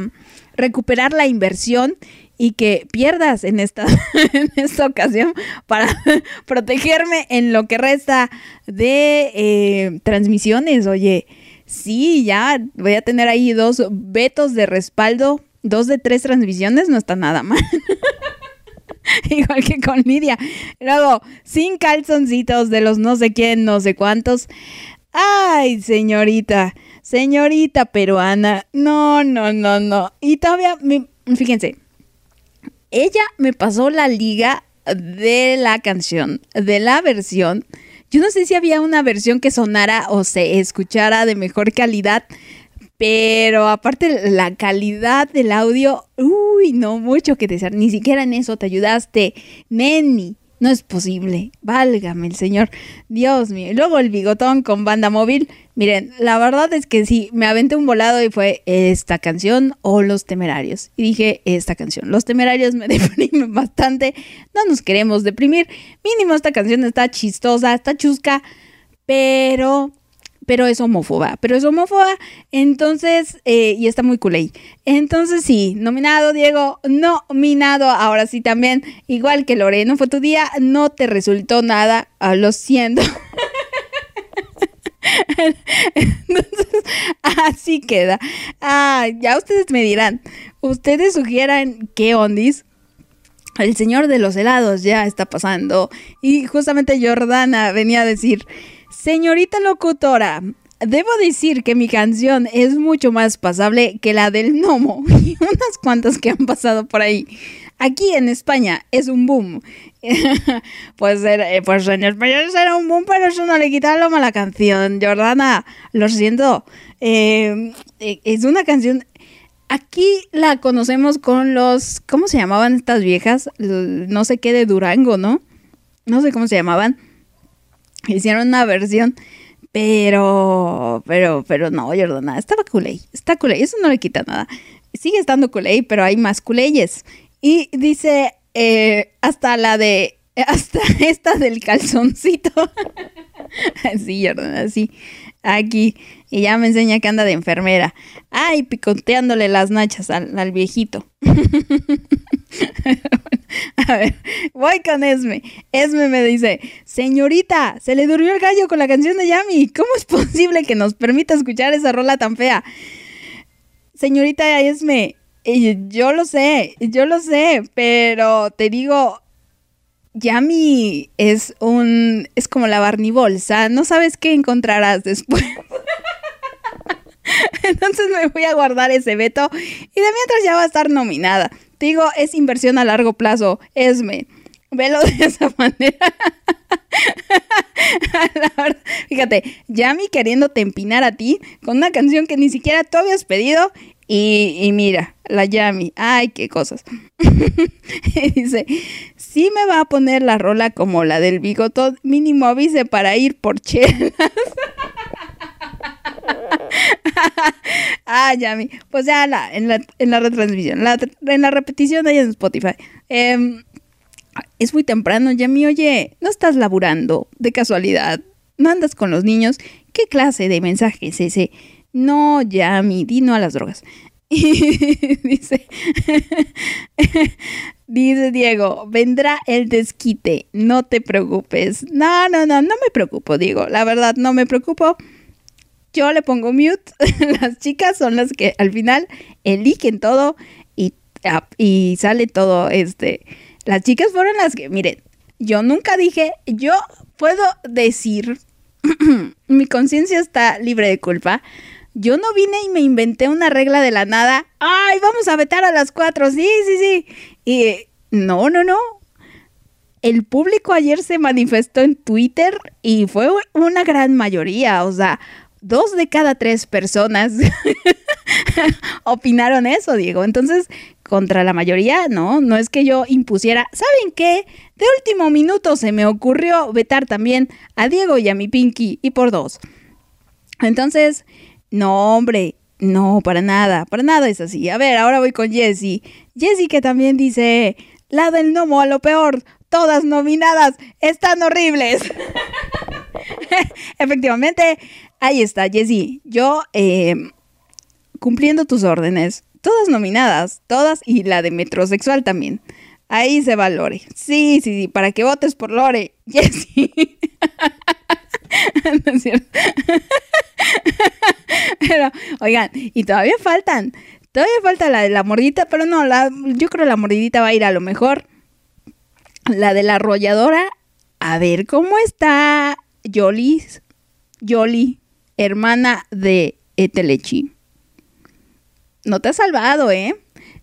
recuperar la inversión y que pierdas en esta, en esta ocasión para protegerme en lo que resta de eh, transmisiones. Oye, sí, ya voy a tener ahí dos vetos de respaldo, dos de tres transmisiones, no está nada mal. Igual que con Lidia. Luego, sin calzoncitos de los no sé quién, no sé cuántos. Ay, señorita, señorita peruana. No, no, no, no. Y todavía, fíjense, ella me pasó la liga de la canción, de la versión. Yo no sé si había una versión que sonara o se escuchara de mejor calidad, pero aparte la calidad del audio, uy, no mucho que desear, ni siquiera en eso te ayudaste, Neni. No es posible, válgame el Señor, Dios mío. Luego el bigotón con banda móvil. Miren, la verdad es que sí, me aventé un volado y fue esta canción o Los Temerarios. Y dije esta canción. Los Temerarios me deprimen bastante. No nos queremos deprimir. Mínimo esta canción está chistosa, está chusca, pero pero es homófoba, pero es homófoba, entonces, eh, y está muy culé. Entonces sí, nominado Diego, nominado, ahora sí también, igual que Lore, no fue tu día, no te resultó nada, ah, lo siento. Entonces, así queda. Ah, ya ustedes me dirán, ustedes sugieran qué ondis. El señor de los helados ya está pasando. Y justamente Jordana venía a decir, señorita locutora, debo decir que mi canción es mucho más pasable que la del gnomo y unas cuantas que han pasado por ahí. Aquí en España es un boom. pues, era- eh, pues en España será un boom, pero eso no le quita lo mala canción. Jordana, lo siento. Eh, eh, es una canción Aquí la conocemos con los, ¿cómo se llamaban estas viejas? No sé qué de Durango, ¿no? No sé cómo se llamaban. Hicieron una versión, pero, pero, pero no, Jordana, estaba culé, está culé, eso no le quita nada. Sigue estando culé, pero hay más culeyes. Y dice, eh, hasta la de, hasta esta del calzoncito. sí, Jordana, sí. Aquí. Y ya me enseña que anda de enfermera. Ay, picoteándole las nachas al, viejito. A ver, voy con Esme. Esme me dice, señorita, se le durmió el gallo con la canción de Yami. ¿Cómo es posible que nos permita escuchar esa rola tan fea? Señorita Esme, yo lo sé, yo lo sé, pero te digo, Yami es un, es como la Barney Bolsa, no sabes qué encontrarás después. Entonces me voy a guardar ese veto y de mientras ya va a estar nominada. Te digo, es inversión a largo plazo, Esme. Velo de esa manera. Verdad, fíjate, Yami queriéndote empinar a ti con una canción que ni siquiera tú habías pedido. Y, mira, la Yami, ay, qué cosas. Dice, sí me va a poner la rola como la del bigotón, mínimo avise para ir por chelas. ah, Yami. Pues ya la, en, la, en la retransmisión, en la repetición ahí en Spotify. Em, es muy temprano, Yami. Oye, no estás laburando de casualidad. No andas con los niños. ¿Qué clase de mensaje es ese? No, Yami, di no a las drogas. Dice, dice Diego, vendrá el desquite, no te preocupes. No, no, no, no me preocupo, Diego. La verdad, no me preocupo yo le pongo mute. Las chicas son las que al final eligen todo y, sale todo este. Las chicas fueron las que, miren, yo nunca dije, yo puedo decir, mi conciencia está libre de culpa. Yo no vine y me inventé una regla de la nada. Ay, vamos a vetar a las cuatro. Sí, sí, sí. Y no, no, no el público ayer se manifestó en Twitter y fue una gran mayoría, o sea, dos de cada tres personas opinaron eso, Diego. Entonces, contra la mayoría, no, no es que yo impusiera. ¿Saben qué? De último minuto se me ocurrió vetar también a Diego y a mi Pinky y por dos. Entonces, no, hombre, no, para nada, para nada es así. A ver, ahora voy con Jessie. Jessie que también dice, la del gnomo a lo peor, todas nominadas, están horribles. Efectivamente, ahí está, Jessie. Yo, eh, cumpliendo tus órdenes, todas nominadas, todas, y la de metrosexual también. Ahí se va Lore. Sí, sí, sí, para que votes por Lore, Jessie. No es cierto. Pero, oigan, y todavía faltan. Todavía falta la de la mordidita, pero no, la, yo creo la mordidita va a ir a lo mejor. La de la arrolladora. A ver cómo está Yoli. Yoli, hermana de Etelechi. No te ha salvado, ¿eh?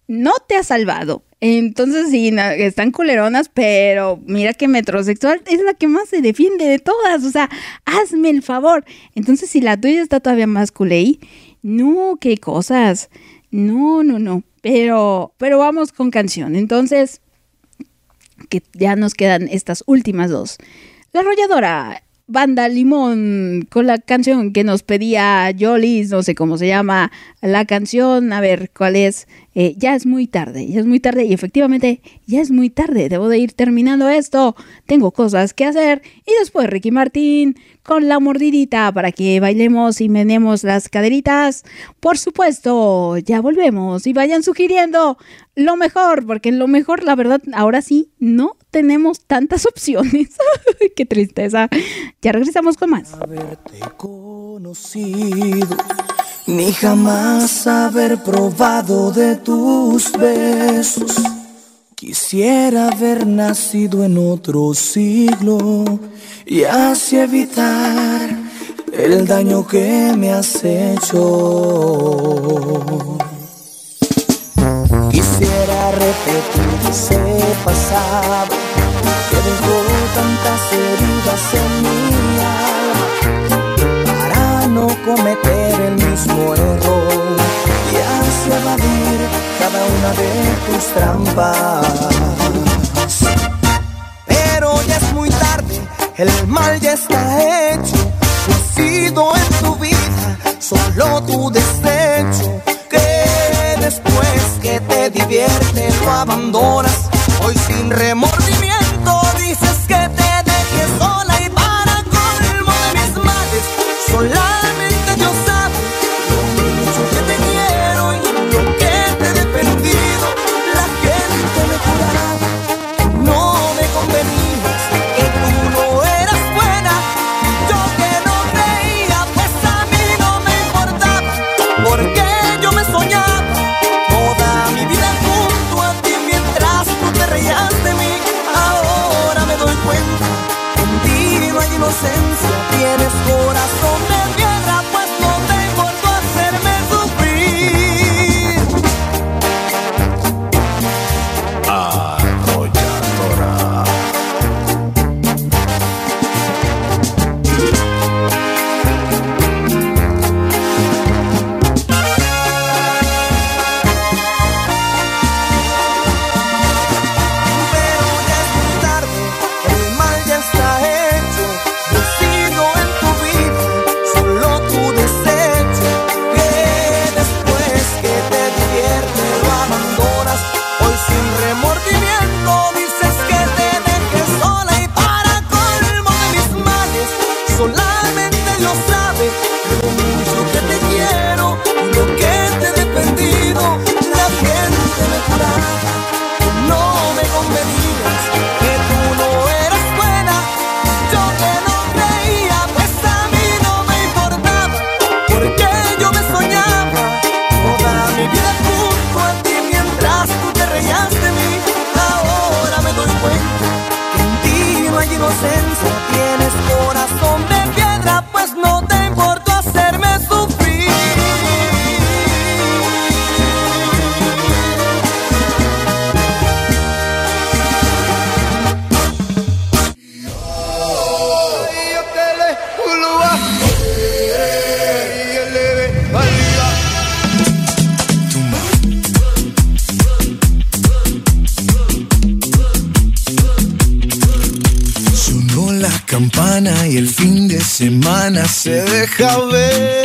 No te ha salvado. Entonces sí, están culeronas, pero mira que metrosexual es la que más se defiende de todas. O sea, hazme el favor. Entonces, si la tuya está todavía más culey, no, qué cosas. No, no, no. Pero, pero vamos con canción. Entonces, que ya nos quedan estas últimas dos. La arrolladora, Banda Limón, con la canción que nos pedía Jolis, no sé cómo se llama la canción, a ver cuál es. Eh, ya es muy tarde, ya es muy tarde y efectivamente ya es muy tarde, debo de ir terminando esto, tengo cosas que hacer y después Ricky Martín con la mordidita para que bailemos y menemos las caderitas. Por supuesto, ya volvemos y vayan sugiriendo lo mejor, porque lo mejor, la verdad, ahora sí, no tenemos tantas opciones. Qué tristeza. Ya regresamos con más. conocido, ni jamás haber probado de tus besos. Quisiera haber nacido en otro siglo y así evitar el daño que me has hecho. Quisiera repetir ese pasado que dejó tantas heridas en para no cometer el mismo error y así evadir cada una de tus trampas. Pero ya es muy tarde, el mal ya está hecho. Sido en tu vida solo tu desecho. Que después que te divierte lo abandonas. Hoy sin remordimiento deja ver.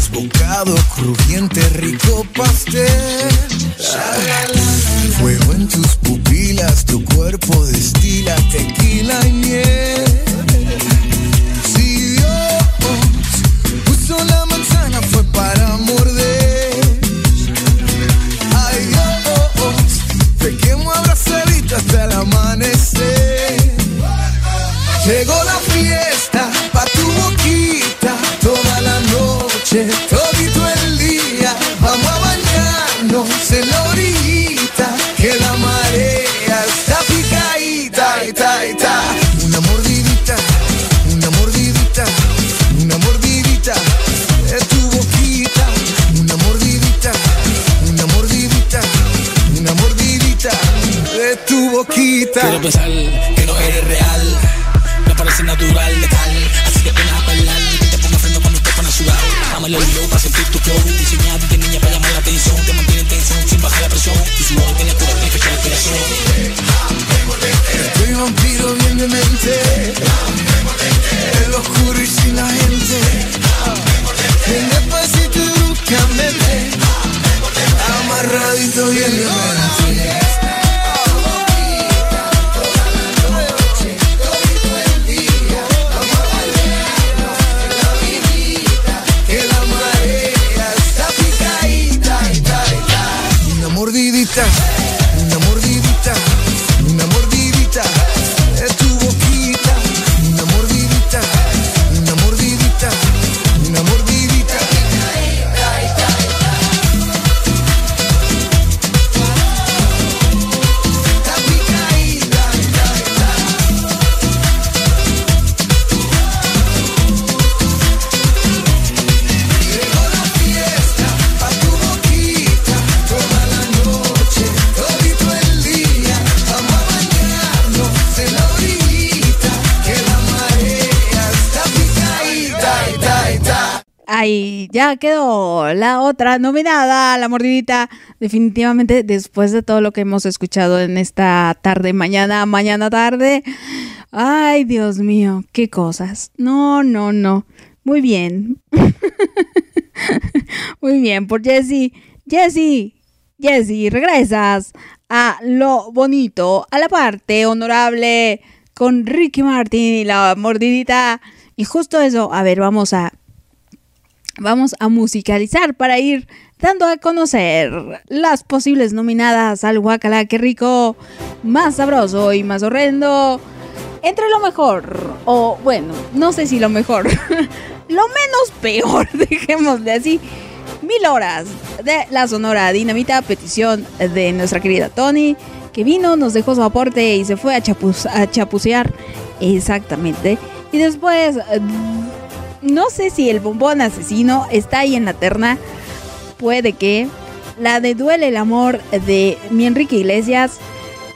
Desbocado, crujiente, rico pastel. Fuego en tus pupilas, tu cuerpo destila tequila y miel pensar que no eres real. Me parece natural, letal. Así que pena a. Que te ponga freno cuando te pones sudado. Dame el olvido para sentir tu flow. Diseñado de niña para llamar la atención. Te mantiene tensión sin bajar la presión. Tu sudor tiene cura que fechar el corazón. Soy vampiro bien de mente. Ya quedó la otra nominada, la mordidita. Definitivamente, después de todo lo que hemos escuchado en esta tarde, mañana, mañana tarde. Ay, Dios mío, qué cosas. No, no, no. Muy bien. Muy bien, por Jessy. Jessy, Jessy, regresas a lo bonito, a la parte honorable con Ricky Martin y la mordidita. Y justo eso, a ver, vamos a vamos a musicalizar para ir dando a conocer las posibles nominadas al Guacala, qué rico, más sabroso y más horrendo. Entre lo mejor, o bueno, no sé si lo mejor, lo menos peor, dejémosle así. Mil horas de la Sonora Dinamita, petición de nuestra querida Tony, que vino, nos dejó su aporte y se fue a, chapuz- a chapucear. Exactamente. Y después, no sé si el bombón asesino está ahí en la terna. Puede que. La de Duele el amor de mi Enrique Iglesias.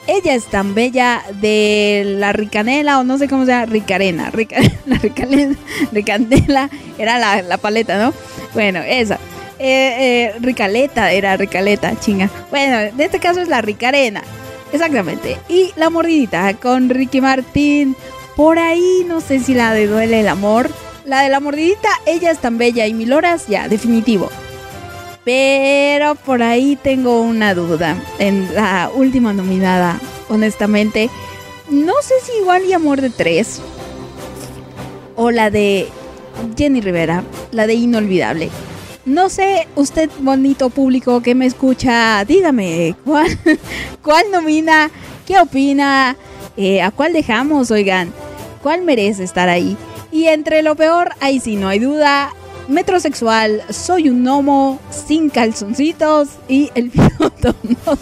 Ella es tan bella de la ricanela o no sé cómo se llama, ricarena. Rica- la ricalena, ricanela era la, la paleta, ¿no? Bueno, esa. Eh, eh, ricaleta era ricaleta, chinga. Bueno, en este caso es la ricarena. Exactamente. Y la mordidita con Ricky Martín. Por ahí no sé si la de Duele el amor. La de la mordidita, ella es tan bella y mil horas, ya, definitivo. Pero por ahí tengo una duda en la última nominada, honestamente. No sé si igual y Amor de Tres o la de Jenny Rivera, la de Inolvidable. No sé, usted bonito público que me escucha, dígame, ¿cuál, cuál nomina? ¿Qué opina? Eh, ¿A cuál dejamos, oigan? ¿Cuál merece estar ahí? Y entre lo peor, ahí sí no hay duda, metrosexual, soy un gnomo sin calzoncitos y el piloto no.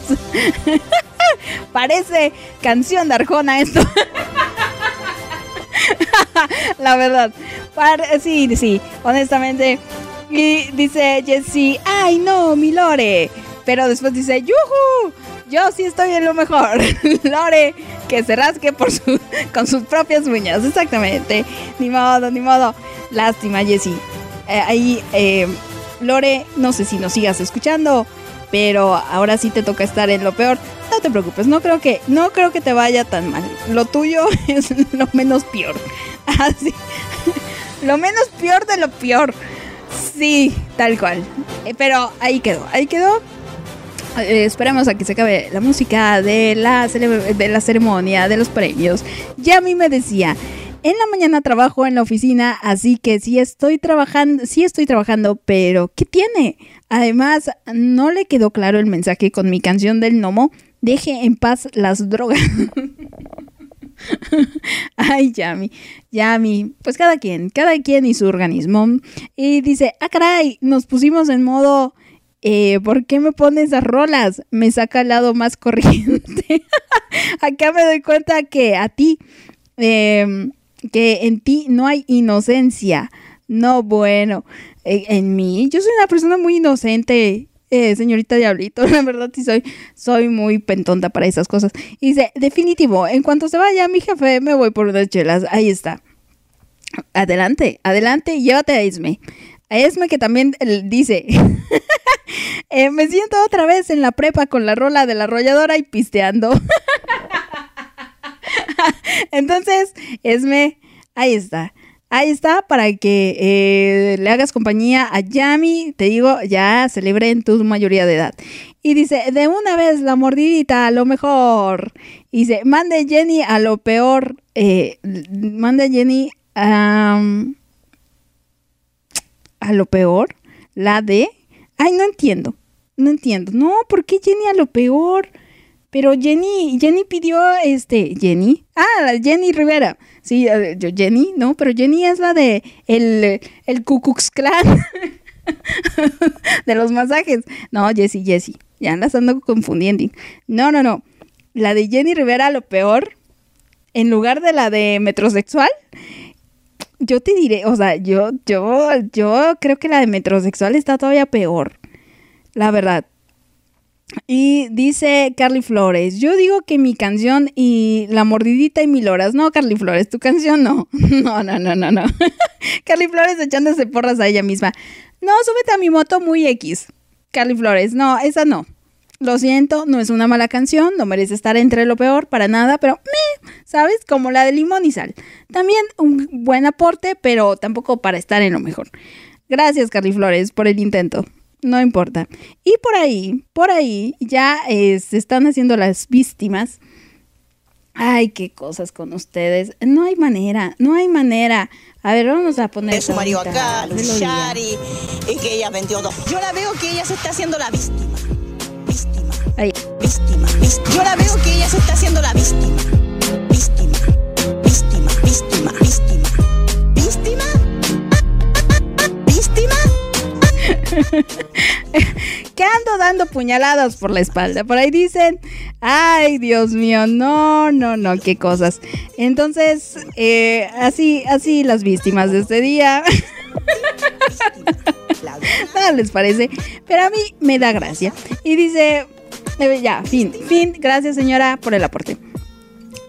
Parece canción de Arjona esto. La verdad. Sí, sí, honestamente. Y dice Jessie, ay no, mi Lore. Pero después dice, yuju, yo sí estoy en lo mejor. Lore, que se rasque por con sus propias uñas. Exactamente. Ni modo, ni modo. Lástima, Jessie. Eh, ahí, eh, Lore, no sé si nos sigas escuchando, pero ahora sí te toca estar en lo peor. No te preocupes, no creo que, no creo que te vaya tan mal. Lo tuyo es lo menos peor. Así. Lo menos peor de lo peor. Sí, tal cual. Eh, pero ahí quedó, ahí quedó. Eh, esperemos a que se acabe la música de la, de la ceremonia, de los premios. Ya mí me decía, en la mañana trabajo en la oficina, así que sí estoy trabajando, sí estoy trabajando, pero ¿qué tiene? Además, no le quedó claro el mensaje con mi canción del gnomo. Deje en paz las drogas. Ay, Yami, Yami, pues cada quien, cada quien y su organismo. Y dice, ah, caray, nos pusimos en modo, eh, ¿por qué me pones esas rolas? Me saca al lado más corriente. Acá me doy cuenta que a ti, eh, que en ti no hay inocencia. No, bueno, eh, en mí, yo soy una persona muy inocente. Eh, señorita Diablito, la verdad sí soy, soy muy pentonta para esas cosas. Y dice, definitivo, en cuanto se vaya mi jefe, me voy por unas chelas. Ahí está. Adelante, adelante, llévate a Esme. A Esme que también dice, eh, me siento otra vez en la prepa con la rola de la arrolladora y pisteando. Entonces, Esme, ahí está. Ahí está para que eh, le hagas compañía a Yami. Te digo, ya celebren tu mayoría de edad. Y dice, de una vez la mordidita, a lo mejor. Y dice, mande Jenny a lo peor. Eh, mande Jenny a lo peor. La de... Ay, no entiendo. No entiendo. No, ¿por qué Jenny a lo peor? Pero Jenny, Jenny pidió este, Jenny. Ah, Jenny Rivera. Sí, yo Jenny, no, pero Jenny es la de el, el Ku Klux Klan. de los masajes. No, Jessie, Jessie. Ya las ando confundiendo. No, no, no. La de Jenny Rivera, lo peor. En lugar de la de metrosexual. Yo te diré, o sea, yo, yo, yo creo que la de metrosexual está todavía peor. La verdad. Y dice Carly Flores, yo digo que mi canción y la mordidita y mil horas. No, Carly Flores, tu canción no. No, no, no, no, no. Carly Flores echándose porras a ella misma. No, súbete a mi moto muy X. Carly Flores, no, esa no. Lo siento, no es una mala canción, no merece estar entre lo peor para nada, pero me, ¿sabes? Como la de Limón y Sal. También un buen aporte, pero tampoco para estar en lo mejor. Gracias, Carly Flores, por el intento. No importa. Y por ahí, por ahí, ya eh, se están haciendo las víctimas. Ay, qué cosas con ustedes. No hay manera, no hay manera. A ver, vamos a poner. su marido acá. Shari, y que ella vendió dos. Yo la veo que ella se está haciendo la víctima. Ahí. Víctima, víctima. Yo la veo que ella se está haciendo la víctima. Víctima, víctima, víctima, víctima. ¿Víctima? ¿Víctima? que ando dando puñaladas por la espalda. Por ahí dicen, ay Dios mío, no, no, no, qué cosas. Entonces, eh, así, así las víctimas de este día. Nada les parece, pero a mí me da gracia. Y dice, ya, fin, fin, gracias señora por el aporte.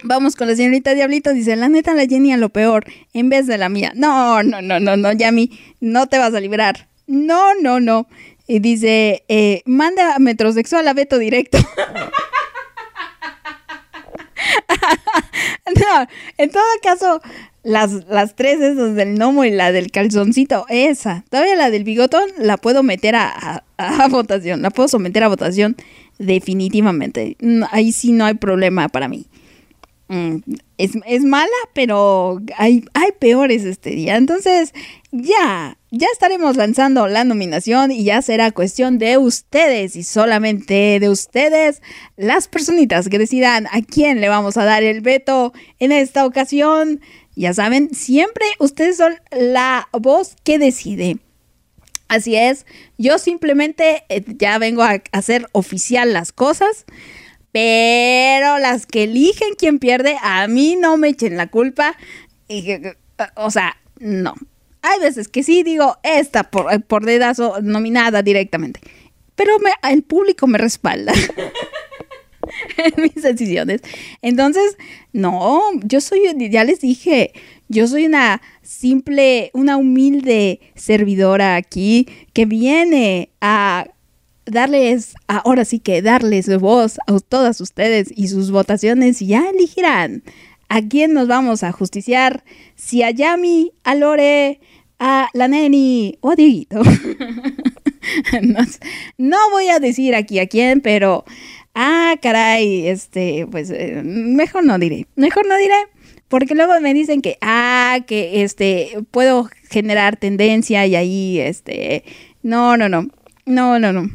Vamos con la señorita Diablito, dice, la neta la Jenny a lo peor, en vez de la mía. No, no, no, no, no, Yami, no te vas a librar. No, no, no. Y dice, eh, manda a metrosexual a Beto directo. no, en todo caso, las, las tres esas del gnomo y la del calzoncito, esa. Todavía la del bigotón la puedo meter a- a votación, la puedo someter a votación definitivamente. No, ahí sí no hay problema para mí. Mm, es, es mala, pero hay, hay peores este día. Entonces, ya, ya estaremos lanzando la nominación y ya será cuestión de ustedes y solamente de ustedes, las personitas que decidan a quién le vamos a dar el veto en esta ocasión. Ya saben, siempre ustedes son la voz que decide. Así es, yo simplemente eh, ya vengo a hacer oficial las cosas. Pero las que eligen quién pierde, a mí no me echen la culpa. Y que- o sea, no. Hay veces que sí digo, esta por, por dedazo nominada directamente. Pero el público me respalda en mis decisiones. Entonces, no, yo soy, ya les dije, yo soy una simple, una humilde servidora aquí que viene a darles, ahora sí que darles voz a todas ustedes y sus votaciones y ya elegirán a quién nos vamos a justiciar, si a Yami, a Lore, a la Neni o a Dieguito. no, voy a decir aquí a quién, pero, ah, caray, este, pues eh, mejor no diré, mejor no diré. Porque luego me dicen que, ah, que este, puedo generar tendencia y ahí, este, no, no, no, no, no, no.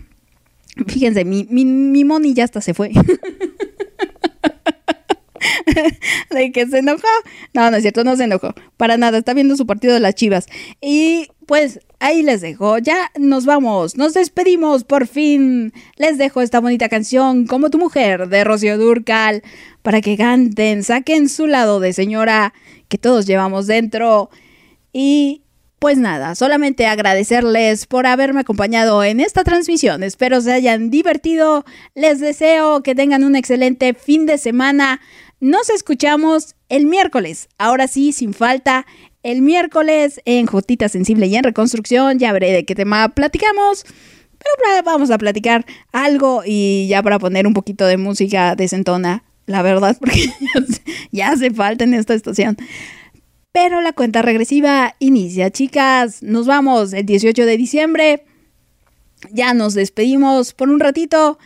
Fíjense, mi, mi, mi Moni ya hasta se fue. de que se enojó. No, no es cierto, no se enojó. Para nada, está viendo su partido de las chivas. Y pues ahí les dejo. Ya nos vamos, nos despedimos por fin. Les dejo esta bonita canción, Como tu mujer, de Rocío Durcal, para que canten, saquen su lado de señora que todos llevamos dentro. Y pues nada, solamente agradecerles por haberme acompañado en esta transmisión. Espero se hayan divertido. Les deseo que tengan un excelente fin de semana. Nos escuchamos el miércoles. Ahora sí, sin falta. El miércoles en Jotita Sensible y en Reconstrucción. Ya veré de qué tema platicamos. Pero vamos a platicar algo y ya para poner un poquito de música decentona. La verdad, porque ya hace falta en esta estación. Pero la cuenta regresiva inicia, chicas. Nos vamos el 18 de diciembre. Ya nos despedimos por un ratito.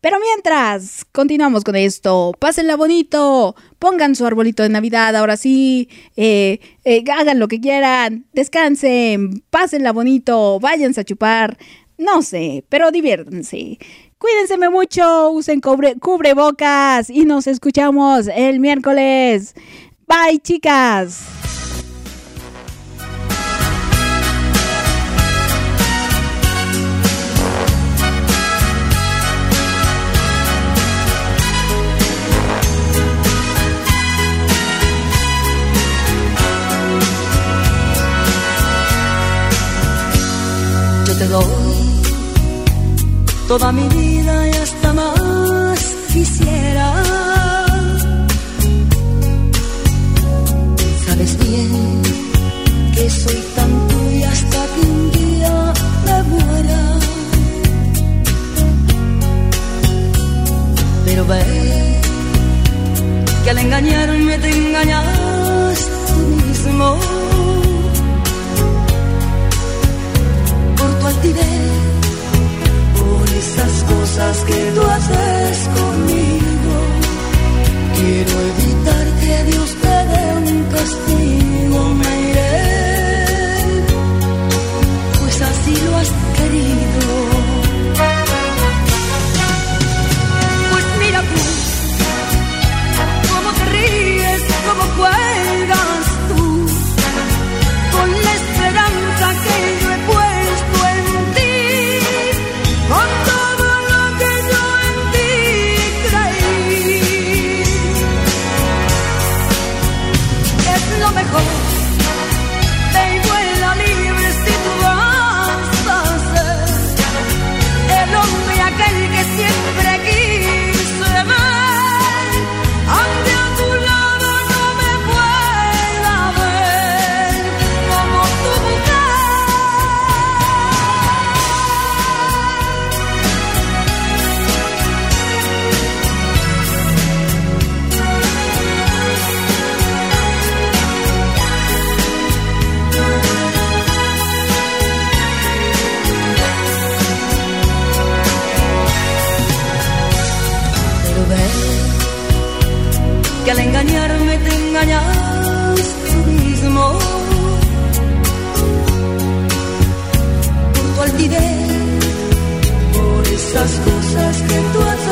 Pero mientras, continuamos con esto. Pásenla bonito. Pongan su arbolito de Navidad. Ahora sí. eh, eh, hagan lo que quieran. Descansen. Pásenla bonito. Váyanse a chupar. No sé, pero diviértanse. Cuídense mucho. Usen cubre, cubrebocas. Y nos escuchamos el miércoles. Bye, chicas. Toda mi vida y hasta quisiera. Sabes bien que soy tan tuya hasta que un día me muera. Pero ve que al engañarme te engañas tú mismo. Por tu altivez, esas cosas que tú haces conmigo. Quiero evitar que Dios esas cosas que tú conmigo.